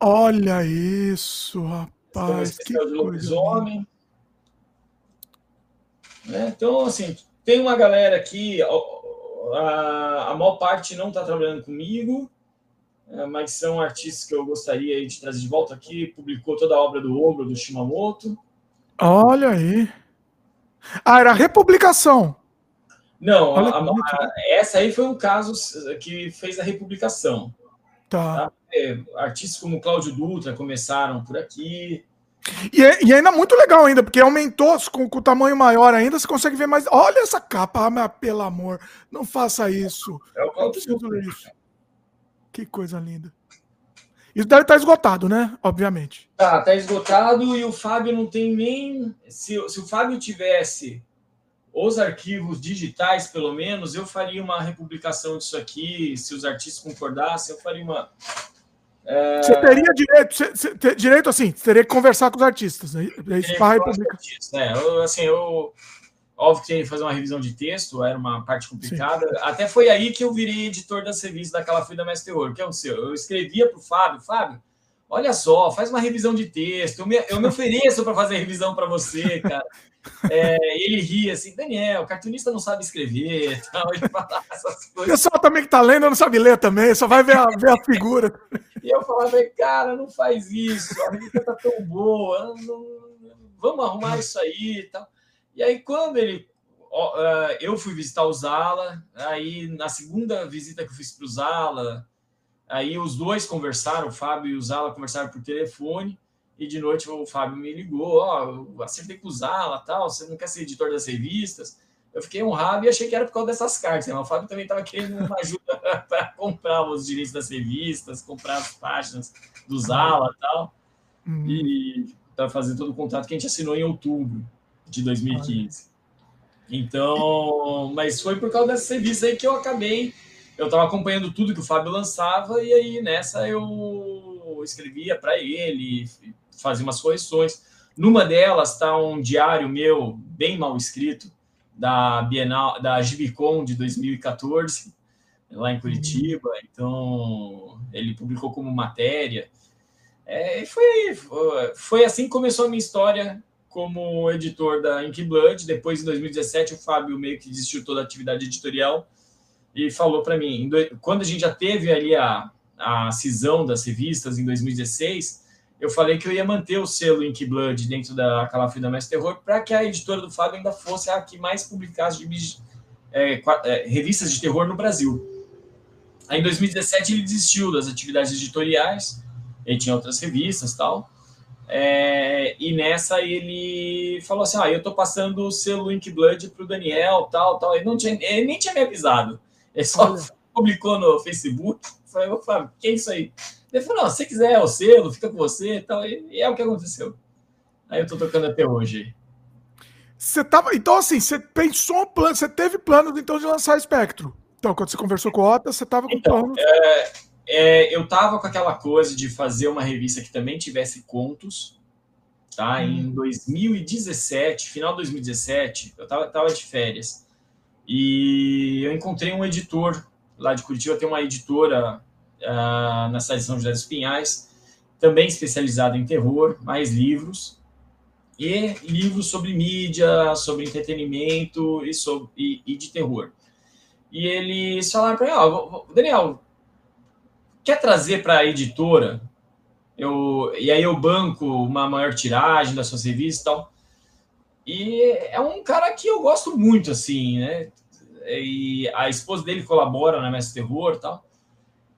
Olha isso, rapaz. Que coisa. Né? Então, assim, tem uma galera aqui, a, a maior parte não está trabalhando comigo, é, mas são artistas que eu gostaria de trazer de volta aqui. Publicou toda a obra do Ogro, do Shimamoto. Olha aí. Ah, era republicação. Não, a, a, essa aí foi um caso que fez a republicação. Tá. tá? É, artistas como Cláudio Dutra começaram por aqui. E, é, e ainda muito legal ainda, porque aumentou com, com, o tamanho maior ainda, você consegue ver mais. Olha essa capa, ah, pelo amor, não faça isso. É o isso. Que coisa linda. Isso deve estar esgotado, né? Obviamente. Tá, tá esgotado e o Fábio não tem nem. Se, se o Fábio tivesse os arquivos digitais, pelo menos, eu faria uma republicação disso aqui. Se os artistas concordassem, eu faria uma é... Você teria direito, você, você, direito assim, você teria que conversar com os artistas. Né? Para artistas, né? Eu, assim, eu, óbvio que fazer uma revisão de texto, era uma parte complicada. Sim. Até foi aí que eu virei editor das revistas daquela Fui da Mestre Terror, que é o seu. Eu escrevia para o Fábio, Fábio, olha só, faz uma revisão de texto. Eu me, eu me ofereço para fazer revisão para você, cara. É, ele ria assim, Daniel, cartunista não sabe escrever, [laughs] tal, ele fala essas coisas. O pessoal também que tá lendo não sabe ler também, só vai ver a, ver a figura. E eu falava, cara, não faz isso, a revista tá tão boa, não, vamos arrumar isso aí e tal. E aí, quando ele. Eu fui visitar o Zala, aí na segunda visita que eu fiz para o Zala, aí os dois conversaram, o Fábio e o Zala conversaram por telefone. E de noite o Fábio me ligou, ó, oh, acertei com o Zala, tal, você não quer ser editor das revistas? Eu fiquei honrado e achei que era por causa dessas cartas. Né? O Fábio também estava querendo uma ajuda [laughs] para comprar os direitos das revistas, comprar as páginas do Zala e tal. Uhum. E para fazer todo o contrato que a gente assinou em outubro de 2015. Então, mas foi por causa dessas revistas aí que eu acabei. Eu estava acompanhando tudo que o Fábio lançava, e aí nessa eu escrevia para ele, fazer umas correções. Numa delas está um diário meu bem mal escrito da Bienal, da Gibicon de 2014, lá em Curitiba. Então ele publicou como matéria. É, foi, foi assim que começou a minha história como editor da Ink Blood. Depois, em 2017, o Fábio meio que desistiu toda a atividade editorial e falou para mim, quando a gente já teve ali a, a cisão das revistas em 2016, eu falei que eu ia manter o selo Ink Blood dentro da Calafrio da Mestre Terror para que a editora do Fábio ainda fosse a que mais publicasse de, é, é, revistas de terror no Brasil. Aí, em 2017 ele desistiu das atividades editoriais, ele tinha outras revistas tal. É, e nessa ele falou assim: Ah, eu tô passando o selo Ink Blood pro Daniel, tal, tal. Ele, não tinha, ele nem tinha me avisado. Ele só Olha. publicou no Facebook. Falei, Fábio, que é isso aí? Ele falou: não, se você quiser é o selo, fica com você e tal. E é o que aconteceu. Aí eu tô tocando até hoje. Você tava. Então, assim, você pensou um plano, você teve planos então de lançar Espectro. Então, quando você conversou com o Ota, você tava com então, planos. É, é, eu tava com aquela coisa de fazer uma revista que também tivesse contos. Tá? Hum. Em 2017, final de 2017, eu tava, tava de férias. E eu encontrei um editor lá de Curitiba, tem uma editora uh, na cidade de São José dos Pinhais, também especializado em terror, mais livros, e livros sobre mídia, sobre entretenimento e, sobre, e, e de terror. E eles falaram para mim, ó, Daniel, quer trazer para a editora? Eu, e aí eu banco uma maior tiragem das suas revistas e tal. E é um cara que eu gosto muito, assim, né? E a esposa dele colabora na Mestre Terror e tal.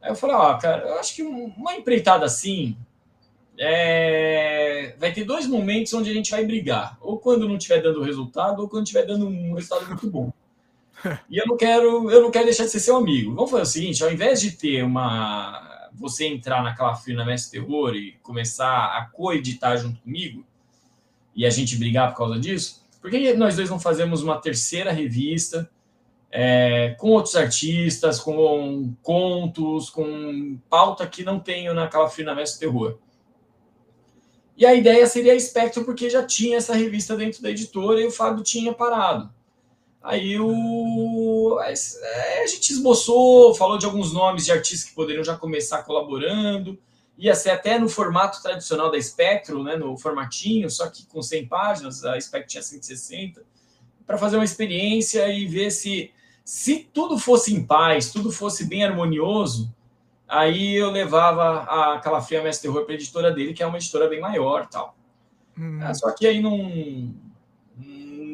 Aí eu falei, ó, cara, eu acho que uma empreitada assim é... vai ter dois momentos onde a gente vai brigar. Ou quando não estiver dando resultado, ou quando estiver dando um resultado muito bom. [laughs] E eu não quero, eu não quero deixar de ser seu amigo. Vamos fazer o seguinte, ao invés de ter uma você entrar naquela fila Mestre Terror e começar a coeditar junto comigo e a gente brigar por causa disso, Por que nós dois não fazemos uma terceira revista é, com outros artistas, com contos, com pauta que não tenho na Calafrio na Mestre Terror? E a ideia seria a Spectrum, porque já tinha essa revista dentro da editora e o Fábio tinha parado. Aí o, a gente esboçou, falou de alguns nomes de artistas que poderiam já começar colaborando. Ia ser até no formato tradicional da Spectrum, né, no formatinho, só que com 100 páginas, a Spectrum tinha 160, para fazer uma experiência e ver se, se tudo fosse em paz, tudo fosse bem harmonioso, Aí eu levava a Calafria Mestre Terror para a editora dele, que é uma editora bem maior tal. Hum. É, só que aí não,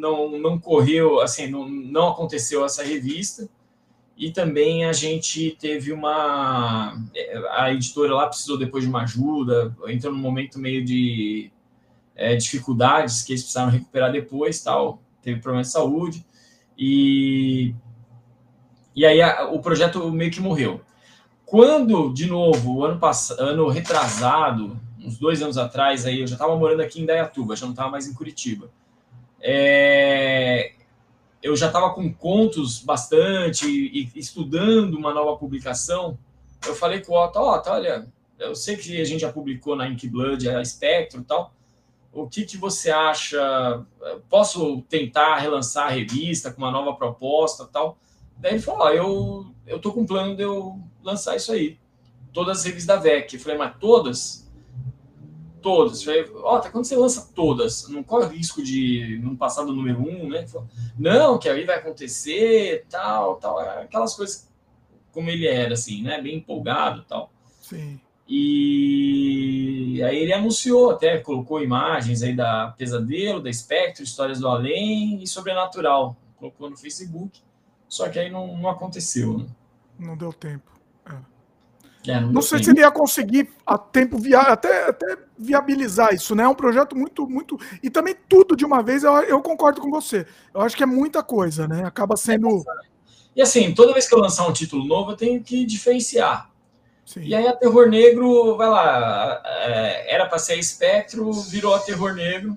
não, não correu, assim, não, não aconteceu essa revista. E também a gente teve uma. A editora lá precisou depois de uma ajuda, entrou num momento meio de é, dificuldades que eles precisaram recuperar depois, tal. Teve problema de saúde. E, e aí a, o projeto meio que morreu. Quando, de novo, ano passado, ano retrasado, uns dois anos atrás, aí eu já estava morando aqui em Dayatuba, já não estava mais em Curitiba. É, eu já estava com contos bastante e, estudando uma nova publicação. Eu falei com o Otto, Otto, olha, eu sei que a gente já publicou na Ink Blood, a Spectro e tal. O que, que você acha? Posso tentar relançar a revista com uma nova proposta tal? Daí ele falou, eu, eu tô com um plano de eu lançar isso aí. Todas as revistas da VEC. Eu falei, mas todas? Todas. Ó, oh, tá quando você lança todas, não corre o risco de não passar do número um, né? Não, que aí vai acontecer, tal, tal. Aquelas coisas como ele era, assim, né? Bem empolgado tal. Sim. E aí ele anunciou, até colocou imagens aí da Pesadelo, da Espectro, Histórias do Além e Sobrenatural. Colocou no Facebook. Só que aí não, não aconteceu. Né? Não deu tempo. É, não, não sei se ele ia conseguir a tempo via, até, até viabilizar isso, né? É um projeto muito, muito. E também tudo de uma vez, eu, eu concordo com você. Eu acho que é muita coisa, né? Acaba sendo. E assim, toda vez que eu lançar um título novo, eu tenho que diferenciar. Sim. E aí a Terror Negro, vai lá, é, era para ser Espectro, virou a Terror Negro.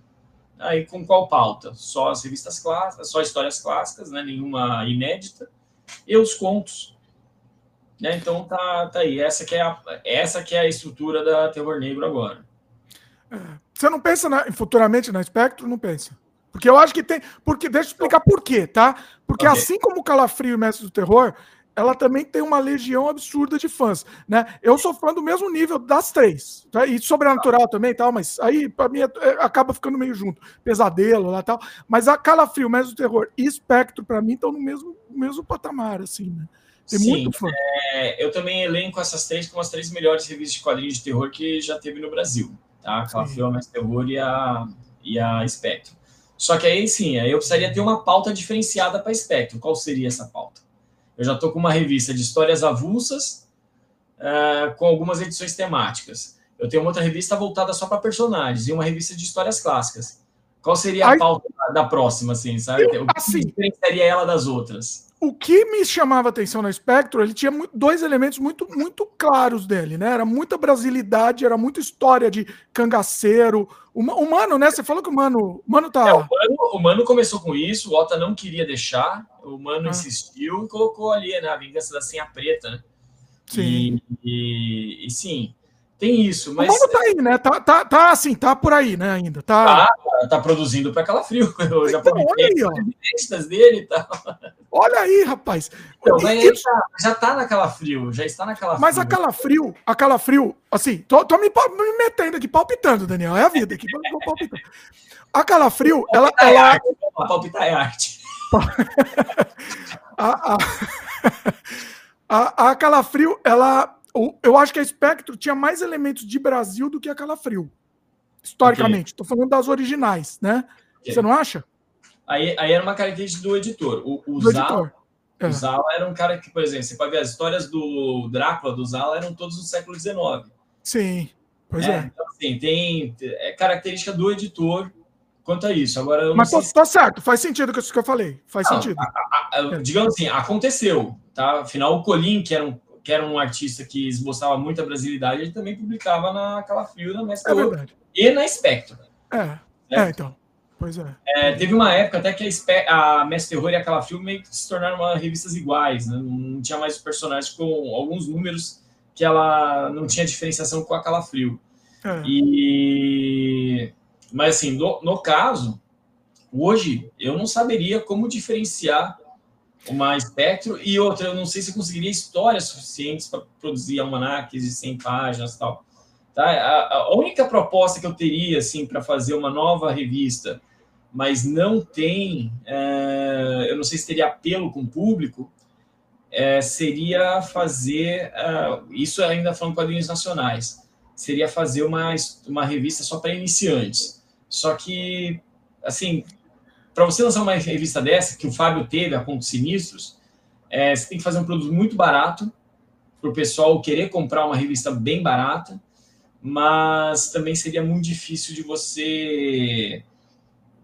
Aí com qual pauta? Só as revistas clássicas, só histórias clássicas, né? Nenhuma inédita. E os contos. Né? Então tá, tá aí. Essa que, é a, essa que é a estrutura da Terror Negro agora. É. Você não pensa na, futuramente na Spectro? Não pensa. Porque eu acho que tem. Porque, deixa eu explicar por quê, tá? Porque okay. assim como o Calafrio e o Mestre do Terror, ela também tem uma legião absurda de fãs, né? Eu sou fã do mesmo nível das três, tá? E sobrenatural também tal, mas aí para mim é, é, acaba ficando meio junto, pesadelo lá tal. Mas a Calafrio, Mestre do Terror e Espectro para mim estão no mesmo mesmo patamar, assim, né? Tem Sim, muito fã. É, eu também elenco essas três como as três melhores revistas de quadrinhos de terror que já teve no Brasil. Tá? A Calafrio, Mais Terror e a, e a Spectro. Só que aí sim, aí eu precisaria ter uma pauta diferenciada para Spectro. Qual seria essa pauta? Eu já estou com uma revista de histórias avulsas uh, com algumas edições temáticas. Eu tenho uma outra revista voltada só para personagens e uma revista de histórias clássicas. Qual seria a Ai, pauta da próxima, assim, sabe? Eu, o que assim, diferenciaria ela das outras? O que me chamava atenção na Spectrum, ele tinha dois elementos muito, muito claros dele, né? Era muita brasilidade, era muita história de cangaceiro. O, o Mano, né? Você falou que o Mano, o Mano tá. É, o, Mano, o Mano começou com isso, o Ota não queria deixar, o Mano ah. insistiu e colocou ali, né? A vingança da Senha Preta, né? Sim. E, e, e sim, tem isso, mas. O tá aí, né? Tá, tá, tá assim, tá por aí, né? Ainda. Tá, tá, tá produzindo para Calafrio. [laughs] Eu já então, olha aí, ó. dele e tal. Olha aí, rapaz. Então, e, já, já tá na Calafrio, já está na Calafrio. Mas a Calafrio, a Calafrio, assim, tô, tô me, me, metendo aqui, palpitando, Daniel. É a vida aqui, tô palpitando. A Calafrio, ela. É ela... Arte, a palpitar é arte. [laughs] a, a, [laughs] a, a Calafrio, ela eu acho que a Spectro tinha mais elementos de Brasil do que a Calafrio. Historicamente. Estou okay. falando das originais, né? Okay. Você não acha? Aí, aí era uma característica do editor. O, o do Zala, editor. É. O Zala era um cara que, por exemplo, você pode ver as histórias do Drácula, do Zala, eram todos do século XIX. Sim, pois é. é. Então, assim, tem é característica do editor quanto a isso. Agora, Mas tô, se... tá certo, faz sentido com isso que eu falei. Faz não, sentido. A, a, a, digamos assim, aconteceu. Tá? Afinal, o Colim, que era um que era um artista que esboçava muita brasilidade, ele também publicava na Calafrio, na Mestre é e na Spectrum. É, é então. Pois é. é. Teve uma época até que a, a Mestre Terror e aquela filme se tornaram uma, revistas iguais, né? Não tinha mais personagens com alguns números que ela não tinha diferenciação com aquela frio. É. E mas assim, no, no caso, hoje eu não saberia como diferenciar uma espectro e outra, eu não sei se conseguiria histórias suficientes para produzir almanaques de 100 páginas e tal. Tá? A, a, única proposta que eu teria assim para fazer uma nova revista, mas não tem, é, eu não sei se teria apelo com o público, é, seria fazer, é, isso ainda falando quadrinhos nacionais, seria fazer uma, uma revista só para iniciantes. Só que, assim, para você lançar uma revista dessa, que o Fábio teve, a Contos Sinistros, é, você tem que fazer um produto muito barato, para o pessoal querer comprar uma revista bem barata, mas também seria muito difícil de você.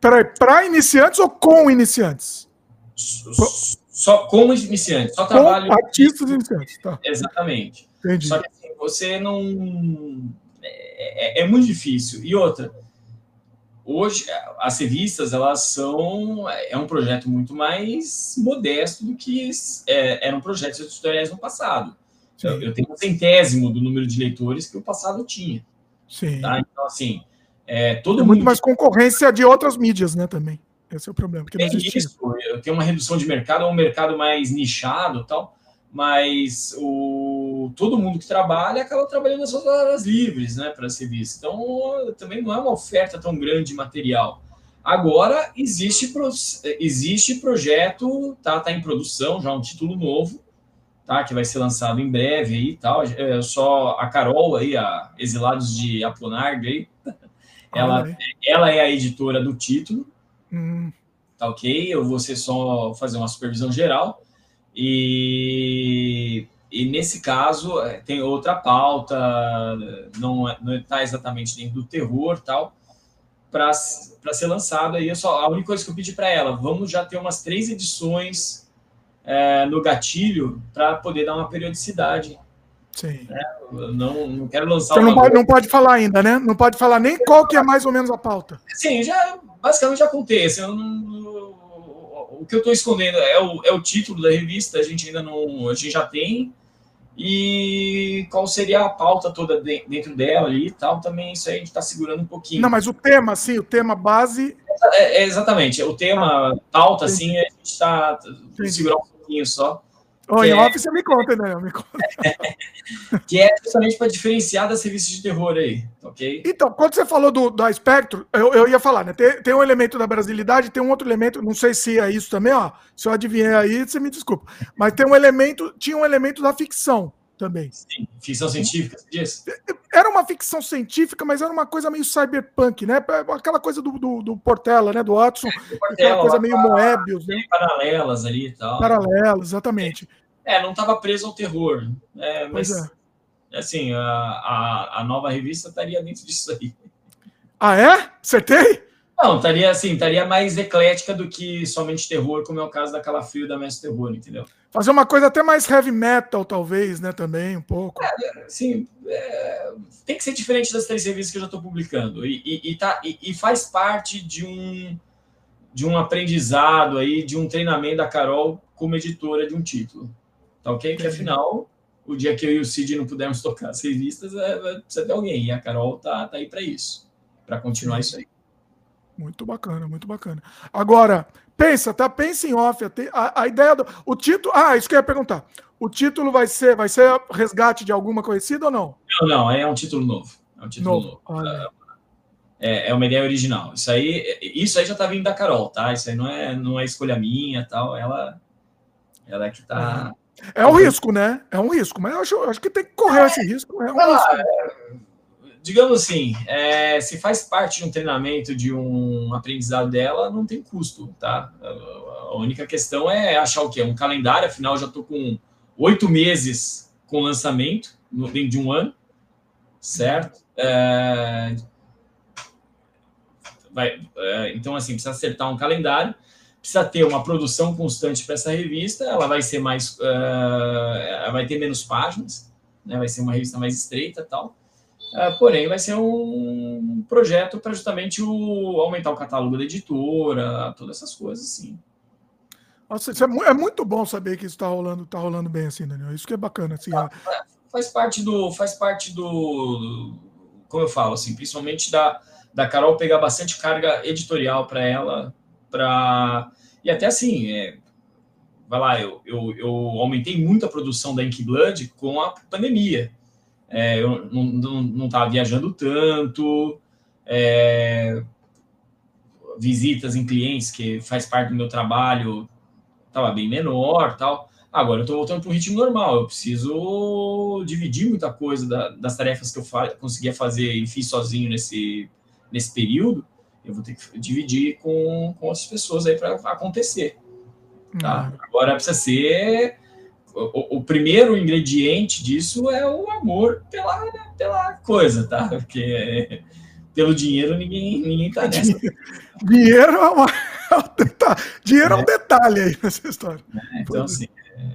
Peraí, para iniciantes ou com iniciantes? Só com iniciantes, só trabalho. artistas iniciantes, tá. Exatamente. Entendi. Só que assim, você não. É, é, é, muito difícil. E outra, hoje as revistas elas são é um projeto muito mais modesto do que é, eram projetos editoriais no passado. Eu, eu, tenho um centésimo do número de leitores que o passado tinha. Sim. Tá? Então, assim, é, todo Tem muito mais concorrência de outras mídias, né, também. Esse é o problema. Que é isso. Eu tenho uma redução de mercado, é um mercado mais nichado tal, mas o, todo mundo que trabalha acaba trabalhando nas suas horas livres, né, para ser visto. Então, também não é uma oferta tão grande de material. Agora, existe, existe projeto, tá, tá em produção, já um título novo, tá? Que vai ser lançado em breve aí tal. É só a Carol aí, a Exilados de Aponarga aí. Ela, ela é a editora do título. Hum. Tá ok? Eu vou ser só fazer uma supervisão geral. E, e nesse caso é, tem outra pauta, não está é, exatamente dentro do terror tal, para ser lançado aí. Eu só, a única coisa que eu pedi para ela, vamos já ter umas três edições é, no gatilho para poder dar uma periodicidade. Sim. Né? Não, não quero lançar. Você não pode, não pode falar ainda, né? Não pode falar nem qual que é mais ou menos a pauta. Sim, já basicamente já acontece. Eu não, o que eu estou escondendo é o, é o título da revista. A gente ainda não, a gente já tem e qual seria a pauta toda dentro dela ali e tal, também isso aí a gente está segurando um pouquinho. Não, mas o tema, sim, o tema base. É, é exatamente, o tema, pauta, assim, a gente está segurando um pouquinho só. Oh, em é... off você me conta, né? Me conta. [laughs] que é justamente para diferenciar das revistas de terror aí, ok? Então, quando você falou do, da Spectro, eu, eu ia falar, né? Tem, tem um elemento da brasilidade, tem um outro elemento, não sei se é isso também, ó. Se eu adivinhei aí, você me desculpa. Mas tem um elemento, tinha um elemento da ficção também. Sim, ficção científica, você diz? Era uma ficção científica, mas era uma coisa meio cyberpunk, né? Aquela coisa do, do, do Portela, né? Do Watson, é, Portela, aquela coisa meio Moebius, né? Paralelas ali e tal. Paralelas, exatamente. É, não estava preso ao terror. É, mas, é. assim, a, a, a, nova revista estaria dentro disso aí. Ah, é? Acertei? Não, estaria assim, estaria mais eclética do que somente terror, como é o caso da Calafrio da Mestre Terror, entendeu? Fazer uma coisa até mais heavy metal, talvez, né? Também, um pouco. É, sim, é, tem que ser diferente das três revistas que eu já estou publicando. E, e, e, tá, e, e faz parte de um, de um aprendizado aí, de um treinamento da Carol como editora de um título. Tá ok? Que afinal, o dia que eu e o Cid não pudermos [laughs] tocar as revistas, é, precisa ter alguém. E a Carol tá, tá aí para isso, para continuar isso aí. Muito bacana, muito bacana. Agora, pensa, tá? Pensa em off. A, a ideia do. O título. Ah, isso que eu ia perguntar. O título vai ser, vai ser resgate de alguma conhecida ou não? Não, não, é um título novo. É um título novo. novo. É, é uma ideia original. Isso aí, isso aí já tá vindo da Carol, tá? Isso aí não é, não é escolha minha tal. Ela, ela é que tá. É um risco, né? É um risco, mas eu acho, acho que tem que correr esse risco. É um ah, risco. Digamos assim, é, se faz parte de um treinamento, de um aprendizado dela, não tem custo, tá? A única questão é achar o quê? Um calendário, afinal, já estou com oito meses com lançamento, no, dentro de um ano, certo? É, vai, é, então, assim, precisa acertar um calendário precisa ter uma produção constante para essa revista, ela vai ser mais, uh, vai ter menos páginas, né? Vai ser uma revista mais estreita, tal. Uh, porém, vai ser um projeto para justamente o, aumentar o catálogo da editora, todas essas coisas, assim. Nossa, é, é, muito bom saber que isso está rolando, tá rolando bem assim, Daniel. Isso que é bacana. Assim, ah, faz parte do. Faz parte do. Como eu falo, assim, principalmente da, da Carol pegar bastante carga editorial para ela, para. E até assim, é, vai lá, eu, eu, eu aumentei muito a produção da Ink Blood com a pandemia. É, eu não estava viajando tanto, é, visitas em clientes, que faz parte do meu trabalho, estava bem menor tal. Agora eu estou voltando para o ritmo normal, eu preciso dividir muita coisa da, das tarefas que eu fa conseguia fazer e fiz sozinho nesse, nesse período, eu vou ter que dividir com, com outras pessoas aí para acontecer. Tá? Uhum. Agora precisa ser. O, o, primeiro ingrediente disso é o amor pela, pela coisa, tá? Porque pelo dinheiro ninguém, ninguém tá nessa. Dinheiro é uma. Tá, dinheiro é, um é. detalhe aí nessa história. É, então, assim. É...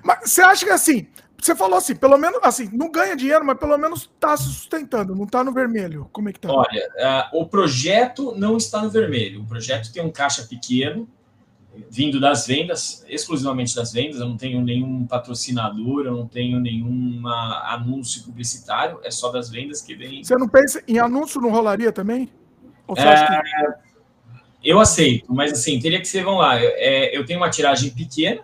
Mas você acha que assim, você falou assim, pelo menos assim, não ganha dinheiro, mas pelo menos está se sustentando, não está no vermelho. Como é que tá? Olha, uh, o projeto não está no vermelho. O projeto tem um caixa pequeno, vindo das vendas, exclusivamente das vendas, eu não tenho nenhum patrocinador, eu não tenho nenhum anúncio publicitário, é só das vendas que vem. Você não pensa em anúncio não rolaria também? É, que... Eu aceito, mas assim, teria que ser, vamos lá, é, eu tenho uma tiragem pequena,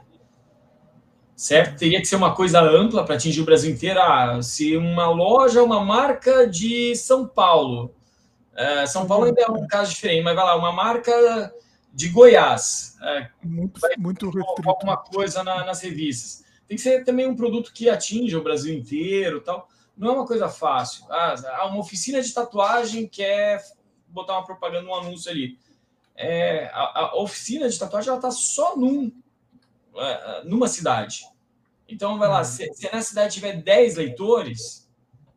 certo? Teria que ser uma coisa ampla para atingir o Brasil inteiro. Ah, se uma loja, uma marca de São Paulo, é, São Paulo ainda é um caso diferente, mas vai lá, uma marca de Goiás. É, muito, muito restrito. Alguma coisa na, nas revistas. Tem que ser também um produto que atinja o Brasil inteiro tal. Não é uma coisa fácil. Ah, uma oficina de tatuagem quer botar uma propaganda, um anúncio ali. É, a, a oficina de tatuagem ela está só num, é, numa cidade. Então, vai lá, uhum. se, se na cidade tiver 10 leitores,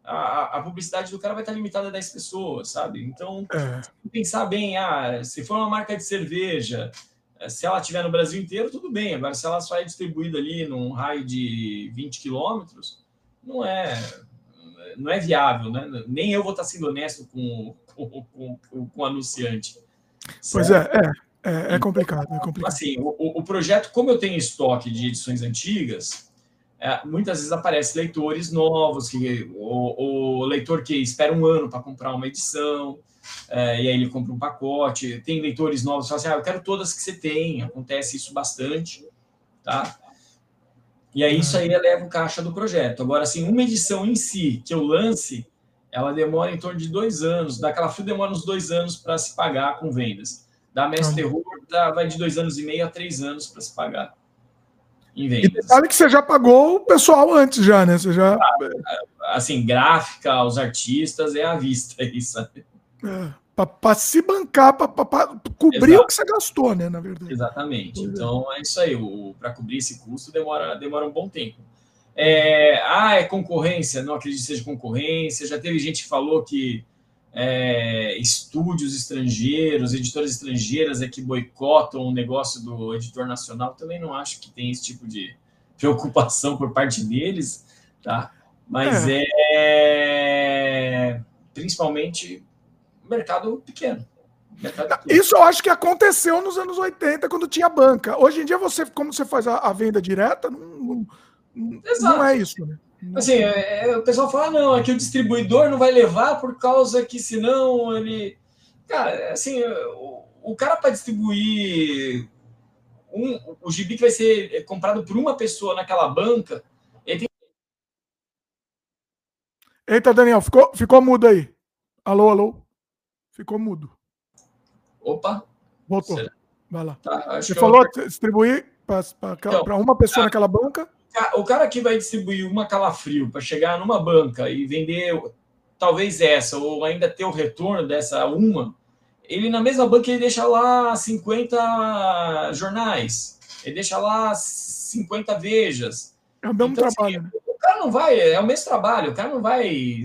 a, a, publicidade do cara vai estar limitada a 10 pessoas, sabe? Então, é. pensar bem, ah, se for uma marca de cerveja, eh, se ela estiver no Brasil inteiro, tudo bem. Agora, se ela só é distribuída ali num raio de 20 quilômetros, não é, não é viável, né? Nem eu vou estar sendo honesto com, [laughs] com, com, com o anunciante. Pois é, é, é, é complicado, é complicado. Assim, o, o projeto, como eu tenho estoque de edições antigas, é, muitas vezes aparecem leitores novos, que o, o leitor que espera um ano para comprar uma edição, é, e aí ele compra um pacote. Tem leitores novos que falam assim: ah, eu quero todas que você tem. Acontece isso bastante, tá? E aí isso aí eleva o caixa do projeto. Agora, assim, uma edição em si que eu lance, ela demora em torno de dois anos. Daquela Frio demora uns dois anos para se pagar com vendas. Da Mestre Terror vai de dois anos e meio a três anos para se pagar em vendas. E detalhe que você já pagou o pessoal antes já, né? Você já... Ah, assim, gráfica, os artistas, é à vista [laughs] isso. É, para se bancar, para cobrir Exato. o que você gastou, né? Na verdade. Exatamente. É. então é. é isso aí. Para cobrir esse custo demora, demora um bom tempo. É, ah, é concorrência? Não acredito que seja concorrência. Já teve gente que falou que é, estúdios estrangeiros, editoras estrangeiras é que boicotam o negócio do editor nacional, também não acho que tem esse tipo de preocupação por parte deles, tá? Mas é, é principalmente mercado pequeno. Mercado pequeno. Isso eu acho que aconteceu nos anos 80, quando tinha banca. Hoje em dia, você, como você faz a, a venda direta, não, não, não é isso, né? Assim, é, é, o pessoal fala, ah, não, aqui o distribuidor não vai levar por causa que senão ele. Cara, assim, o, o cara para distribuir um, o gibi que vai ser comprado por uma pessoa naquela banca, ele tem... Eita, Daniel, ficou, ficou mudo aí. Alô, alô? Ficou mudo. Opa. Voltou. Será? Vai lá. Tá, Você falou eu... distribuir para então, uma pessoa tá. naquela banca? O cara que vai distribuir uma calafrio para chegar numa banca e vender talvez essa, ou ainda ter o retorno dessa uma, ele na mesma banca ele deixa lá 50 jornais, ele deixa lá 50 vejas. É o mesmo então, assim, trabalho. Assim, o cara não vai, é o mesmo trabalho, o cara não vai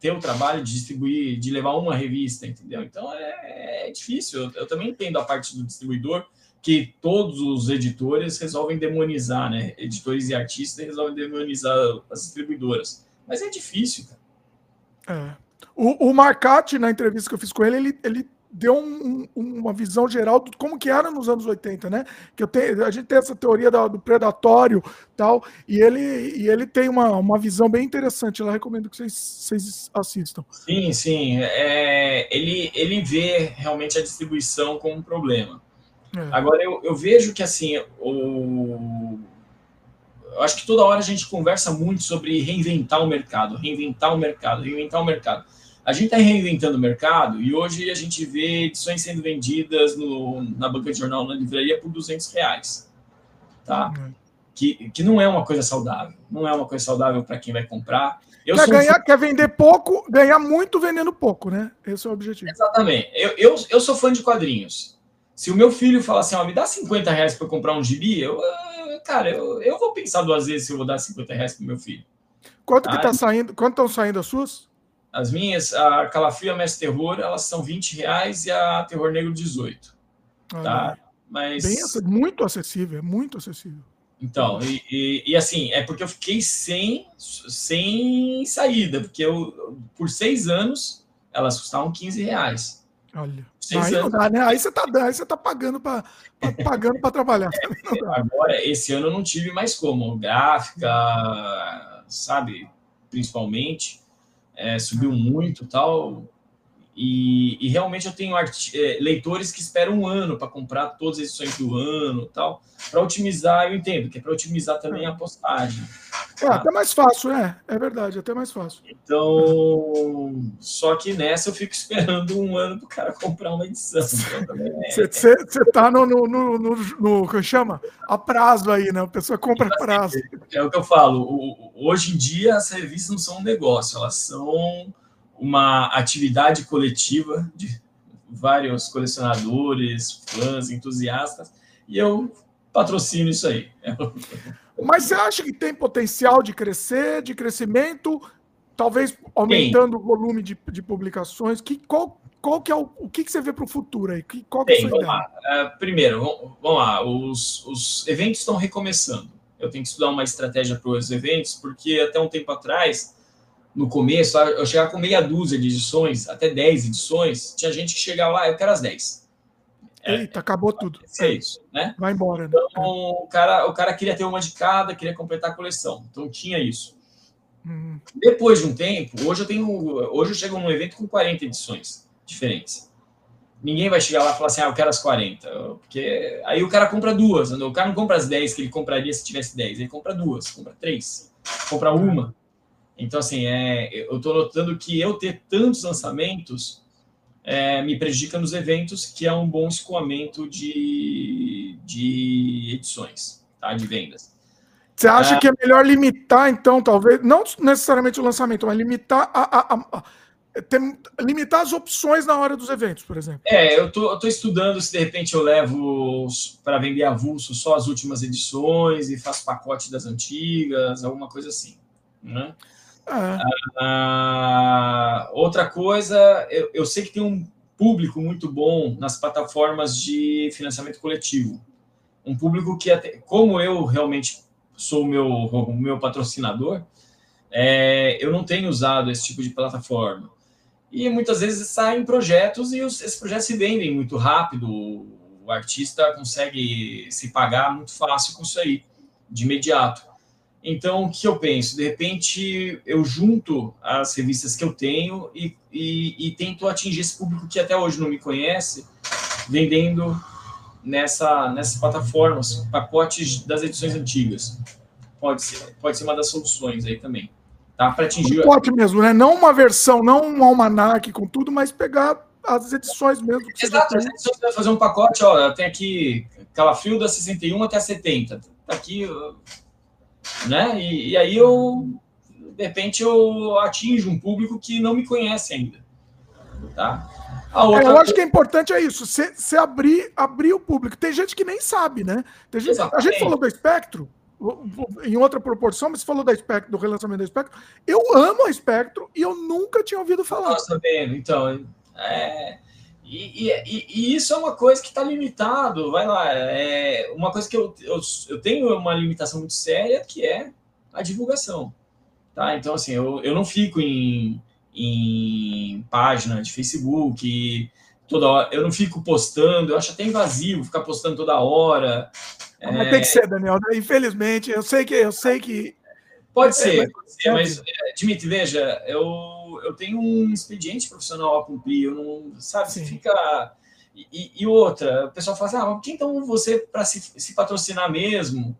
ter o trabalho de distribuir, de levar uma revista, entendeu? Então é, é difícil. Eu, eu também entendo a parte do distribuidor, que todos os editores resolvem demonizar, né? Editores e artistas resolvem demonizar as distribuidoras. Mas é difícil, cara. É. O, o Marcati, na entrevista que eu fiz com ele, ele, ele deu um, uma visão geral de como que era nos anos 80, né? Que eu tenho, a gente tem essa teoria do, do predatório tal, e ele, e ele tem uma, uma visão bem interessante. Eu recomendo que vocês, vocês assistam. Sim, sim. É, ele, ele vê realmente a distribuição como um problema. É. Agora, eu, eu vejo que assim, o, eu acho que toda hora a gente conversa muito sobre reinventar o mercado, reinventar o mercado, reinventar o mercado. A gente está reinventando o mercado e hoje a gente vê edições sendo vendidas no, na banca de jornal, na livraria, por 200 reais. Tá? Uhum. Que, que não é uma coisa saudável. Não é uma coisa saudável para quem vai comprar. Eu quer, ganhar, um... quer vender pouco, ganhar muito vendendo pouco, né? Esse é o objetivo. Exatamente. Eu, eu, eu sou fã de quadrinhos. Se o meu filho falar assim, ó, me dá 50 reais para comprar um gibi, eu, cara, eu, eu vou pensar duas vezes se eu vou dar 50 reais pro meu filho. Quanto que tá saindo? Quanto estão saindo as suas? As minhas, a Calafrio Mestre Terror, elas são 20 reais e a Terror Negro 18. Ah, tá? Mas... Bem, muito acessível, é muito acessível. Então, e, e, e, assim, é porque eu fiquei sem, sem saída, porque eu, por seis anos, elas custavam 15 reais. Olha, aí, anos... dá, né? aí você tá aí você tá pagando para pagando para trabalhar. [laughs] É, agora, esse ano eu não tive mais como. Gráfica, sabe, principalmente é, subiu muito tal. E, e realmente eu tenho é, leitores que esperam um ano para comprar todas as edições do ano tal, para otimizar, eu entendo, que é para otimizar também a postagem. É, tá? até mais fácil, é, é verdade, até mais fácil. Então, só que nessa eu fico [laughs] esperando um ano para o cara comprar uma edição. Você então, é... tá no, no, no, no, no que chama? A prazo aí, né? A pessoa compra a prazo. É o que eu falo, hoje em dia as revistas não são um negócio, elas são uma atividade coletiva de vários colecionadores, fãs, entusiastas, e eu patrocino isso aí. [laughs] Mas você acha que tem potencial de crescer, de crescimento, talvez aumentando tem. o volume de, de publicações? Que, qual, qual que é o, o que, que você vê para o futuro aí? Que, qual que é a sua ideia? Uh, primeiro, vamos lá, os, os eventos estão recomeçando. Eu tenho que estudar uma estratégia para os eventos, porque até um tempo atrás no começo, eu chegava com meia dúzia de edições, até 10 edições, tinha gente que chegava lá, eu quero as 10. É, Eita, acabou tudo. É isso, né? Vai embora. Né? Então, o, cara, o cara queria ter uma de cada, queria completar a coleção. Então, tinha isso. Hum. Depois de um tempo, hoje eu tenho. Hoje eu chego num evento com 40 edições diferentes. Ninguém vai chegar lá e falar assim, ah, eu quero as 40. Porque aí o cara compra duas. O cara não compra as 10 que ele compraria se tivesse 10. Ele compra duas, compra três, compra uma. Então, assim, é, eu estou notando que eu ter tantos lançamentos é, me prejudica nos eventos, que é um bom escoamento de, de edições, tá? de vendas. Você acha é, que é melhor limitar, então, talvez, não necessariamente o lançamento, mas limitar a, a, a limitar as opções na hora dos eventos, por exemplo? É, eu tô, tô estudando se de repente eu levo para vender avulso só as últimas edições e faço pacote das antigas, alguma coisa assim. Né? Ah, outra coisa, eu, eu, sei que tem um público muito bom nas plataformas de financiamento coletivo. Um público que, até, como eu realmente sou o meu, o meu patrocinador, é, eu não tenho usado esse tipo de plataforma. E muitas vezes saem projetos e os, esses projetos se vendem muito rápido. O artista consegue se pagar muito fácil com isso aí, de imediato. Então, o que eu penso? De repente, eu junto as revistas que eu tenho e, e, e, tento atingir esse público que até hoje não me conhece, vendendo nessa, nessas plataformas, pacotes das edições antigas. Pode ser, pode ser uma das soluções aí também. Tá? Para atingir. Pode mesmo, né? Não uma versão, não um almanac com tudo, mas pegar as edições mesmo. Exato, as edições, fazer um pacote, ó, tem aqui Calafrio da 61 até a 70. Tá aqui né? E, e, aí eu, de repente, eu atinjo um público que não me conhece ainda, tá? Outra... É, eu acho que é importante é isso, você abrir, abrir o público. Tem gente que nem sabe, né? Gente, a gente falou do espectro, em outra proporção, mas você falou da Spectro, do relançamento da Spectro. Eu amo a Spectro e eu nunca tinha ouvido falar. Nossa, então, é, e, e, e, isso é uma coisa que está limitado, vai lá, é uma coisa que eu, eu, eu tenho uma limitação muito séria que é a divulgação. Tá? Então, assim, eu, eu não fico em, em página de Facebook toda hora, eu não fico postando, eu acho até invasivo ficar postando toda hora. Mas é... tem que ser, Daniel. Infelizmente, eu sei que eu sei que pode é, ser, pode ser, mas é, Dimitri, veja, eu, eu tenho um expediente profissional a cumprir, eu não, sabe, Sim. fica e, e, outra, o pessoal fala assim, ah, mas então você para se, se patrocinar mesmo,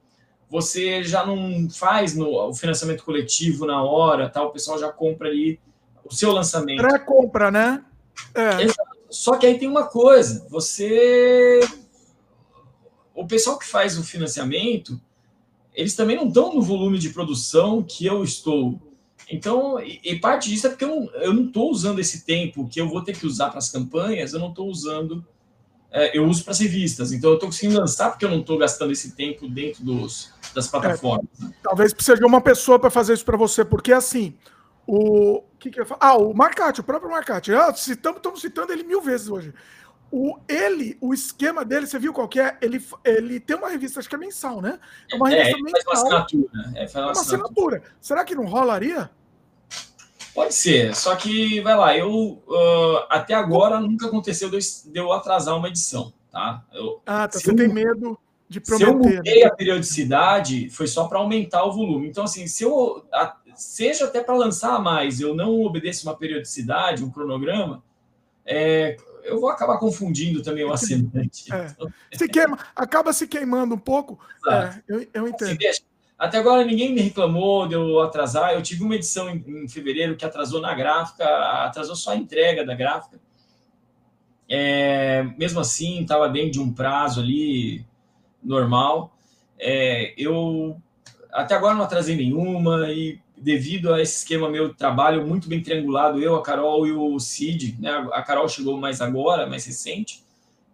você já não faz no, o financiamento coletivo na hora, tal, o pessoal já compra ali o seu lançamento. Pré-compra, né? É. Só que aí tem uma coisa, você. O pessoal que faz o financiamento, eles também não estão no volume de produção que eu estou. Então, e, parte disso é porque eu não estou usando esse tempo que eu vou ter que usar para as campanhas, eu não estou usando é, eu uso para as revistas. Então eu estou conseguindo lançar porque eu não estou gastando esse tempo dentro dos, das plataformas. É, talvez precise de uma pessoa para fazer isso para você, porque assim, o que, que eu falo? Ah, o Marcati, o próprio Marcati. Ah, estamos citando ele mil vezes hoje. O, ele, o esquema dele, você viu qual que é? Ele, ele tem uma revista, acho que é mensal, né? É uma revista é, mensal. Faz uma assinatura. É, faz uma, uma assinatura. Será que não rolaria? Pode ser, só que vai lá, eu uh, até agora nunca aconteceu de eu atrasar uma edição, tá? Eu, ah, tá, você eu, tem medo de prometer. Se eu mudei a periodicidade, foi só para aumentar o volume. Então, assim, se eu a, seja até para lançar mais, eu não obedeço uma periodicidade, um cronograma, é, eu vou acabar confundindo também o assinante. É. Se queima, acaba se queimando um pouco. É, eu, eu entendo. Assim, até agora ninguém me reclamou de eu atrasar. Eu tive uma edição em, em fevereiro que atrasou na gráfica, atrasou só a entrega da gráfica. É, mesmo assim, estava dentro de um prazo ali normal. É, eu até agora não atrasei nenhuma e devido a esse esquema meu de trabalho muito bem triangulado, eu, a Carol e o Cid, né? A Carol chegou mais agora, mais recente,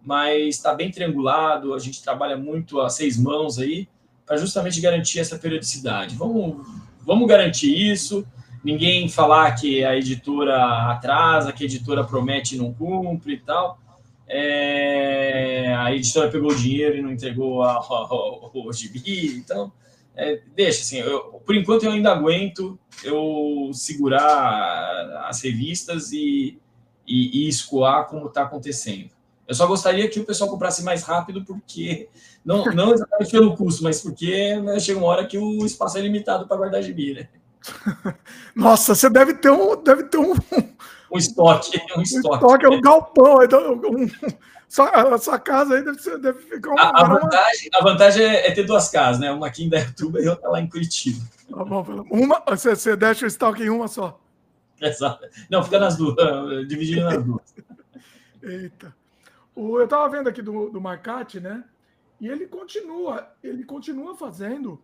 mas está bem triangulado. A gente trabalha muito a seis mãos aí para justamente garantir essa periodicidade. Vamos, vamos garantir isso. Ninguém falar que a editora atrasa, que a editora promete e não cumpre e tal. É, a editora pegou o dinheiro e não entregou a, [laughs] a, o gibi, então é, deixa assim. Eu, por enquanto eu ainda aguento eu segurar as revistas e, e, e escoar como está acontecendo. Eu só gostaria que o pessoal comprasse mais rápido, porque não, não [laughs] exatamente pelo custo, mas porque né, chega uma hora que o espaço é limitado para guardar gibi, né? [laughs] Nossa, você deve ter um, deve ter um, um estoque, [laughs] um estoque. Um estoque, é um galpão, um, sua, sua casa aí deve, deve ficar uma, a, a, vantagem, a vantagem é, é, ter duas casas, né? Uma aqui em Dayatuba e outra lá em Curitiba. Tá bom, uma, você, você deixa o estoque em uma só. [laughs] Exato. Não, fica nas duas, [laughs] dividindo nas duas. Eita. O, eu estava vendo aqui do, do Marcati, né? E ele continua, ele continua fazendo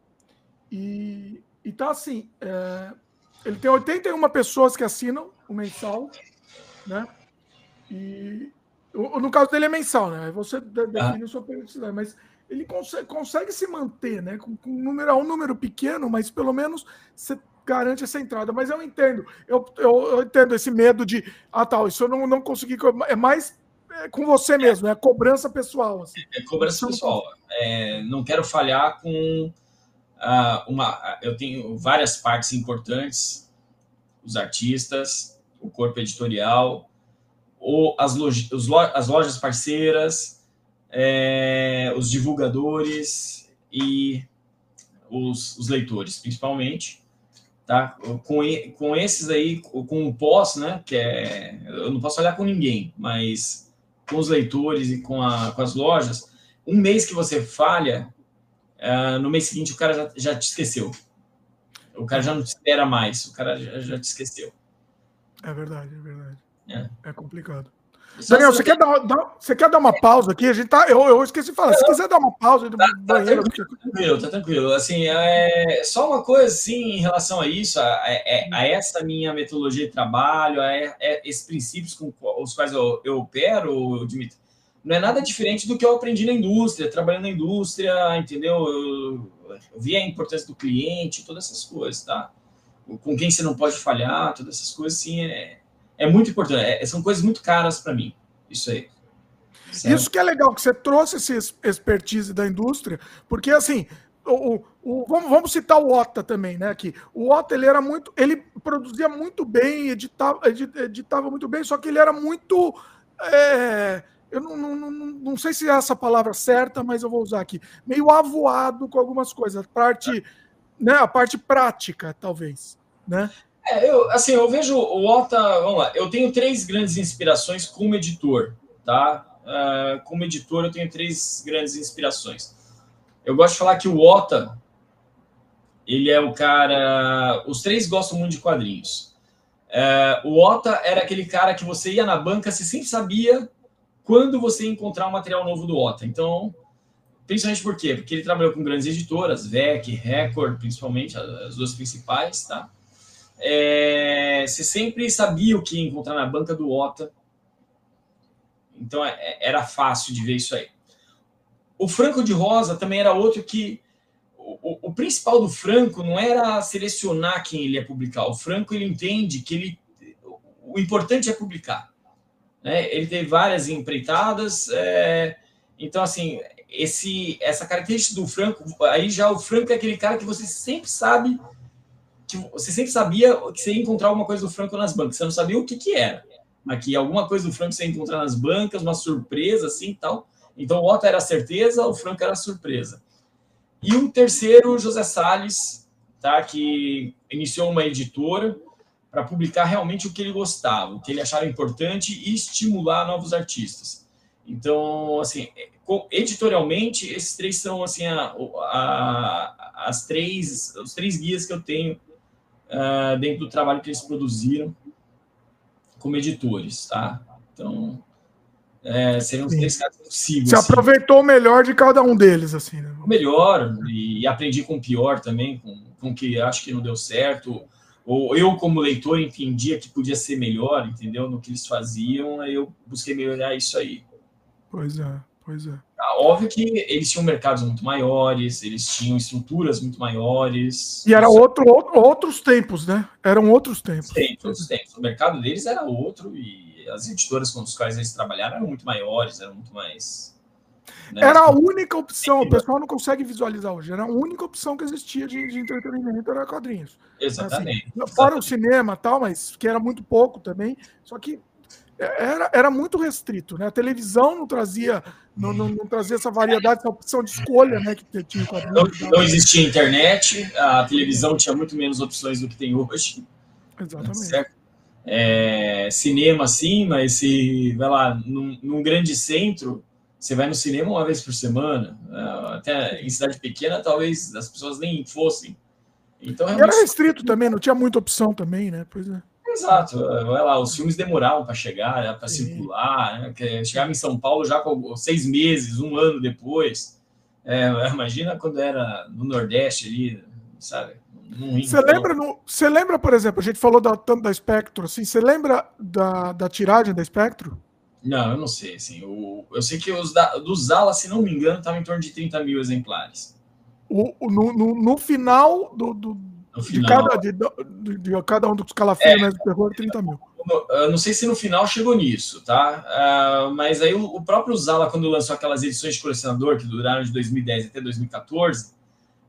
e, e tá assim. É, ele tem 81 pessoas que assinam o mensal, né? E o, no caso dele é mensal, né? Você define ah. sua periodicidade, mas ele consegue, consegue se manter, né? Com, com um número, um número pequeno, mas pelo menos você garante essa entrada. Mas eu entendo, eu, eu, eu entendo esse medo de, ah, tal, isso eu não, não consegui. É mais é com você mesmo, é cobrança pessoal. Assim. É cobrança pessoal. É, não quero falhar com uh, uma. Eu tenho várias partes importantes: os artistas, o corpo editorial, ou as, loja, as lojas parceiras, é, os divulgadores e os, os leitores, principalmente. Tá? Com, com esses aí, com o pós, né? Que é. Eu não posso olhar com ninguém, mas com os leitores e com, a, com as lojas, um mês que você falha, uh, no mês seguinte o cara já, já, te esqueceu. O cara já não te espera mais, o cara já, já te esqueceu. É verdade, é verdade. É, é complicado. Daniel, você quer, dar, dar, você quer dar uma pausa aqui? A gente tá, eu, eu esqueci de falar. Se quiser dar uma pausa do tá, banheiro. Tá tranquilo, tá tranquilo. Assim, é, só uma coisa assim, em relação a isso, a, a, é, a essa minha metodologia de trabalho, a, a esses princípios com os quais eu, eu opero, Dimitri, não é nada diferente do que eu aprendi na indústria, trabalhando na indústria, entendeu? Eu, eu vi a importância do cliente, todas essas coisas, tá? Com quem você não pode falhar, todas essas coisas, sim, é é muito importante. É, são coisas muito caras para mim. Isso aí. Certo? Isso que é legal, que você trouxe esse expertise da indústria, porque assim, o, o, vamos, vamos citar o Ota também, né? Aqui. O Ota ele era muito. Ele produzia muito bem, editava, editava muito bem, só que ele era muito. É, eu não, não, não, não sei se é essa palavra certa, mas eu vou usar aqui. Meio avoado com algumas coisas. Parte, né, a parte prática, talvez. Né? É, eu, assim, eu vejo o Ota. Vamos lá, eu tenho três grandes inspirações como editor, tá? Uh, como editor, eu tenho três grandes inspirações. Eu gosto de falar que o Ota, ele é o cara. Os três gostam muito de quadrinhos. Uh, o Ota era aquele cara que você ia na banca, você sempre sabia quando você encontrar um material novo do Ota. Então, principalmente por quê? Porque ele trabalhou com grandes editoras, VEC, Record, principalmente, as duas principais, tá? É, você sempre sabia o que ia encontrar na banca do Ota. Então, é, era fácil de ver isso aí. O Franco de Rosa também era outro que o, o, principal do Franco não era selecionar quem ele ia publicar. O Franco ele entende que ele o importante é publicar. Né? Ele teve várias empreitadas, é, então assim esse essa característica do Franco aí já o Franco é aquele cara que você sempre sabe que você sempre sabia que você ia encontrar alguma coisa do Franco nas bancas. Você não sabia o que que era, mas que alguma coisa do Franco você ia encontrar nas bancas, uma surpresa assim, tal. Então o Otto era certeza, o Franco era surpresa. E o terceiro, José Salles, tá, que iniciou uma editora para publicar realmente o que ele gostava, o que ele achava importante e estimular novos artistas. Então, assim, editorialmente, esses três são assim a, a, as três os três guias que eu tenho uh, dentro do trabalho que eles produziram como editores, tá? Então, é, seriam os três casos possíveis. Você assim. aproveitou o melhor de cada um deles, assim, né? O melhor, e, e aprendi com o pior também, com, com o que acho que não deu certo. Ou eu, como leitor, entendia que podia ser melhor, entendeu? No que eles faziam, aí eu busquei melhorar isso aí. Pois é, pois é. Ah, óbvio que eles tinham mercados muito maiores, eles tinham estruturas muito maiores. E era outro, outro, outros tempos, né? Eram outros tempos. Tempos, outros tempos. O mercado deles era outro e as editoras com as quais eles trabalharam eram muito maiores, eram muito mais. Né? Era a única opção, o pessoal não consegue visualizar hoje, era a única opção que existia de, de entretenimento, era quadrinhos. Exatamente. Assim, fora o cinema tal, mas que era muito pouco também. Só que era, era muito restrito, né? A televisão não trazia, não, não, não trazia essa variedade, essa opção de escolha, né? Que tinha não, não existia internet, a televisão tinha muito menos opções do que tem hoje. Exatamente. É, cinema sim, mas se vai lá num, num, grande centro, você vai no cinema uma vez por semana. É, até em cidade pequena, talvez as pessoas nem fossem. Então, realmente... Era restrito também, não tinha muita opção também, né? Pois é. Exato, vai lá, os filmes demoravam para chegar, para circular, né? chegava em São Paulo já com seis meses, um ano depois. É, [laughs] imagina quando era no Nordeste ali, sabe? Você lembra, no, você lembra, por exemplo, a gente falou da, tanto da Spectro, assim, você lembra da, da tiragem da Spectro? Não, eu não sei, assim, o, eu sei que os da, do Zala, se não me engano, estava em torno de 30 mil exemplares. O, no, no, no, final do, do de, cada, de, de, cada um dos calafrios é, do terror, 30 mil. Eu não sei se no final chegou nisso, tá? Uh, mas aí o, o próprio Zala, quando lançou aquelas edições de colecionador que duraram de 2010 até 2014,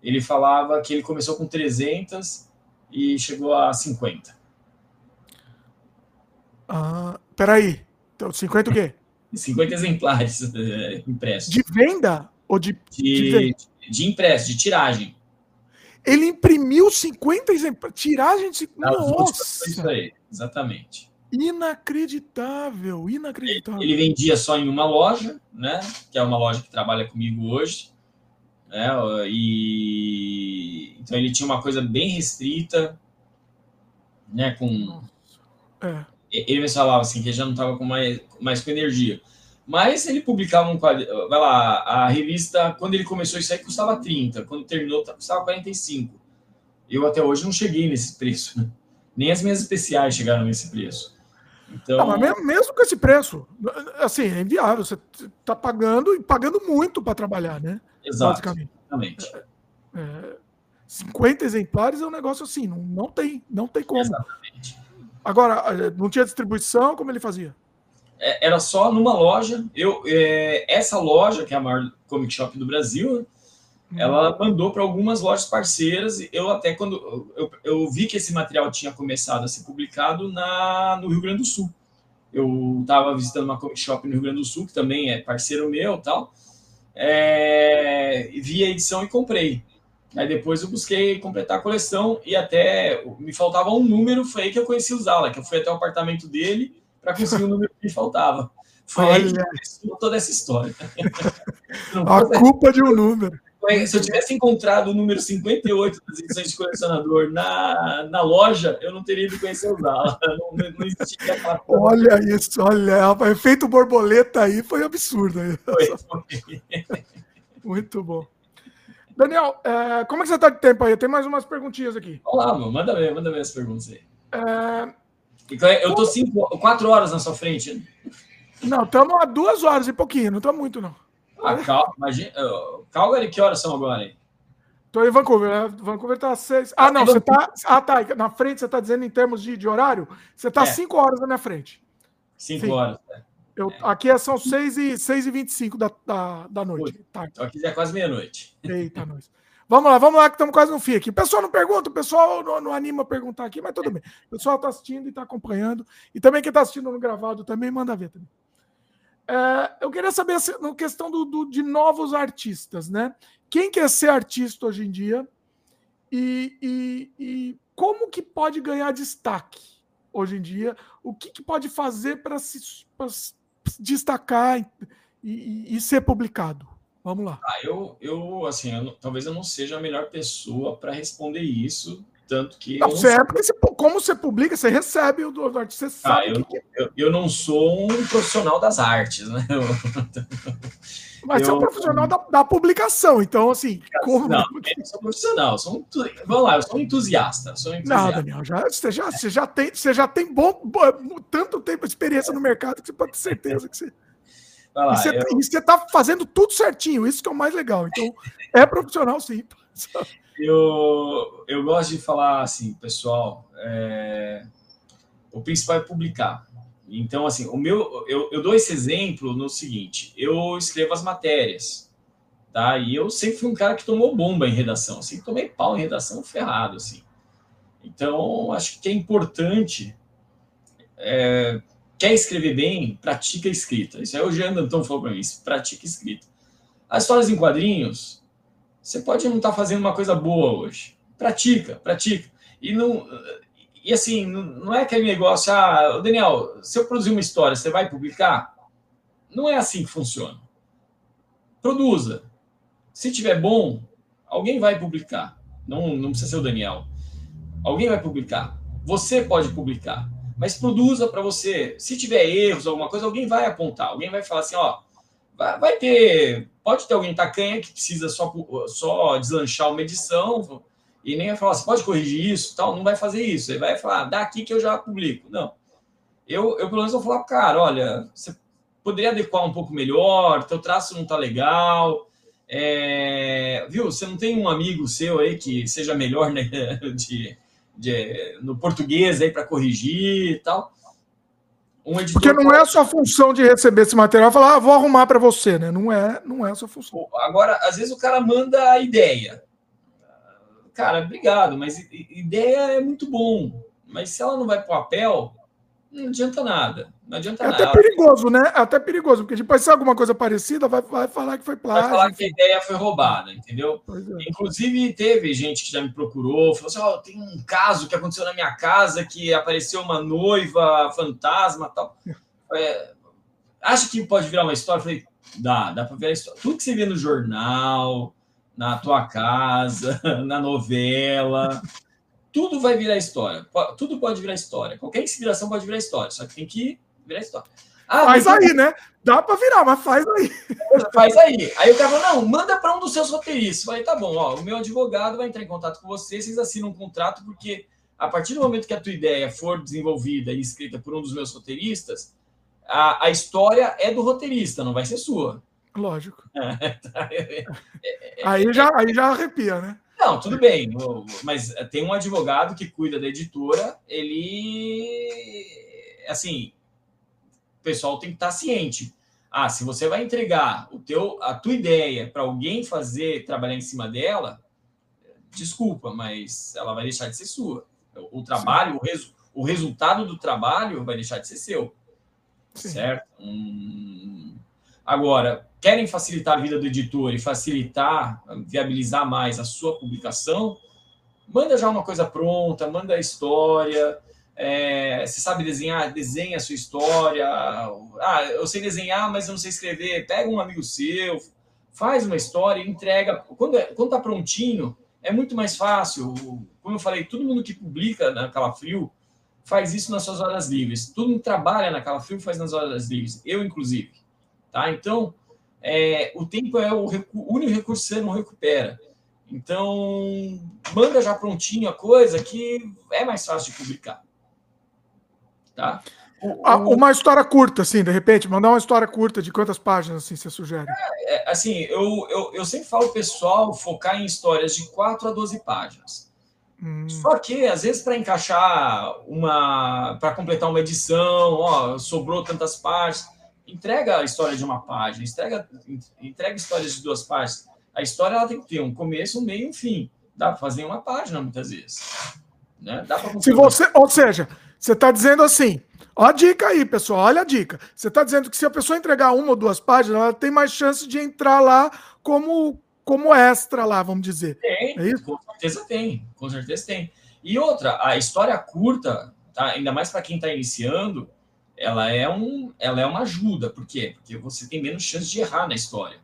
ele falava que ele começou com 300 e chegou a 50. Ah, peraí. Então, 50 o quê? [laughs] 50 exemplares [laughs] é, impressos. De venda? Ou de, de, de, de impresso, de tiragem. Ele imprimiu 50 exemplares. Tiragem de. Nossa! Isso aí, exatamente. Inacreditável, inacreditável. Ele, ele vendia só em uma loja, né? Que é uma loja que trabalha comigo hoje né? E então ele tinha uma coisa bem restrita, né? Com é. ele me falava assim que ele já não estava com mais, mais com energia. Mas ele publicava um quadro, vai lá, a revista quando ele começou isso aí custava 30, quando terminou custava 45. Eu até hoje não cheguei nesse preço, né? nem as minhas especiais chegaram nesse preço. Então, ah, mesmo, mesmo com esse preço, assim, é inviável. Você está pagando e pagando muito para trabalhar, né? Exato, exatamente. É, é, 50 exemplares é um negócio assim, não, não tem, não tem como. Exatamente. Agora, é, não tinha distribuição, como ele fazia? É, era só numa loja. Eu, é, essa loja, que é a maior comic shop do Brasil, ela mandou para algumas lojas parceiras. Eu até quando eu, eu, vi que esse material tinha começado a ser publicado na, no Rio Grande do Sul. Eu estava visitando uma comic shop no Rio Grande do Sul, que também é parceiro meu tal. É, vi a edição e comprei. Aí depois eu busquei completar a coleção e até me faltava um número, foi aí que eu conheci o Zala, que eu fui até o apartamento dele para conseguir o número que faltava. Foi Olha. aí que começou toda essa história. [laughs] a culpa de um número. Se eu tivesse encontrado o número 58 das edições de colecionador na, na loja, eu não teria ido conhecer o Zala. [laughs] Não, não existia aquela Olha isso, olha, o efeito borboleta aí foi absurdo. Foi, [laughs] foi. Muito bom. Daniel, é, como é que você está de tempo aí? Tem mais umas perguntinhas aqui. Olá, mano. Manda ver, manda ver as perguntas aí. É... Eu tô cinco, quatro horas na sua frente. Não, estamos a duas horas e pouquinho, não está muito, não. Ah, Cal... Imagina... Calgary, que horas são agora aí? Tô em Vancouver, né? Vancouver tá seis. Ah, não, você tá. Ah, tá. Na frente, você tá dizendo em termos de, de horário? Você tá é. cinco horas na minha frente. Cinco Sim. horas, né? Eu, é. Aqui é, são 6 e, 6 e 25 da, da, da noite. Tá. Então aqui já é quase meia-noite. Eita, nós. Vamos lá, vamos lá, que estamos quase no fim aqui. O pessoal não pergunta, o pessoal não, não anima a perguntar aqui, mas tudo bem. O pessoal está assistindo e está acompanhando. E também quem está assistindo no gravado também manda ver também. É, eu queria saber na questão do, do, de novos artistas, né? Quem quer ser artista hoje em dia e, e, e como que pode ganhar destaque hoje em dia? O que, que pode fazer para se, destacar e, e, e, ser publicado? Vamos lá. Ah, eu, eu, assim, eu, talvez eu não seja a melhor pessoa para responder isso, tanto que. Não, você é porque você, como você publica, você recebe o do artista, você ah, sabe. Eu, que... eu, eu, não sou um profissional das artes, né? [laughs] Mas você é um profissional da, da publicação, então, assim. Como... Não, [laughs] eu não sou profissional, sou um, vamos lá, eu sou um entusiasta. Sou um entusiasta. Não, Daniel, já, você, já, você, já tem, você já tem bom, tanto tempo de experiência no mercado que você pode ter certeza que você. Lá, e, você, eu... e você tá fazendo tudo certinho, isso que é o mais legal. Então, é profissional, sim. Eu, eu gosto de falar assim, pessoal, é, o principal é publicar. Então, assim, o meu, eu, eu dou esse exemplo no seguinte: eu escrevo as matérias, tá? E eu sempre fui um cara que tomou bomba em redação, sempre tomei pau em redação ferrado, assim. Então, acho que é importante. É, quer escrever bem, pratica escrita. Isso aí o Jean Danton falou para mim: pratica escrita. As histórias em quadrinhos, você pode não estar tá fazendo uma coisa boa hoje. Pratica, pratica. E não, e assim, não é aquele negócio, ah, Daniel, se eu produzir uma história, você vai publicar? Não é assim que funciona. Produza. Se tiver bom, alguém vai publicar. Não, não precisa ser o Daniel. Alguém vai publicar. Você pode publicar. Mas produza para você. Se tiver erros, alguma coisa, alguém vai apontar. Alguém vai falar assim, ó, vai, ter, pode ter alguém tacanha que precisa só, só deslanchar uma edição, e nem vai falar, você pode corrigir isso, tal, não vai fazer isso. Ele vai falar, daqui que eu já publico. Não. Eu, eu pelo menos vou falar cara, olha, você poderia adequar um pouco melhor, teu traço não tá legal, é, viu? Você não tem um amigo seu aí que seja melhor né, [laughs] de, de, no português aí para corrigir e tal. Um Porque não é a sua função de receber esse material e falar, ah, vou arrumar para você, né? Não é, não é a sua função. Agora, às vezes o cara manda a ideia cara, obrigado, mas ideia é muito bom. Mas se ela não vai para o papel, não adianta nada. Não adianta é nada. até perigoso, né? É até perigoso, porque depois se é alguma coisa parecida, vai, vai falar que foi plágio. Vai falar que a ideia foi roubada, entendeu? É. Inclusive, teve gente que já me procurou, falou assim: oh, tem um caso que aconteceu na minha casa que apareceu uma noiva fantasma tal. É, acha que pode virar uma história? Eu falei, dá, dá para virar história. Tudo que você vê no jornal, na tua casa, [laughs] na novela. Tudo vai virar história. Tudo pode virar história. Qualquer inspiração pode virar história. Só que tem que virar história. Ah, faz aí, né? Dá para virar, mas faz aí. [laughs] Faz aí. Aí o cara falou: não, manda para um dos seus roteiristas. Eu falei, tá bom, ó, o meu advogado vai entrar em contato com você, vocês assinam um contrato, porque a partir do momento que a tua ideia for desenvolvida e escrita por um dos meus roteiristas, a, a história é do roteirista, não vai ser sua. Lógico. [laughs] aí, já, aí já arrepia, né? Não, tudo bem, mas tem um advogado que cuida da editora, ele. Assim, o pessoal tem que estar ciente. Ah, se você vai entregar o teu, a tua ideia para alguém fazer, trabalhar em cima dela, desculpa, mas ela vai deixar de ser sua. O trabalho, o, resu, o resultado do trabalho vai deixar de ser seu. Sim. Certo? Hum... Agora, querem facilitar a vida do editor e facilitar, viabilizar mais a sua publicação, manda já uma coisa pronta, manda a história, é, você sabe desenhar, desenha a sua história. Ah, eu sei desenhar, mas eu não sei escrever. Pega um amigo seu, faz uma história, entrega. Quando, é, quando tá prontinho, é muito mais fácil. Como eu falei, todo mundo que publica na Calafrio faz isso nas suas horas livres. Todo mundo trabalha na Calafrio faz nas horas livres. Eu, inclusive. Tá? Então, é, o tempo é o, o único recurso que você não recupera. Então, manda já prontinho a coisa que é mais fácil de publicar. Tá? Uma história curta, assim, de repente, mandar uma história curta de quantas páginas assim, você sugere? É, é, assim, eu, eu, eu sempre falo pessoal focar em histórias de 4 a 12 páginas. Hum. Só que, às vezes, para encaixar uma. para completar uma edição, ó, sobrou tantas páginas, entrega a história de uma página, entrega, entrega histórias de duas páginas. A história ela tem que ter um começo, um meio e um fim. Dá para fazer uma página muitas vezes. Né? Dá Se você, ou seja, você está dizendo assim, ó a dica aí, pessoal, olha a dica. Você está dizendo que se a pessoa entregar uma ou duas páginas, ela tem mais chance de entrar lá como, como extra lá, vamos dizer. Tem, é isso? com certeza tem, com certeza tem. E outra, a história curta, tá? ainda mais para quem está iniciando, ela é, um, ela é uma ajuda. Por quê? Porque você tem menos chance de errar na história.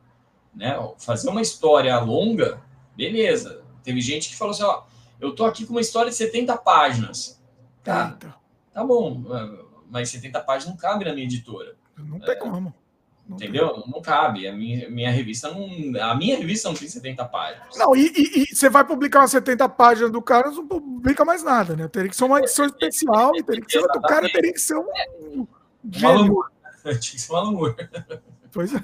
Né? Fazer uma história longa, beleza. Teve gente que falou assim, ó, eu tô aqui com uma história de 70 páginas. Tá, tá bom, mas 70 páginas não cabe na minha editora. Não tem é, como. Não entendeu? Tem. Não cabe. A minha, minha revista não. A minha revista não tem 70 páginas. Não, e, e, e você vai publicar umas 70 páginas do cara, não publica mais nada, né? Teria que ser uma edição especial, e teria que ser. O cara teria que ser um. Um [laughs] Tinha que ser Alan Pois é.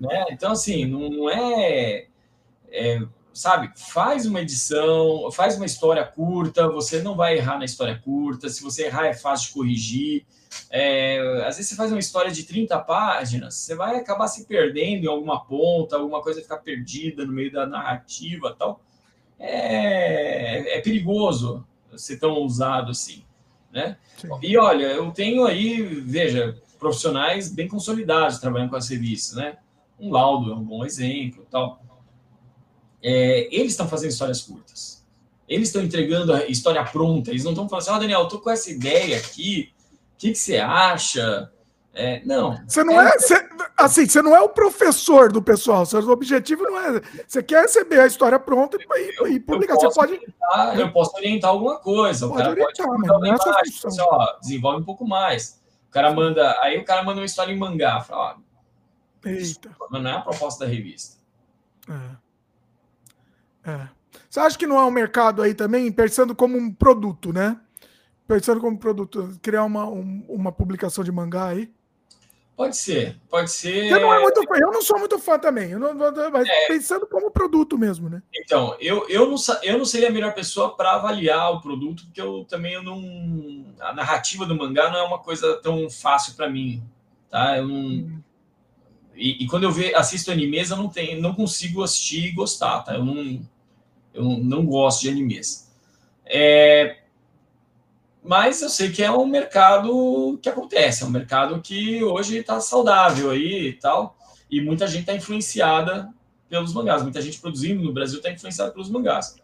Né? Então, assim, não, não é, é sabe, faz uma edição, faz uma história curta, você não vai errar na história curta, se você errar é fácil de corrigir. É, às vezes você faz uma história de 30 páginas, você vai acabar se perdendo em alguma ponta, alguma coisa ficar perdida no meio da narrativa tal. É, é perigoso ser tão ousado assim, né? Sim. E olha, eu tenho aí, veja, profissionais bem consolidados trabalhando com as revistas, né? Um laudo é um bom exemplo, tal é, eles estão fazendo histórias curtas. Eles estão entregando a história pronta. Eles não estão falando assim, ó, oh, Daniel, eu tô com essa ideia aqui. O que, que você acha? É, não. Você não é, você, assim, você não é o professor do pessoal. Seu objetivo não é. Você quer receber a história pronta e, e publicar. você pode. Orientar, eu posso orientar alguma coisa. O pode cara orientar, pode mas não é imagem, assim, ó, desenvolve um pouco mais. O cara manda. Aí o cara manda uma história em mangá. Fala, ó, Eita. Mas não é a proposta da revista. É. É. Você acha que não é um mercado aí também, pensando como um produto, né? Pensando como produto, criar uma, um, uma publicação de mangá aí? Pode ser, pode ser. Você não é muito eu não sou muito fã também, eu não, mas é. pensando como produto mesmo, né? Então, eu, eu, não, eu não seria a melhor pessoa para avaliar o produto, porque eu também eu não. A narrativa do mangá não é uma coisa tão fácil para mim, tá? Eu não. Hum. E, e, quando eu ve, assisto animes, eu não, tenho, não consigo assistir e gostar, tá? Eu não eu não gosto de animes. É, mas eu sei que é um mercado que acontece, é um mercado que hoje está saudável aí e tal, e muita gente está influenciada pelos mangás, muita gente produzindo no Brasil está influenciada pelos mangás.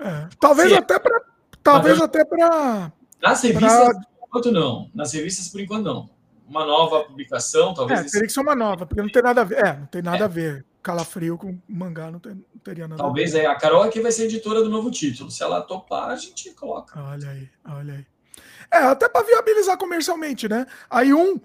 É, talvez Sim. até para talvez Mas, até para nas revistas pra... por enquanto não, nas revistas por enquanto não. Uma nova publicação, talvez. É, teria que ser uma nova, porque não tem nada a ver. É, não tem nada é. a ver calafrio com mangá não, não teria nada Talvez é. A Carol aqui vai ser editora do novo título. Se ela topar, a gente coloca. Olha aí, olha aí. É, até para viabilizar comercialmente, né? Aí um,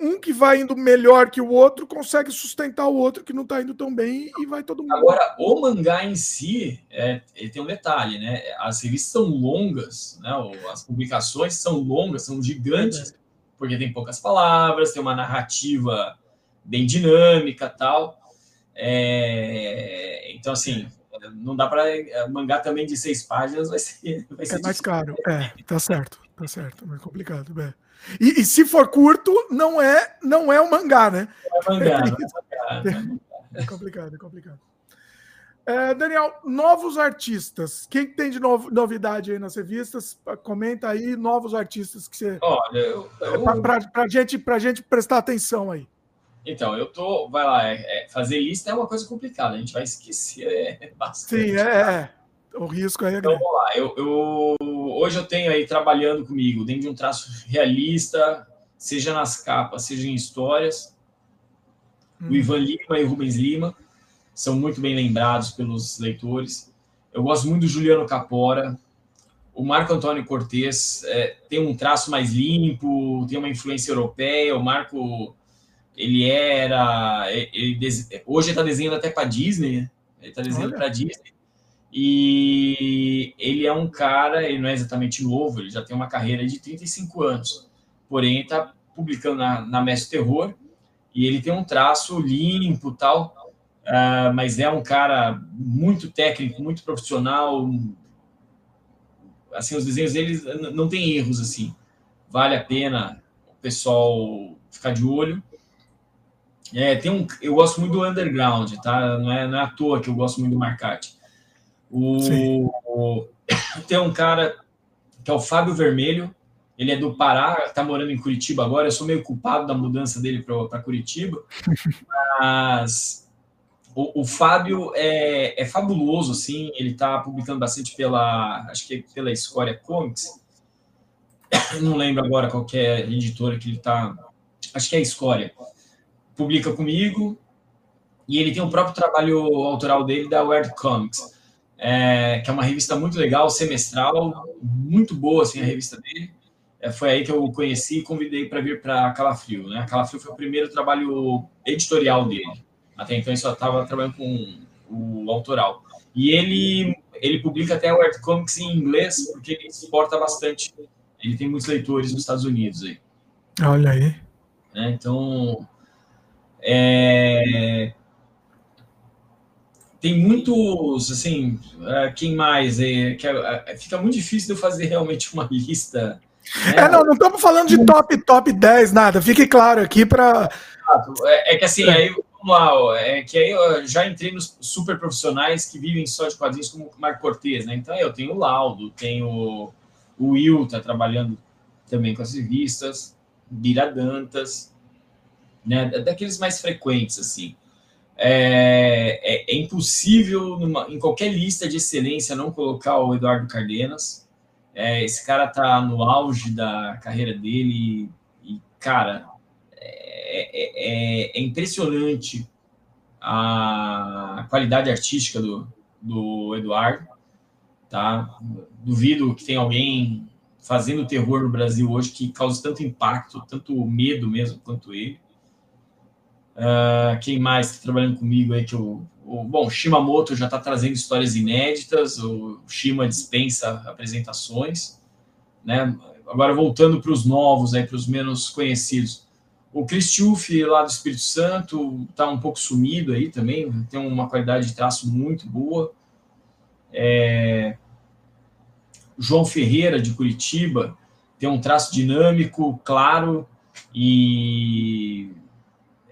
um que vai indo melhor que o outro consegue sustentar o outro que não está indo tão bem e vai todo mundo. Agora, o mangá em si, é, ele tem um detalhe, né? As revistas são longas, né? As publicações são longas, são gigantes, é porque tem poucas palavras, tem uma narrativa bem dinâmica tal. É, então, assim, não dá para é, mangá também de seis páginas, vai ser. [laughs] Vai ser é mais caro. É, tá certo, tá certo. É complicado. É. E, e, se for curto, não é, não é um mangá, né? Não é mangá. Não é, mangá. [laughs] é complicado, é complicado. É, Daniel, novos artistas. Quem tem de novo, novidade aí nas revistas? Comenta aí novos artistas que você. Olha, eu, eu... para gente, a gente prestar atenção aí. Então, eu tô. Vai lá, é, é, fazer lista é uma coisa complicada, a gente vai [laughs] esquecer é, bastante. Sim, é, é. O risco aí é Então, vamos lá. Eu, eu, hoje eu tenho aí trabalhando comigo dentro de um traço realista, seja nas capas, seja em histórias. Hum. O Ivan Lima e o Rubens Lima são muito bem lembrados pelos leitores. Eu gosto muito do Juliano Capora. O Marco Antônio Cortes é, tem um traço mais limpo, tem uma influência europeia. O Marco, ele era. Ele, hoje ele está desenhando até para Disney, né? Ele está desenhando para Disney. E ele é um cara, ele não é exatamente novo, ele já tem uma carreira de 35 anos. Porém, está publicando na, na Mestre Terror e ele tem um traço limpo tal uh, mas é um cara muito técnico, muito profissional. Assim, os desenhos dele não tem erros assim. Vale a pena o pessoal ficar de olho. É, tem um, eu gosto muito do underground, tá? Não é, não é à toa que eu gosto muito do Marcati. O, o, [coughs] tem um cara que é o Fábio Vermelho, ele é do Pará, tá morando em Curitiba agora. Eu sou meio culpado da mudança dele para Curitiba, [laughs] mas o, o Fábio é, é, fabuloso, assim, ele está publicando bastante pela, acho que é pela Escória Comics, [coughs] não lembro agora qual é a editora que ele está, acho que é a Escória, publica comigo, e ele tem o próprio trabalho autoral dele da Weird Comics, é, que é uma revista muito legal, semestral, muito boa, assim, a revista dele, é, foi aí que eu o conheci e convidei para vir para Calafrio, né, Calafrio foi o primeiro trabalho editorial dele, até então ele só estava trabalhando com o autoral. E ele, ele publica até o Art Comics em inglês, porque ele exporta bastante. Ele tem muitos leitores nos Estados Unidos aí. Olha aí. É, então, é, tem muitos, assim, é, quem mais? É, que é, fica muito difícil de eu fazer realmente uma lista. Né? É, não, não estamos falando de top, top 10, nada. Fique claro aqui para. É, é, que assim, aí vamos lá, é que aí eu já entrei nos super profissionais que vivem só de quadrinhos como o Marco Cortez, né? Então eu tenho o Laudo, tenho o Will, tá trabalhando também com as revistas, Biradantas, né? Daqueles mais frequentes, assim. É, é, é impossível, numa, em qualquer lista de excelência, não colocar o Eduardo Cardenas. É, esse cara tá no auge da carreira dele e, cara, é, é, é, impressionante a qualidade artística do, do Eduardo. Tá? Duvido que tenha alguém fazendo terror no Brasil hoje que cause tanto impacto, tanto medo mesmo quanto ele. Uh, quem mais está trabalhando comigo aí que o, o bom Shimamoto já está trazendo histórias inéditas, o Shima dispensa apresentações, né? Agora voltando para os novos aí para os menos conhecidos, o Chris lá do Espírito Santo está um pouco sumido aí também, tem uma qualidade de traço muito boa. É... João Ferreira, de Curitiba, tem um traço dinâmico, claro, e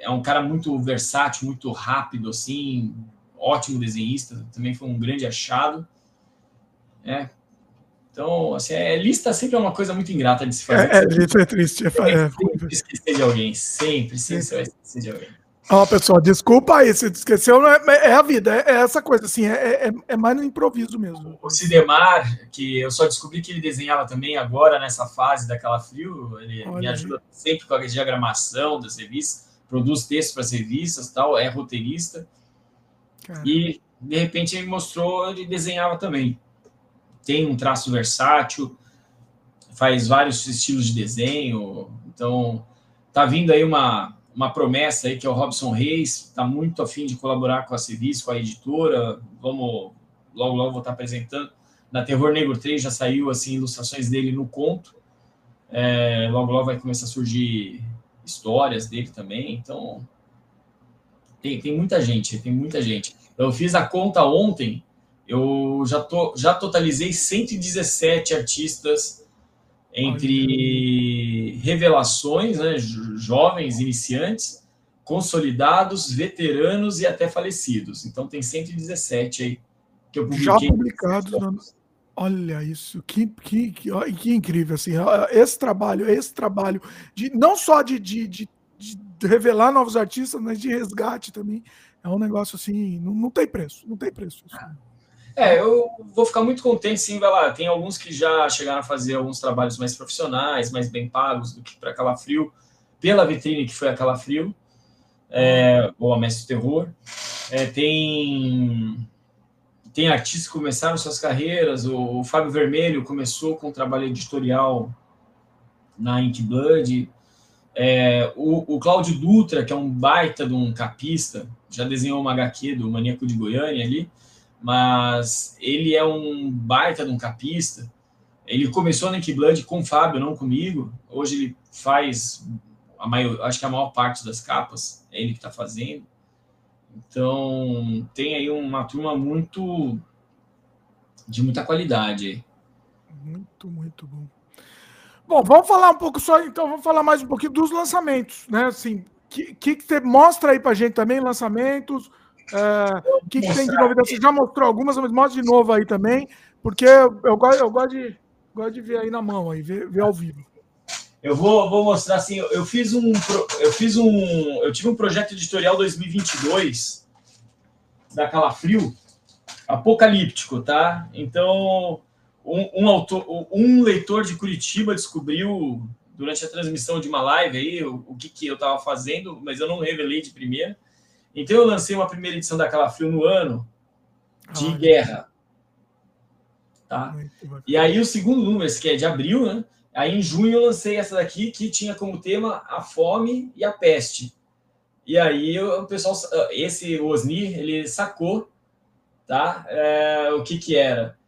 é um cara muito versátil, muito rápido, assim, ótimo desenhista, também foi um grande achado. É, então, assim, é, lista sempre é uma coisa muito ingrata de se fazer. É, é lista é triste. É, sempre é, esquecer de alguém, sempre, sempre você vai esquecer de alguém. Ó, oh, pessoal, desculpa aí, se esqueceu, é, é, a vida, é, é, essa coisa, assim, é, é, é, mais no improviso mesmo. O Sidemar, que eu só descobri que ele desenhava também agora, nessa fase daquela frio, ele Olha me ajuda aí. sempre com a diagramação das revistas, produz textos para as revistas tal, é roteirista. Caramba. E, de repente, ele mostrou, ele desenhava também tem um traço versátil, faz vários estilos de desenho. Então, tá vindo aí uma, uma promessa aí que é o Robson Reis, está muito afim de colaborar com a Civis, com a editora. Vamos logo logo vou estar apresentando. Na Terror Negro 3 já saiu assim ilustrações dele no conto. É, logo logo vai começar a surgir histórias dele também. Então tem, tem muita gente, tem muita gente. Eu fiz a conta ontem eu já, tô, já totalizei 117 artistas entre revelações, né, jovens, iniciantes, consolidados, veteranos e até falecidos. Então tem 117 aí que eu publiquei. Já publicados. Olha isso, que, que, que, que, incrível, assim, esse trabalho, esse trabalho, de não só de, de, de, de, revelar novos artistas, mas de resgate também, é um negócio assim, não, não tem preço, não tem preço. É, eu vou ficar muito contente sim, vai lá, tem alguns que já chegaram a fazer alguns trabalhos mais profissionais, mais bem pagos do que para Calafrio, pela vitrine que foi a Calafrio, é, ou a Mestre Terror, é, tem tem artistas que começaram suas carreiras. O, o Fábio Vermelho começou com um trabalho editorial na Ink Blood. É, o, o Cláudio Dutra, que é um baita de um capista, já desenhou uma HQ do Maníaco de Goiânia ali, mas ele é um baita de um capista. Ele começou na Ink Blood com o Fábio, não comigo. Hoje ele faz a maior, acho que a maior parte das capas é ele que está fazendo. Então, tem aí uma turma muito de muita qualidade. Muito, muito bom. Bom, vamos falar um pouco só, então, vamos falar mais um pouquinho dos lançamentos, né? Assim, que, que, que você mostra aí pra gente também, lançamentos, o é, que, que tem de novidade? Você já mostrou algumas, mas mostra de novo aí também, porque eu, eu, eu gosto, de, gosto de ver aí na mão, aí, ver, ver ao vivo. Eu vou, vou mostrar assim, eu fiz um eu fiz um eu tive um projeto editorial 2022 da Calafrio apocalíptico, tá? Então, um, um, autor, um leitor de Curitiba descobriu durante a transmissão de uma live aí o, o que, que eu estava fazendo, mas eu não revelei de primeira. Então eu lancei uma primeira edição da Calafrio no ano de guerra. Tá? E aí o segundo número, esse que é de abril, né? Aí em junho eu lancei essa daqui que tinha como tema a fome e a peste. E aí o pessoal, esse Osni, ele sacou, tá? É, o que que era?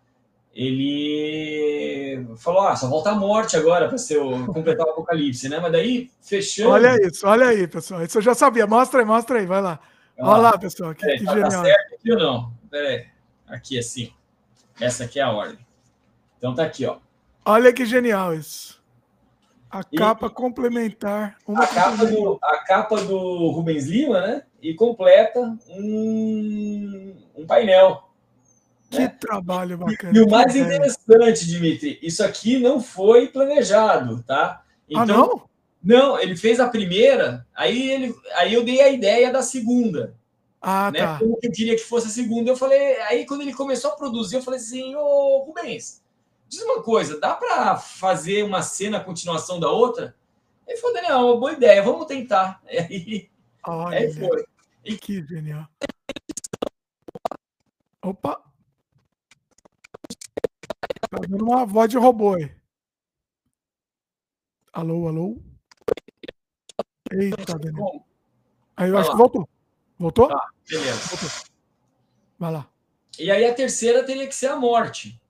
Ele falou, ah, só volta a morte agora para ser o completar o apocalipse, né? Mas daí fechando. Olha isso, olha aí, pessoal. Isso eu já sabia. Mostra aí, mostra aí, vai lá. Ah, olha lá, pessoal. Que, que tá, genial. Tá certo aqui ou não? Pera aí. Aqui assim. Essa aqui é a ordem. Então tá aqui, ó. Olha que genial isso. A e, capa complementar. a, capa do, a capa do Rubens Lima, né? E completa um, um painel. Que né? trabalho bacana. E, e o mais interessante, Dimitri, isso aqui não foi planejado, tá? Então, ah, não? Não, ele fez a primeira, aí, ele, aí eu dei a ideia da segunda. Ah, né? tá. Como eu queria que fosse a segunda. Eu falei, aí quando ele começou a produzir, eu falei assim, ô Rubens, diz uma coisa, dá para fazer uma cena a continuação da outra? Ele falou, Daniel, uma boa ideia, vamos tentar. [laughs] Aí, Olha, aí foi. E que genial. Opa! Tá dando uma voz de robô aí. Alô, alô? Eita, Daniel. Aí eu Vai acho lá. que voltou. Voltou? Tá, beleza. Voltou. Vai lá. E aí a terceira teria que ser a morte.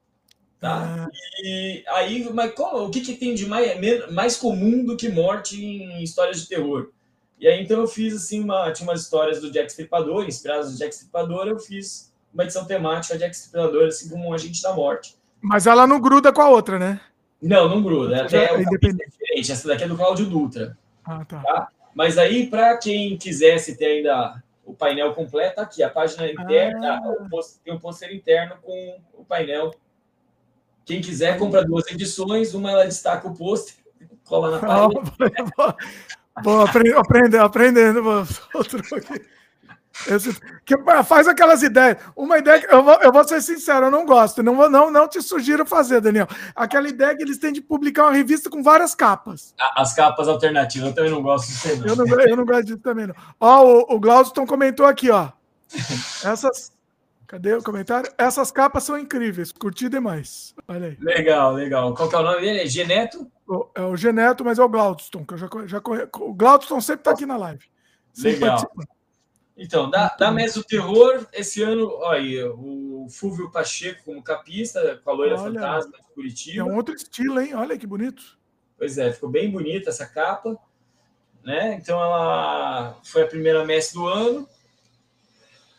Tá? Ah. E aí, mas como, o que, que tem de mais, mais comum do que morte em histórias de terror? E aí, então, eu fiz assim, uma, tinha umas histórias do Jack Stripador, inspiradas do Jack Stripador, eu fiz uma edição temática Jack Stripador, assim como um agente da morte. Mas ela não gruda com a outra, né? Não, não gruda. Até é, diferente. Essa daqui é do Cláudio Dutra. Ah, tá. tá? Mas aí, para quem quisesse ter ainda o painel completo, tá aqui, a página interna, ah. tem um pôster interno com o painel. Quem quiser, compra duas edições, uma ela destaca o pôster, cola na página. Vou aprender, aprendendo, outro aqui. Esse, que faz aquelas ideias. Uma ideia que eu vou, eu vou ser sincero, eu não gosto. Não, vou, não, não te sugiro fazer, Daniel. Aquela ideia que eles têm de publicar uma revista com várias capas. As capas alternativas, eu também não gosto disso. Não. Eu, não, eu não gosto disso também, não. Ó, o, o Glauston comentou aqui, ó. [laughs] Essas. Cadê o comentário? Essas capas são incríveis, curti demais. Olha aí. Legal, legal. Qual que é o nome dele? É Geneto? é o Geneto, mas é o Glaudston, que eu já, já conheço. O Glaudston sempre está aqui na live. Legal. Então, da, da Mesa do Terror, esse ano, olha, o Fúvio Pacheco como capista, com a loira olha, fantasma de Curitiba. É um outro estilo, hein? Olha que bonito. Pois é, ficou bem bonita essa capa. Né? Então, ela foi a primeira mestre do ano.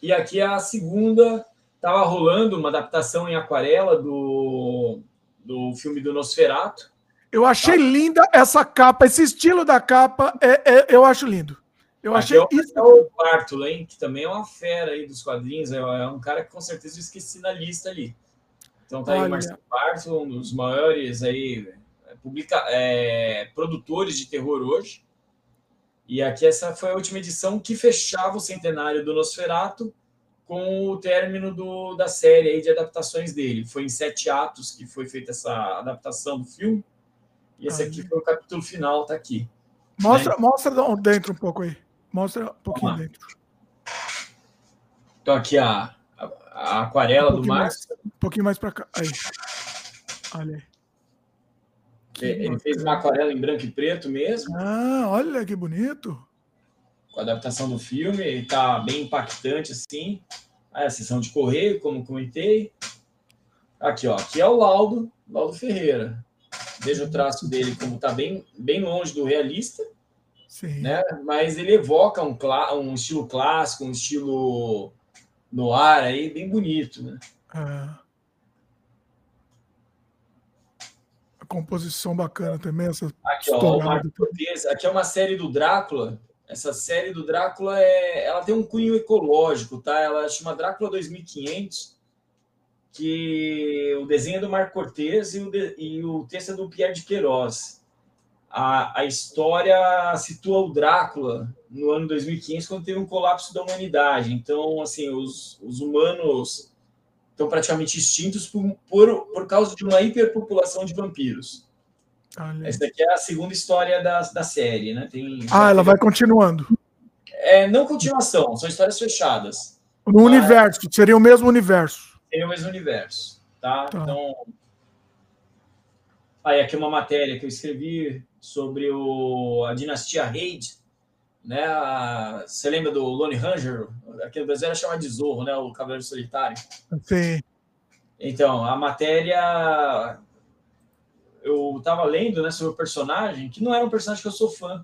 E aqui a segunda Tava rolando uma adaptação em aquarela do, do filme do Nosferato. Eu achei tá. linda essa capa, esse estilo da capa, é, é eu acho lindo. Eu achei é isso. É o Bartolo, hein? Que também é uma fera aí dos quadrinhos. É, é um cara que com certeza eu esqueci na lista ali. Então tá Olha. aí o Marcelo Bartolo, um dos maiores aí é, publica, é, produtores de terror hoje. E aqui essa foi a última edição que fechava o centenário do Nosferato com o término do, da série aí de adaptações dele. Foi em sete atos que foi feita essa adaptação do filme. E esse aqui foi o capítulo final, tá aqui. Mostra, né? mostra dentro um pouco aí. Mostra um pouquinho dentro. Então, aqui a, a, a aquarela um do Marcos. um pouquinho mais para cá. Aí. Olha aí. Que Ele bacana. fez uma aquarela em branco e preto mesmo. Ah, olha que bonito. Com a adaptação do filme, ele tá bem impactante assim. Aí a sessão de correio, como comentei. Aqui, ó, aqui é o laudo, laudo Ferreira. Veja o traço dele como tá bem, bem longe do realista. Sim. Né? Mas ele evoca um, um estilo clássico, um estilo no ar aí, bem bonito, né? É. composição bacana também, essa aqui, ó, aqui é uma série do Drácula. Essa série do Drácula é, ela tem um cunho ecológico, tá? Ela chama Drácula 2500, que o desenho é do Marco Cortez e o, de, e o texto é do Pierre de Queiroz a, a história situa o Drácula no ano 2015, quando teve um colapso da humanidade. Então, assim, os, os humanos estão praticamente extintos por, por, por causa de uma hiperpopulação de vampiros. Olha. Essa aqui é a segunda história da, da série, né? Tem, ah, ela vai continuando. É, não continuação, são histórias fechadas. No tá? universo, seria o mesmo universo. Seria o mesmo universo, tá? tá? Então. Aí aqui uma matéria que eu escrevi sobre o, a dinastia Reid, né? A, você lembra do Lone Ranger? Aqui no Brasil era chamado de Zorro, né? O Cavaleiro Solitário. Sim. Então, a matéria eu estava lendo né, sobre o personagem, que não era um personagem que eu sou fã.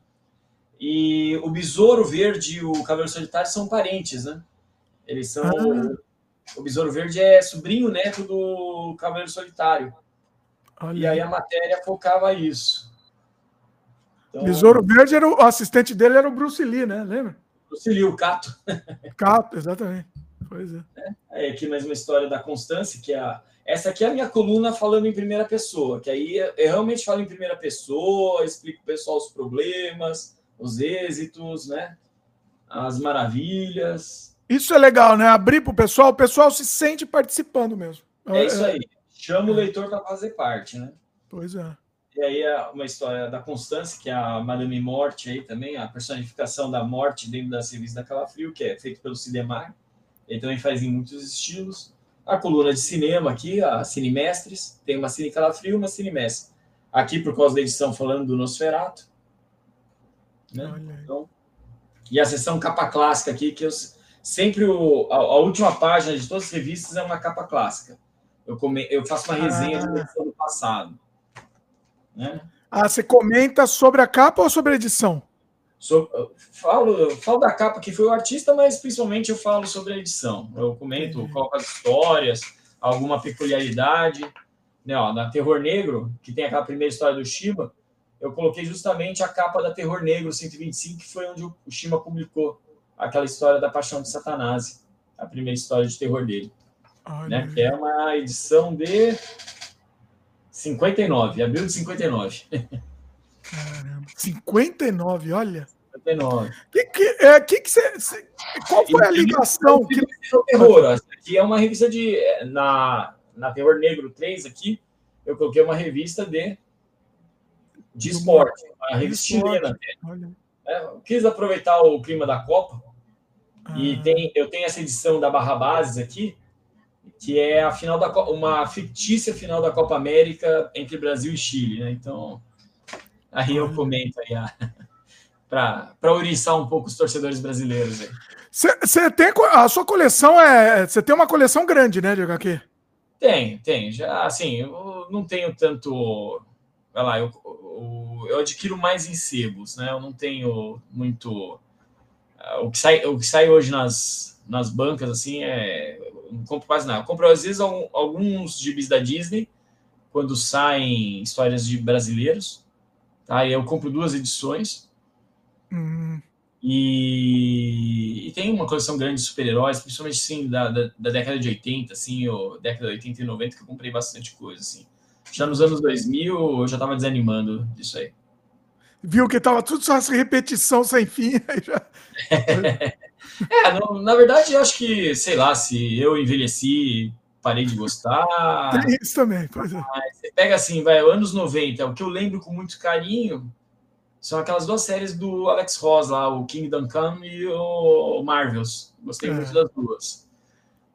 E o Besouro Verde e o Cavaleiro Solitário são parentes, né? Eles são. Ah. O Besouro Verde é sobrinho neto do Cavaleiro Solitário. Olha. E aí a matéria focava isso. Então, Besouro Verde, era o, assistente dele era o Bruce Lee, né? Lembra? Bruce Lee, o Cato. [laughs] Cato, exatamente. Pois é. é. é. Aqui mais uma história da Constância, que é a, essa aqui é a minha coluna falando em primeira pessoa, que aí eu realmente falo em primeira pessoa, explico o pessoal os problemas, os êxitos, né? As maravilhas. Isso é legal, né? Abrir para o pessoal, o pessoal se sente participando mesmo. É isso aí. Chama o leitor para fazer parte, né? Pois é. E aí é uma história da Constância, que é a Madame Morte aí também, a personificação da morte dentro da serviço da Calafrio, que é feito pelo Cidemar. Ele também faz em muitos estilos. A coluna de cinema aqui, a Cinemestres, tem uma Cine Calafrio e uma Cinemestre. Aqui, por causa da edição, falando do Nosferato. Né? Então, e a sessão capa clássica aqui, que eu, sempre o, a, a, última página de todas as revistas é uma capa clássica. Eu, come, eu faço uma resenha ah. edição do passado. Né? Ah, você comenta sobre a capa ou sobre a edição? So, falo, falo da capa que foi o artista, mas principalmente eu falo sobre a edição. Eu comento qual as histórias, alguma peculiaridade. Né, ó, na Terror Negro, que tem aquela primeira história do Shiba, eu coloquei justamente a capa da Terror Negro 125, que foi onde o Shima publicou aquela história da Paixão de Satanás, a primeira história de terror dele. Né, que é uma edição de 59, abril de 59. Caramba, 59, olha. 59. Que, que, é, que, que você, qual foi a ligação? Que... Terror, aqui é uma revista de. Na, na Terror Negro 3, aqui, eu coloquei uma revista de, de esporte, uma revista chilena. É, quis aproveitar o clima da Copa. Ah. E tem, eu tenho essa edição da Barra Bases aqui, que é a final da uma fictícia final da Copa América entre Brasil e Chile, né? Então, aí eu comento aí [laughs] para oriçar um pouco os torcedores brasileiros. Você tem a sua coleção é você tem uma coleção grande, né, de HQ? Tem, tem. Já assim, eu não tenho tanto, vai lá, eu, eu, eu adquiro mais em sebos, né? Eu não tenho muito o que sai, o que sai hoje nas, nas bancas assim é não compro quase nada. Eu compro, às vezes, alguns gibis da Disney, quando saem histórias de brasileiros. Tá? E eu compro duas edições. Hum. E, e, tem uma coleção grande de super-heróis, principalmente sim, da, da, da, década de 80, assim, ou década de 80 e 90, que eu comprei bastante coisa. Assim. Já nos anos 2000, eu já estava desanimando disso aí. Viu que tava tudo só essa repetição sem fim. [laughs] Já... [laughs] é, não, na verdade, eu acho que, sei lá, se eu envelheci, parei de gostar. Tem isso também, pode é. Você pega assim, vai, anos 90, o que eu lembro com muito carinho são aquelas duas séries do Alex Ross lá, o Kingdom Come e o Marvels. Gostei é. muito das duas.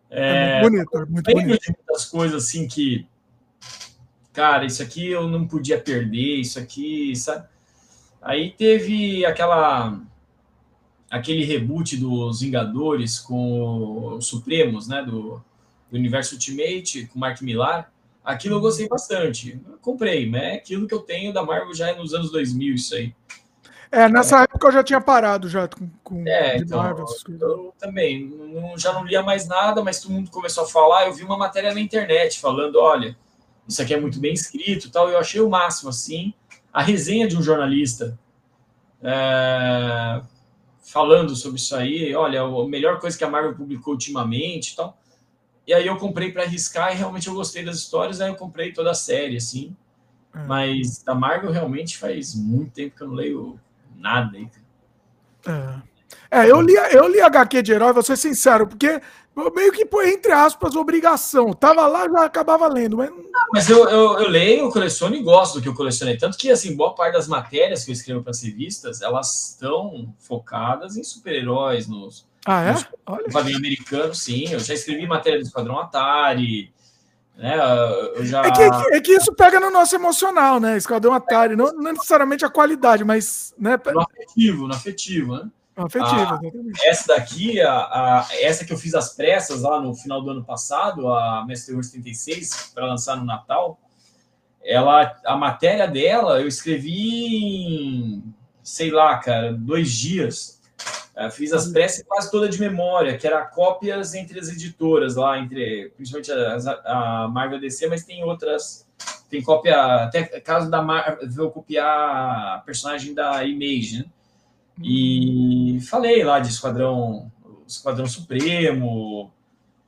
É, é muito bonito, muito bonito. muitas coisas assim que, cara, isso aqui eu não podia perder, isso aqui, sabe? Aí teve aquela aquele reboot dos Vingadores com os Supremos, né, do, do Universo Ultimate, com Mark Millar. Aquilo eu gostei bastante. Eu comprei, mas é aquilo que eu tenho da Marvel já é nos anos 2000, isso aí. É, nessa é. época eu já tinha parado já com, com é, então, Marvel. Eu também não, já não lia mais nada, mas todo mundo começou a falar. Eu vi uma matéria na internet falando: olha, isso aqui é muito bem escrito tal. Eu achei o máximo assim. A resenha de um jornalista é, falando sobre isso aí. Olha, a melhor coisa que a Marvel publicou ultimamente tal. E aí eu comprei para arriscar e realmente eu gostei das histórias, aí eu comprei toda a série, assim. É. Mas da Marvel realmente faz muito tempo que eu não leio nada aí. É, é eu, li, eu li HQ de herói, vou ser sincero, porque meio que foi, entre aspas, obrigação. Tava lá, já acabava lendo. Mas, ah, mas eu, eu, eu, leio, coleciono e gosto do que eu colecionei. Tanto que, assim, boa parte das matérias que eu escrevo para as revistas, elas estão focadas em super-heróis, nos ah, é? Olha. Quadrinho americano, sim. Eu já escrevi matéria do Esquadrão Atari. Né? Eu já... é, que, é, que, isso pega no nosso emocional, né? Esquadrão Atari. Não, não necessariamente a qualidade, mas. Né? No afetivo, no afetivo, né? No afetivo, a, essa daqui, a, a, essa que eu fiz as pressas lá no final do ano passado, a Mestre 36, para lançar no Natal, ela, a matéria dela eu escrevi em, sei lá, cara, dois dias Uh, fiz as pressas quase toda de memória, que era cópias entre as editoras lá, entre principalmente a, a Marvel DC, mas tem outras. Tem cópia, até caso da Marvel, copiar a personagem da Image, né? E falei lá de Esquadrão, Esquadrão Supremo,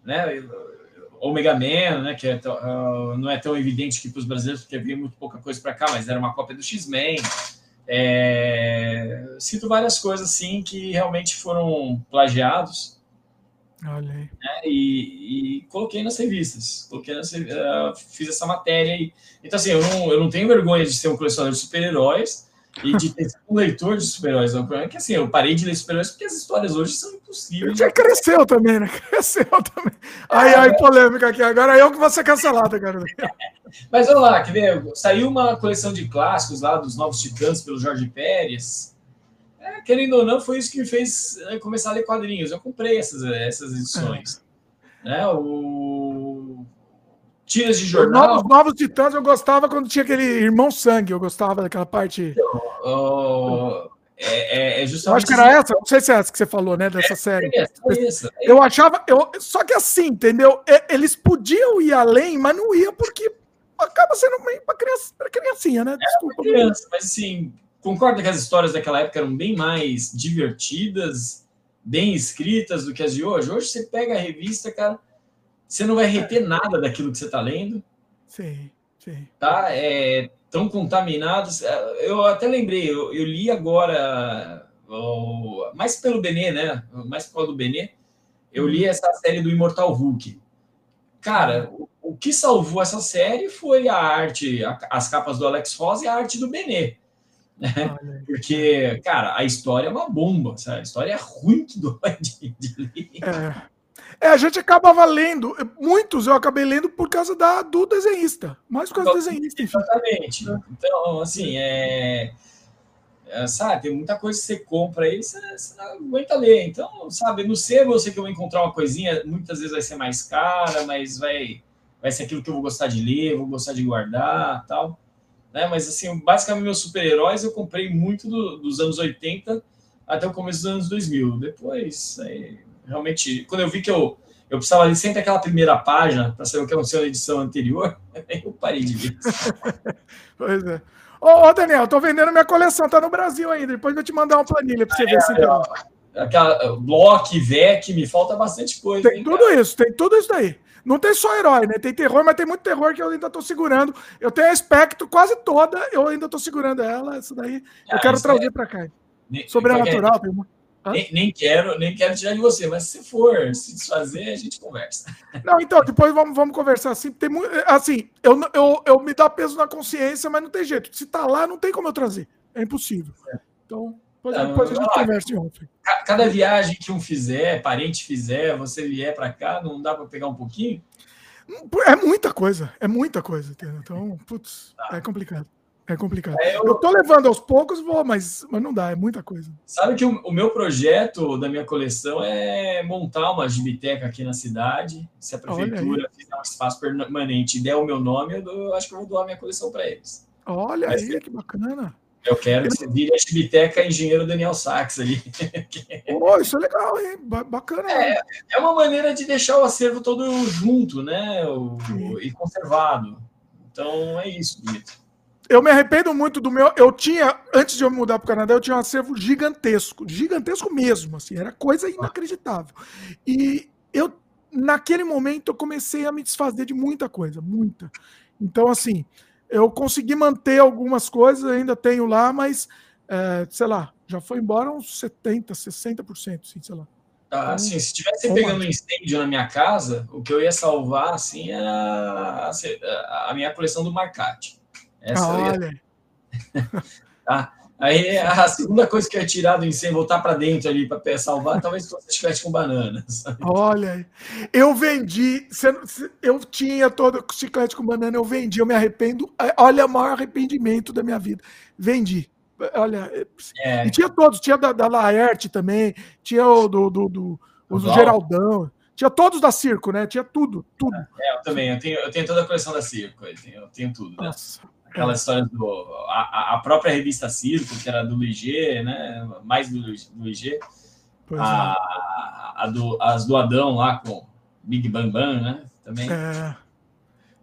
né? Omega Man, né? Que é, uh, não é tão evidente que para os brasileiros, porque havia muito pouca coisa para cá, mas era uma cópia do X-Men. É, cito várias coisas assim que realmente foram plagiados. Olha aí. Né, e, e, coloquei nas revistas. Coloquei nas, uh, fiz essa matéria aí. Então, assim, eu não, eu não tenho vergonha de ser um colecionador de super-heróis e de ter um leitor de super-heróis. O problema é que assim, eu parei de ler super-heróis porque as histórias hoje são impossíveis. Já cresceu também, né? [laughs] Cresceu também. Aí, aí, polêmica aqui. Agora eu que vou ser cancelado, cara. [laughs] Mas vamos lá, quer ver? Saiu uma coleção de clássicos lá dos Novos Titãs pelo Jorge Pérez. É, querendo ou não, foi isso que me fez é, começar a ler quadrinhos. Eu comprei essas, essas edições. É. Né? O tiras de jornal. Novos, Novos Titãs eu gostava quando tinha aquele Irmão Sangue, eu gostava daquela parte. Oh, é, é, é justamente. Eu acho que era essa, não sei se é essa que você falou, né, dessa é, série. É essa, é eu achava, eu, só que assim, entendeu? Eles podiam ir além, mas não ia porque acaba sendo meio para criança, pra criancinha, né? Desculpa. criança, mas assim, concordo que as histórias daquela época eram bem mais divertidas, bem escritas do que as de hoje. Hoje você pega a revista, cara você não vai reter nada daquilo que você está lendo. Sim, sim. Tá? É, tão contaminados. É, eu até lembrei, eu, eu li agora, oh, mais pelo Benê, né? Mais por do Benê, eu li uhum. essa série do Imortal Hulk. Cara, o, o que salvou essa série foi a arte, a, as capas do Alex Ross e a arte do Benê. Né? Porque, cara, a história é uma bomba, sabe? A história é ruim que dói de, de ler. É. É, a gente acabava lendo, muitos eu acabei lendo por causa da, do desenhista, mais por causa do desenhista. Enfim. Exatamente. Então, assim, é, é, sabe, tem muita coisa que você compra aí, você, você, não aguenta ler. Então, sabe, no sebo eu sei que eu vou encontrar uma coisinha, muitas vezes vai ser mais cara, mas vai, vai ser aquilo que eu vou gostar de ler, vou gostar de guardar tal. Né? Mas, assim, basicamente, meus super-heróis eu comprei muito do, dos anos 80 até o começo dos anos 2000. Depois, aí, realmente, quando eu vi que eu, eu precisava ler sempre aquela primeira página para saber o que aconteceu na edição anterior. [laughs] Eu parei de ver. [laughs] pois é. Ô, ô, Daniel, tô vendendo minha coleção, tá no Brasil ainda. Depois eu vou te mandar uma planilha para você é, ver se é, Aquela Block, VEC, me falta bastante coisa. Tem hein, tudo cara? isso, tem tudo isso daí. Não tem só herói, né? Tem terror, mas tem muito terror que eu ainda tô segurando. Eu tenho a Spectro quase toda, eu ainda tô segurando ela. Isso daí ah, eu quero trazer é... para cá. Sobrenatural, tem muito. Nem, nem, quero, nem quero tirar de você, mas se for se desfazer, a gente conversa. Não, então, depois vamos, vamos conversar assim. Tem muito, assim, eu, eu, eu me dá peso na consciência, mas não tem jeito. Se tá lá, não tem como eu trazer. É impossível. É. Então, depois, não, depois a gente conversa em ontem. Cada viagem que um fizer, parente fizer, você vier para cá, não dá para pegar um pouquinho? É muita coisa, é muita coisa. Entendeu? Então, putz, tá. é complicado. É complicado. É, eu... eu tô levando aos poucos, vou, mas, mas não dá, é muita coisa. Sabe que o, o meu projeto da minha coleção é montar uma gibiteca aqui na cidade. Se a prefeitura fizer um espaço permanente e der o meu nome, eu, dou, eu acho que eu vou doar minha coleção para eles. Olha mas, aí, que bacana. Eu quero que você vire a gibiteca engenheiro Daniel Sachs ali. [laughs] Oh, isso é legal, hein? Bacana. É, é uma maneira de deixar o acervo todo junto, né? O, e conservado. Então é isso, Dmitry eu me arrependo muito do meu. Eu tinha, antes de eu mudar para o Canadá, eu tinha um acervo gigantesco, gigantesco mesmo, assim, era coisa inacreditável. E eu, naquele momento, eu comecei a me desfazer de muita coisa, muita. Então, assim, eu consegui manter algumas coisas, ainda tenho lá, mas, é, sei lá, já foi embora uns 70%, 60%, assim, sei lá. Ah, assim, se tivesse pegando um incêndio na minha casa, o que eu ia salvar, assim, era a, a minha coleção do Marcate. Essa Olha. tá? [laughs] Aí a segunda coisa que eu ia tirar do incêndio, voltar para dentro ali para salvar, [laughs] talvez fosse chiclete com banana. Sabe? Olha, eu vendi, eu tinha todo o chiclete com banana, eu vendi, eu me arrependo. Olha o maior arrependimento da minha vida. Vendi. Olha, é. e tinha todos, tinha da, da Laerte também, tinha o do, do, do, do Geraldão. Tinha todos da Circo, né? Tinha tudo, tudo. É, eu também. Eu tenho, eu tenho toda a coleção da Circo. Eu tenho, eu tenho tudo. Né? Nossa, aquela história do. A, a, própria revista Circo, que era do Luigi, né? Mais do, do IG. A, é. a do, as do Adão lá com Big Bang Bang, né? Também. É.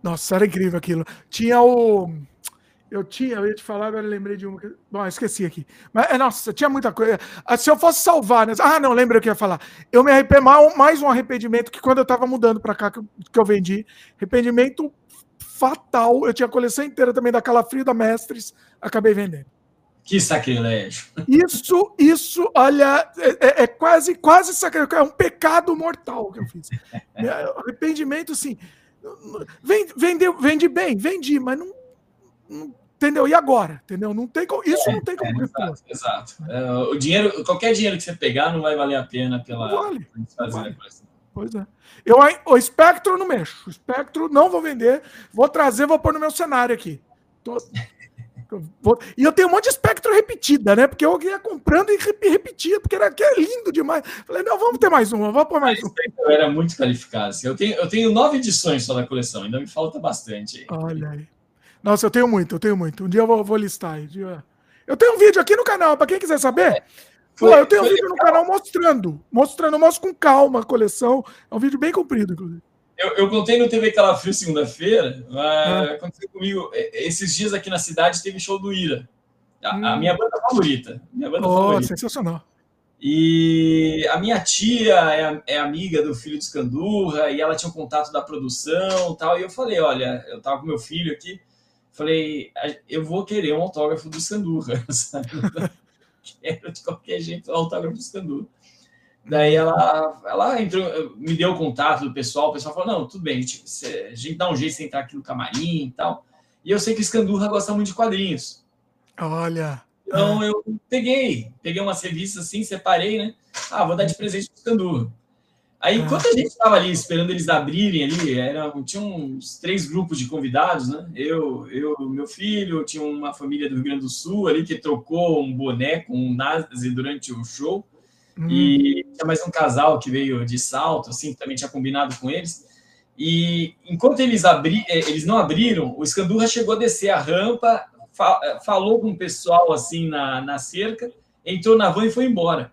Nossa, era incrível aquilo. Tinha o. Eu tinha, eu ia te falar, agora lembrei de uma. Bom, esqueci aqui. Mas, é, nossa, tinha muita coisa. Ah, se eu fosse salvar, né? Ah, não, lembra o que eu ia falar. Eu me arrependo mais um arrependimento que quando eu tava mudando para cá, que eu, que eu vendi. Arrependimento fatal. Eu tinha a coleção inteira também da Calafrio da Mestres, acabei vendendo. Que sacrilégio. Isso, isso, olha, é, é, é quase, quase sacrilégio. É um pecado mortal que eu fiz. [laughs] É, arrependimento, assim. Vendi, vendi bem, vendi, mas não, não entendeu? E agora? Entendeu? Não tem isso não tem como. É, exato. exato. É, o dinheiro, qualquer dinheiro que você pegar não vai valer a pena pela. Não vale. Não vale. Pois é. Eu, o espectro não mexo. O espectro não vou vender. Vou trazer, vou pôr no meu cenário aqui. Tô, [laughs] vou, e eu tenho um monte de espectro repetida, né? Porque eu ia comprando e repetia, porque era que é lindo demais. Falei, não, vamos ter mais uma, vamos pôr mais uma. Eu era muito qualificado. Assim. Eu, tenho, eu tenho nove edições só da coleção, ainda me falta bastante. Olha aí. Nossa, eu tenho muito, eu tenho muito. Um dia eu vou, vou listar. Eu tenho um vídeo aqui no canal, para quem quiser saber. É. Foi, eu tenho um vídeo legal. no canal mostrando, mostrando, eu mostro com calma a coleção. É um vídeo bem comprido, inclusive. Eu, eu contei no TV Calafrio segunda-feira, ah. aconteceu comigo. Esses dias aqui na cidade teve show do Ira. A, hum. a minha banda favorita. Minha banda oh, favorita. sensacional. E a minha tia é, é, amiga do filho de Scandurra e ela tinha um contato da produção tal. E eu falei: olha, eu tava com meu filho aqui. Falei, eu vou querer um autógrafo do Scandurra, [laughs] sabe? Quero de qualquer jeito o autógrafo do Scandu. Daí ela, ela entrou, me deu o contato do pessoal, o pessoal falou, não, tudo bem, a gente, a gente dá um jeito de entrar aqui no camarim e tal. E eu sei que o Scandurra gosta muito de quadrinhos. Olha. Então eu peguei, peguei umas revistas assim, separei, né? Ah, vou dar de presente pro Scandurra. Aí, ah. enquanto a gente estava ali esperando eles abrirem ali, era, tinha uns três grupos de convidados, né? Eu, eu, meu filho, tinha uma família do Rio Grande do Sul ali que trocou um boneco, um nazi durante o show. Hum. E tinha mais um casal que veio de salto, assim, que também tinha combinado com eles. E enquanto eles, abri, eh, eles não abriram, o Escandurra chegou a descer a rampa, fa falou com o pessoal assim na, na cerca, entrou na van e foi embora.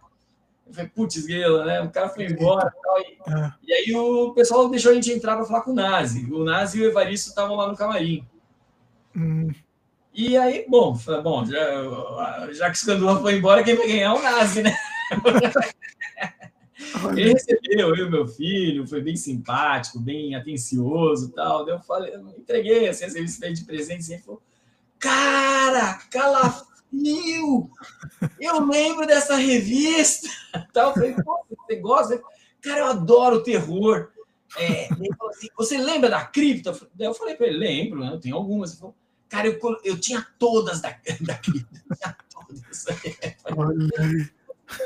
Eu falei, putz, grila, né? O cara foi embora e tal. E, [laughs] é. e aí o pessoal deixou a gente entrar para falar com o Nazi. O Nazi e o Evaristo estavam lá no camarim. Hum. E aí, bom, bom já, já que o Scandula foi embora, quem vai ganhar é o Nazi, né? Ele recebeu eu e meu filho, foi bem simpático, bem atencioso e tal. Eu falei, eu entreguei assim, a serviço de presente, assim, ele falou: Cara, calafrio! Eu lembro dessa revista. [laughs] Tal. Eu falei, você gosta? Cara, eu adoro terror. É, assim, você lembra da cripta? Eu falei para ele, lembro, né? eu tenho algumas. Ele falou, cara, eu, eu tinha todas da, [laughs] da cripta. Tinha todas.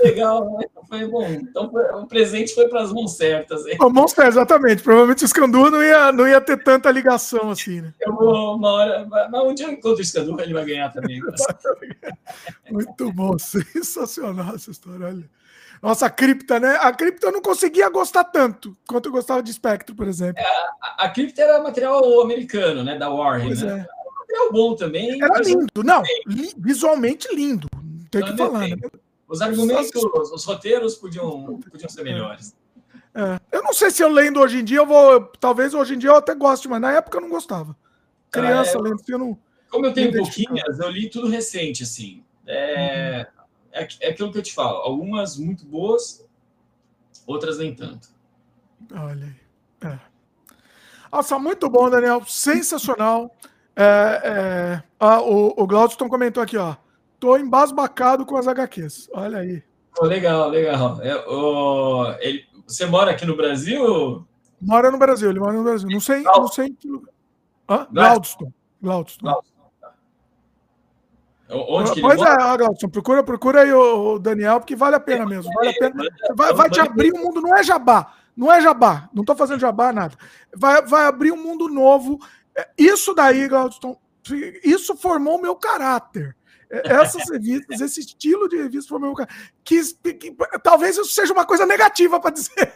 Legal, né? Foi bom. Então o presente foi para as mãos certas. Hein? Mãos certas, exatamente. Provavelmente o Scandu não ia, não ia ter tanta ligação assim, né? Eu vou uma hora. Mas um dia eu encontro o Scandu, ele vai ganhar também. [laughs] Muito bom, [laughs] sensacional essa história. Olha. Nossa, a cripta, né? A cripta eu não conseguia gostar tanto quanto eu gostava de Spectro, por exemplo. É, a, a cripta era material americano, né? Da Warren, pois né? É. Material bom também. Era lindo, não, li, visualmente lindo. Não tem o que falar, né? Os argumentos, os roteiros podiam, podiam ser melhores. É. Eu não sei se eu lendo hoje em dia, eu vou. Talvez hoje em dia eu até goste, mas na época eu não gostava. Criança, é, lendo, eu não. Como eu tenho pouquinhas, eu li tudo recente, assim. É, uhum. é, é aquilo que eu te falo. Algumas muito boas, outras nem tanto. Olha aí. É. Nossa, muito bom, Daniel. Sensacional. É, é... Ah, o, o Glaudston comentou aqui, ó. Tô embasbacado com as HQs. Olha aí. Oh, legal, legal. É, oh, ele, você mora aqui no Brasil? Mora no Brasil, ele mora no Brasil. Não sei, não sei em que lugar. Hã? Glaudston. Glaudston. Onde que pois é, Glaudston, procura, procura aí o Daniel, porque vale a pena mesmo. Vale a pena. Vai, vai te abrir um mundo, não é jabá. Não é jabá. Não estou fazendo jabá, nada. Vai, vai abrir um mundo novo. É, isso daí, Glaudston, isso formou meu caráter. Essas revistas, esse estilo de revista foi meu que, que, talvez isso seja uma coisa negativa para dizer.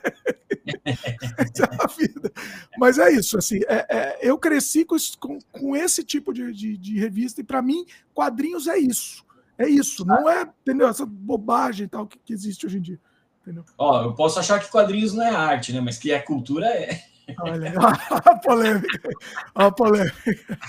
[laughs] Mas é isso, assim, é, é, eu cresci com, com, com esse tipo de, de, de revista e para mim quadrinhos é isso, é isso, não é entendeu essa bobagem tal que, que existe hoje em dia. Entendeu? Ó, eu posso achar que quadrinhos não é arte, né? Mas que é cultura é. Olha, [laughs] a polêmica, a polêmica.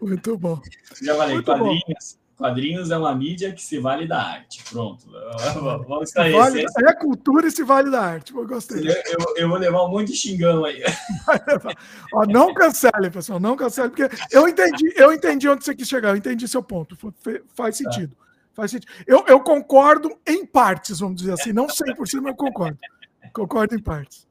Muito bom. Já falei, Muito quadrinhos. Quadrinhos é uma mídia que se vale da arte. Pronto. [laughs] Vamos vale, É cultura e se vale da arte. Eu gostei. Eu, eu, eu, vou levar um monte de xingão aí. [laughs] Ó, não cancele, pessoal. Não cancele, porque eu entendi, eu entendi onde você quis chegar. Eu entendi seu ponto. Faz tá. sentido. Tá. Faz sentido. Eu, eu concordo em partes, vamos dizer assim. Não 100%, mas eu concordo. Concordo em partes.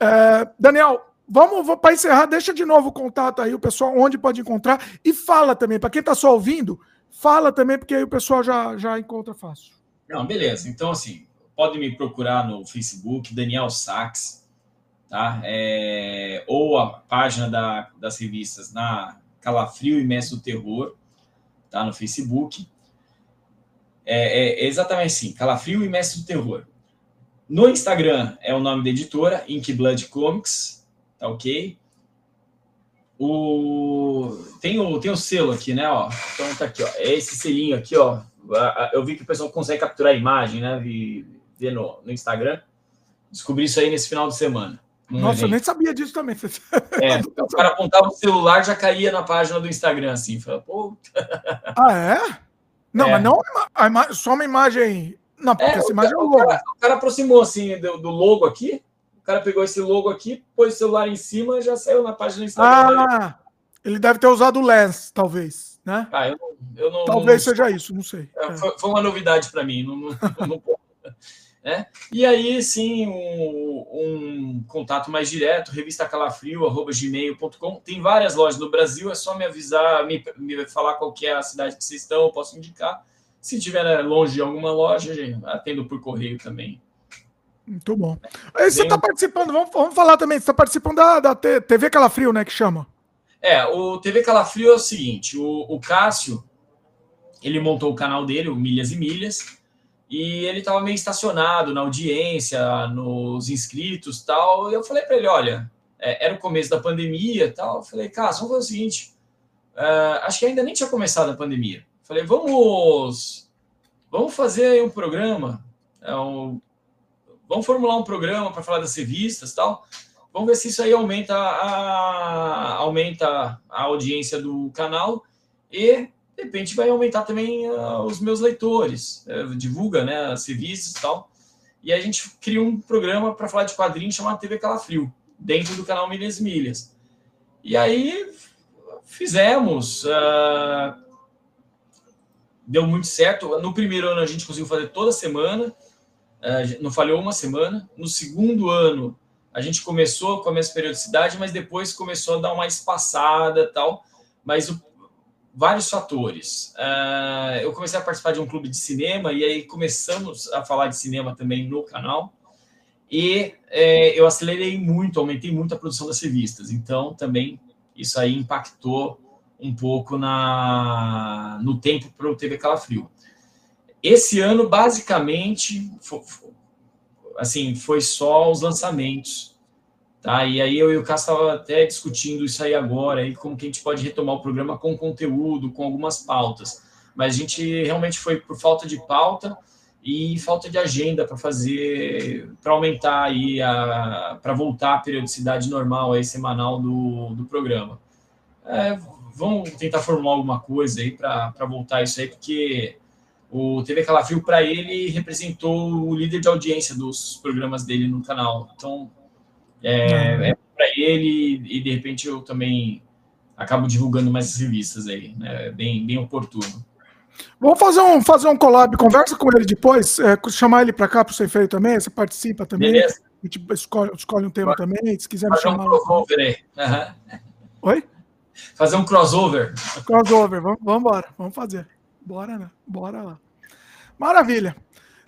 É, Daniel, Vamos, para encerrar, deixa de novo o contato aí, o pessoal onde pode encontrar e fala também, para quem está só ouvindo, Fala também, porque aí o pessoal já, já encontra fácil. Não, beleza. Então, assim, pode me procurar no Facebook, Daniel Sachs, tá? É, ou a página da, das revistas na Calafrio e Mestre do Terror, tá? No Facebook. É, é, exatamente assim, Calafrio e Mestre do Terror. No Instagram é o nome da editora, Ink Blood Comics, tá ok? O tem o tem o selo aqui, né, ó. Então tá aqui, ó. É esse selinho aqui, ó. Eu vi que o pessoal consegue capturar a imagem, né? Vi, ver no, no Instagram. Descobri isso aí nesse final de semana. Nossa, evento. eu nem sabia disso também. É, [laughs] o cara apontava o celular já caía na página do Instagram, assim. Fala, Pô. Ah, é? Não, é. mas não a só uma imagem. Não, porque é, essa imagem cara, é o logo. O cara, o cara aproximou assim do, do logo aqui cara pegou esse logo aqui, pôs o celular em cima e já saiu na página do Instagram. Ah, ele deve ter usado o Lens, talvez, né? Ah, eu, eu não, talvez não, seja isso, não sei. É, foi, foi, uma novidade para mim, não, não, [laughs] né? E aí, sim, um, um, contato mais direto, revista calafrio.gmail.com. Tem várias lojas no Brasil, é só me avisar, me, me falar qual é a cidade que vocês estão, eu posso indicar. Se estiver longe de alguma loja, atendo por correio também. Muito bom. Aí você está participando, vamos, vamos falar também, você está participando da, da TV Calafrio, né, que chama? É, o TV Calafrio é o seguinte, o, o Cássio, ele montou o canal dele, o Milhas e Milhas, e ele estava meio estacionado na audiência, nos inscritos tal, e eu falei para ele, olha, é, era o começo da pandemia tal, eu falei, Cássio, vamos fazer o seguinte, uh, acho que ainda nem tinha começado a pandemia, falei, vamos, vamos fazer um programa É um, vamos formular um programa para falar das revistas tal. Vamos ver se isso aí aumenta a, aumenta a audiência do canal e de repente vai aumentar também uh, os meus leitores, uh, divulga né, as revistas e tal. E a gente cria um programa para falar de quadrinhos chamado TV Calafrio, dentro do canal Milhas Milhas. E aí fizemos, uh, deu muito certo. No primeiro ano a gente conseguiu fazer toda semana, não falhou uma semana. No segundo ano a gente começou com a mesma periodicidade, mas depois começou a dar uma espaçada tal. Mas o, vários fatores. Uh, eu comecei a participar de um clube de cinema e aí começamos a falar de cinema também no canal. E é, eu acelerei muito, aumentei muito a produção das revistas. Então, também isso aí impactou um pouco na, no tempo para o TV Calafrio. Esse ano, basicamente, foi, assim, foi só os lançamentos. Tá? E aí eu e o Cássio estavam até discutindo isso aí agora, aí, como que a gente pode retomar o programa com conteúdo, com algumas pautas. Mas a gente realmente foi por falta de pauta e falta de agenda para fazer, para aumentar aí, para voltar à periodicidade normal aí, semanal do, do programa. É, vamos tentar formular alguma coisa aí para voltar isso aí, porque o TV Calafrio, para ele, representou o líder de audiência dos programas dele no canal. Então, é, uhum. é para ele e, de repente, eu também acabo divulgando mais revistas aí, né? Bem, bem oportuno. Vamos fazer um, fazer um collab, conversa com ele depois, é, chamar ele para cá para você feio também, você participa também. Beleza. A gente escolhe, escolhe um tema Pode. também, se quiser me chamar. Um crossover aí. Uhum. Oi? Fazer um crossover. Crossover, vamos, vamos embora, vamos fazer. Bora, né? Bora lá. Maravilha.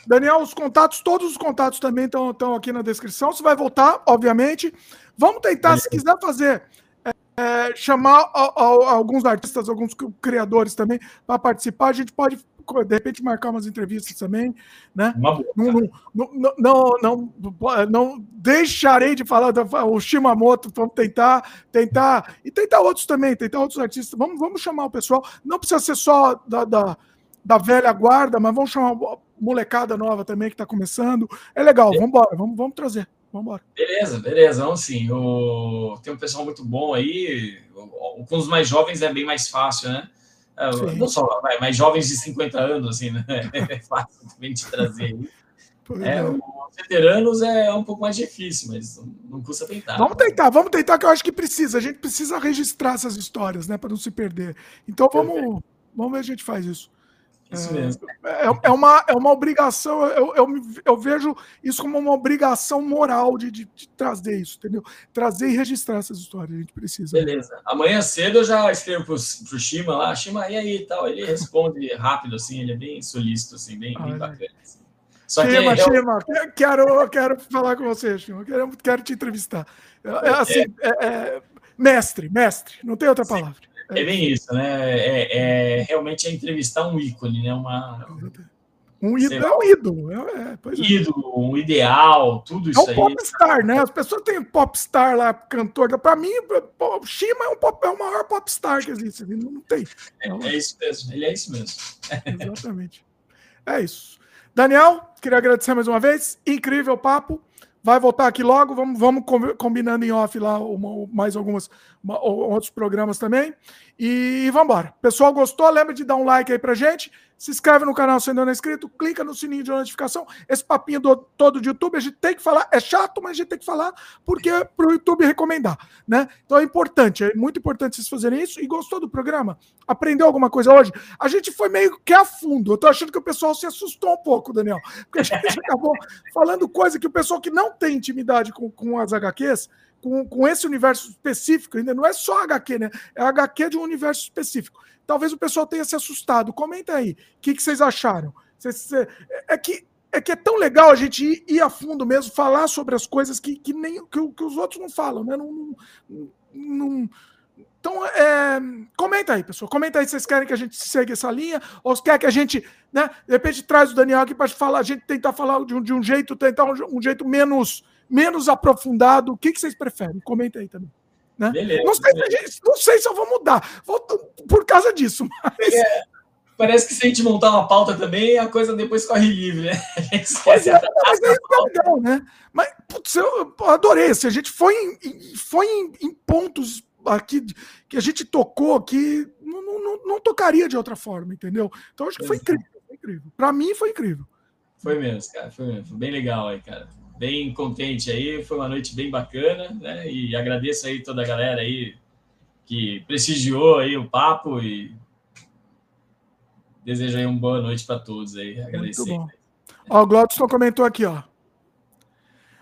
Daniel, os contatos, todos os contatos também estão aqui na descrição. Você vai voltar, obviamente. Vamos tentar, se quiser fazer é, chamar a, a, alguns artistas, alguns criadores também para participar. A gente pode, de repente, marcar umas entrevistas também, né? Não, não, não, não, não, deixarei de falar do o Shimamoto. Vamos tentar, tentar e tentar outros também, tentar outros artistas. Vamos, vamos chamar o pessoal. Não precisa ser só da, da, da velha guarda, mas vamos chamar molecada nova também que está começando. É legal. Vamos embora, vamos, vamos trazer. Vamos Beleza, beleza. Vamos sim. O... Tem um pessoal muito bom aí. Com os mais jovens é bem mais fácil, né? É, sim. Não só, mais jovens de 50 anos, assim, né? [laughs] É fácil também de trazer. É, é. Os veteranos é um pouco mais difícil, mas não custa tentar. Vamos tentar, vamos tentar, que eu acho que precisa. A gente precisa registrar essas histórias, né? Para não se perder. Então vamos, vamos ver se a gente faz isso. Isso mesmo. É, é, é, uma, é uma obrigação, eu, eu, eu, vejo isso como uma obrigação moral de, de, de, trazer isso, entendeu? Trazer e registrar essas histórias, a gente precisa. Beleza. Amanhã cedo eu já escrevo pro, pro Shima lá, Shima, e aí e tal. Ele responde [laughs] rápido, assim, ele é bem solícito, assim, bem, bem bacana. Assim. Só Shima, que, Shima, eu... quero, quero falar com você, Shima, quero, quero te entrevistar. É, assim, é, é, mestre, mestre, não tem outra palavra. É bem isso, né? É, é, realmente é entrevistar um ícone, né? Uma, um ídolo é um ídolo. É, é, é, ídolo, um ideal, tudo isso aí. É um popstar, né? As pessoas têm popstar lá, cantor. Para mim, o Shima é, um pop, é o maior popstar que existe. Não, não tem. É, é, isso mesmo, ele é isso mesmo. [laughs] Exatamente. É isso. Daniel, queria agradecer mais uma vez. Incrível papo vai voltar aqui logo. Vamos, vamos combinando em off lá mais algumas uma, outros programas também. E, e vamos embora. Pessoal, gostou? Lembra de dar um like aí pra gente se inscreve no canal se ainda não é inscrito, clica no sininho de notificação. Esse papinho do, todo de YouTube, a gente tem que falar, é chato, mas a gente tem que falar porque é para o YouTube recomendar, né? Então é importante, é muito importante vocês fazerem isso. E gostou do programa? Aprendeu alguma coisa hoje? A gente foi meio que a fundo. Eu tô achando que o pessoal se assustou um pouco, Daniel, porque a gente [laughs] acabou falando coisa que o pessoal que não tem intimidade com, com as HQs com, com esse universo específico, ainda não é só HQ, né? É HQ de um universo específico talvez o pessoal tenha se assustado. Comenta aí, o que, que vocês acharam? É que é que é tão legal a gente ir, ir, a fundo mesmo, falar sobre as coisas que, que nem que, que os outros não falam, né? Não, não, não... Então, é... comenta aí, pessoal. Comenta aí se vocês querem que a gente segue essa linha, ou se quer que a gente, né? De repente traz o Daniel aqui para falar, a gente tentar falar de um, de um jeito, tentar um, um, jeito menos, menos aprofundado. O que, que vocês preferem? Comenta aí também. Né? Beleza, não, sei, beleza. não, sei, se eu vou mudar vou, por causa disso, mas. É. parece que se a gente montar uma pauta também, a coisa depois corre livre, né? [laughs] A gente esquece. É, mas é isso é legal, né? Mas, putz, eu adorei. Se a gente foi em, foi em, em pontos aqui que a gente tocou que não, não, não, tocaria de outra forma, entendeu? Então acho que foi incrível, foi incrível. Para mim foi incrível. Foi mesmo, cara, foi mesmo. Foi bem legal aí, cara. Bem contente aí, foi uma noite bem bacana, né? E agradeço aí toda a galera aí que prestigiou aí o papo e desejo aí uma boa noite para todos aí. Agradecer. Muito bom. Ó, o Glaudson comentou aqui, ó.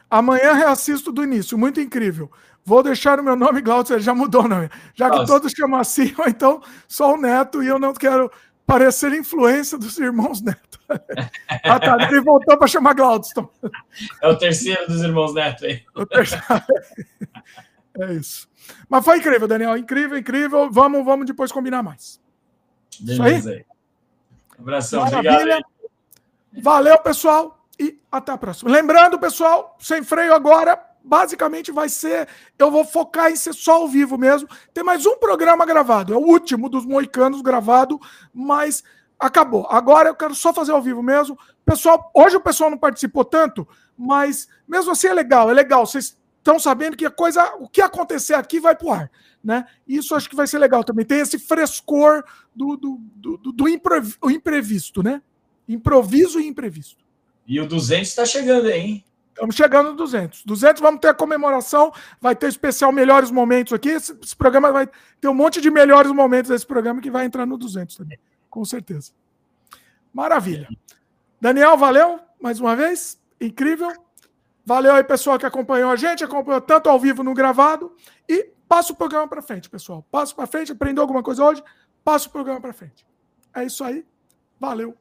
Amanhã reassisto do início, muito incrível. Vou deixar o meu nome, Glaucio, já mudou, não é? Já que Nossa. todos chamam assim, [laughs] então só o Neto, e eu não quero parecer influência dos irmãos Neto. [laughs] ah, tá, ele voltou para chamar Glaudston. É o terceiro dos irmãos Neto aí. [laughs] é isso. Mas foi incrível, Daniel. Incrível, incrível. Vamos, vamos depois combinar mais. Beleza aí. Um abração, Maravilha. obrigado. Valeu, pessoal. E até a próxima. Lembrando, pessoal, sem freio agora, basicamente vai ser. Eu vou focar em ser só ao vivo mesmo. Tem mais um programa gravado, é o último dos Moicanos gravado, mas acabou. Agora eu quero só fazer ao vivo mesmo. Pessoal, hoje o pessoal não participou tanto, mas mesmo assim é legal, é legal. Vocês estão sabendo que a coisa, o que acontecer aqui vai pro ar, né? Isso acho que vai ser legal também. Tem esse frescor do, do, do, do imprevisto, né? Improviso e imprevisto. E o 200 está chegando aí, hein? Estamos chegando no 200. 200 vamos ter a comemoração, vai ter especial melhores momentos aqui. Esse, esse, programa vai ter um monte de melhores momentos desse programa que vai entrar no 200 também, com certeza. Maravilha. Daniel, valeu mais uma vez. Incrível. Valeu aí, pessoal que acompanhou a gente, acompanhou tanto ao vivo no gravado. E passa o programa para frente, pessoal. Passa para frente, aprendeu alguma coisa hoje? Passa o programa para frente. É isso aí. Valeu.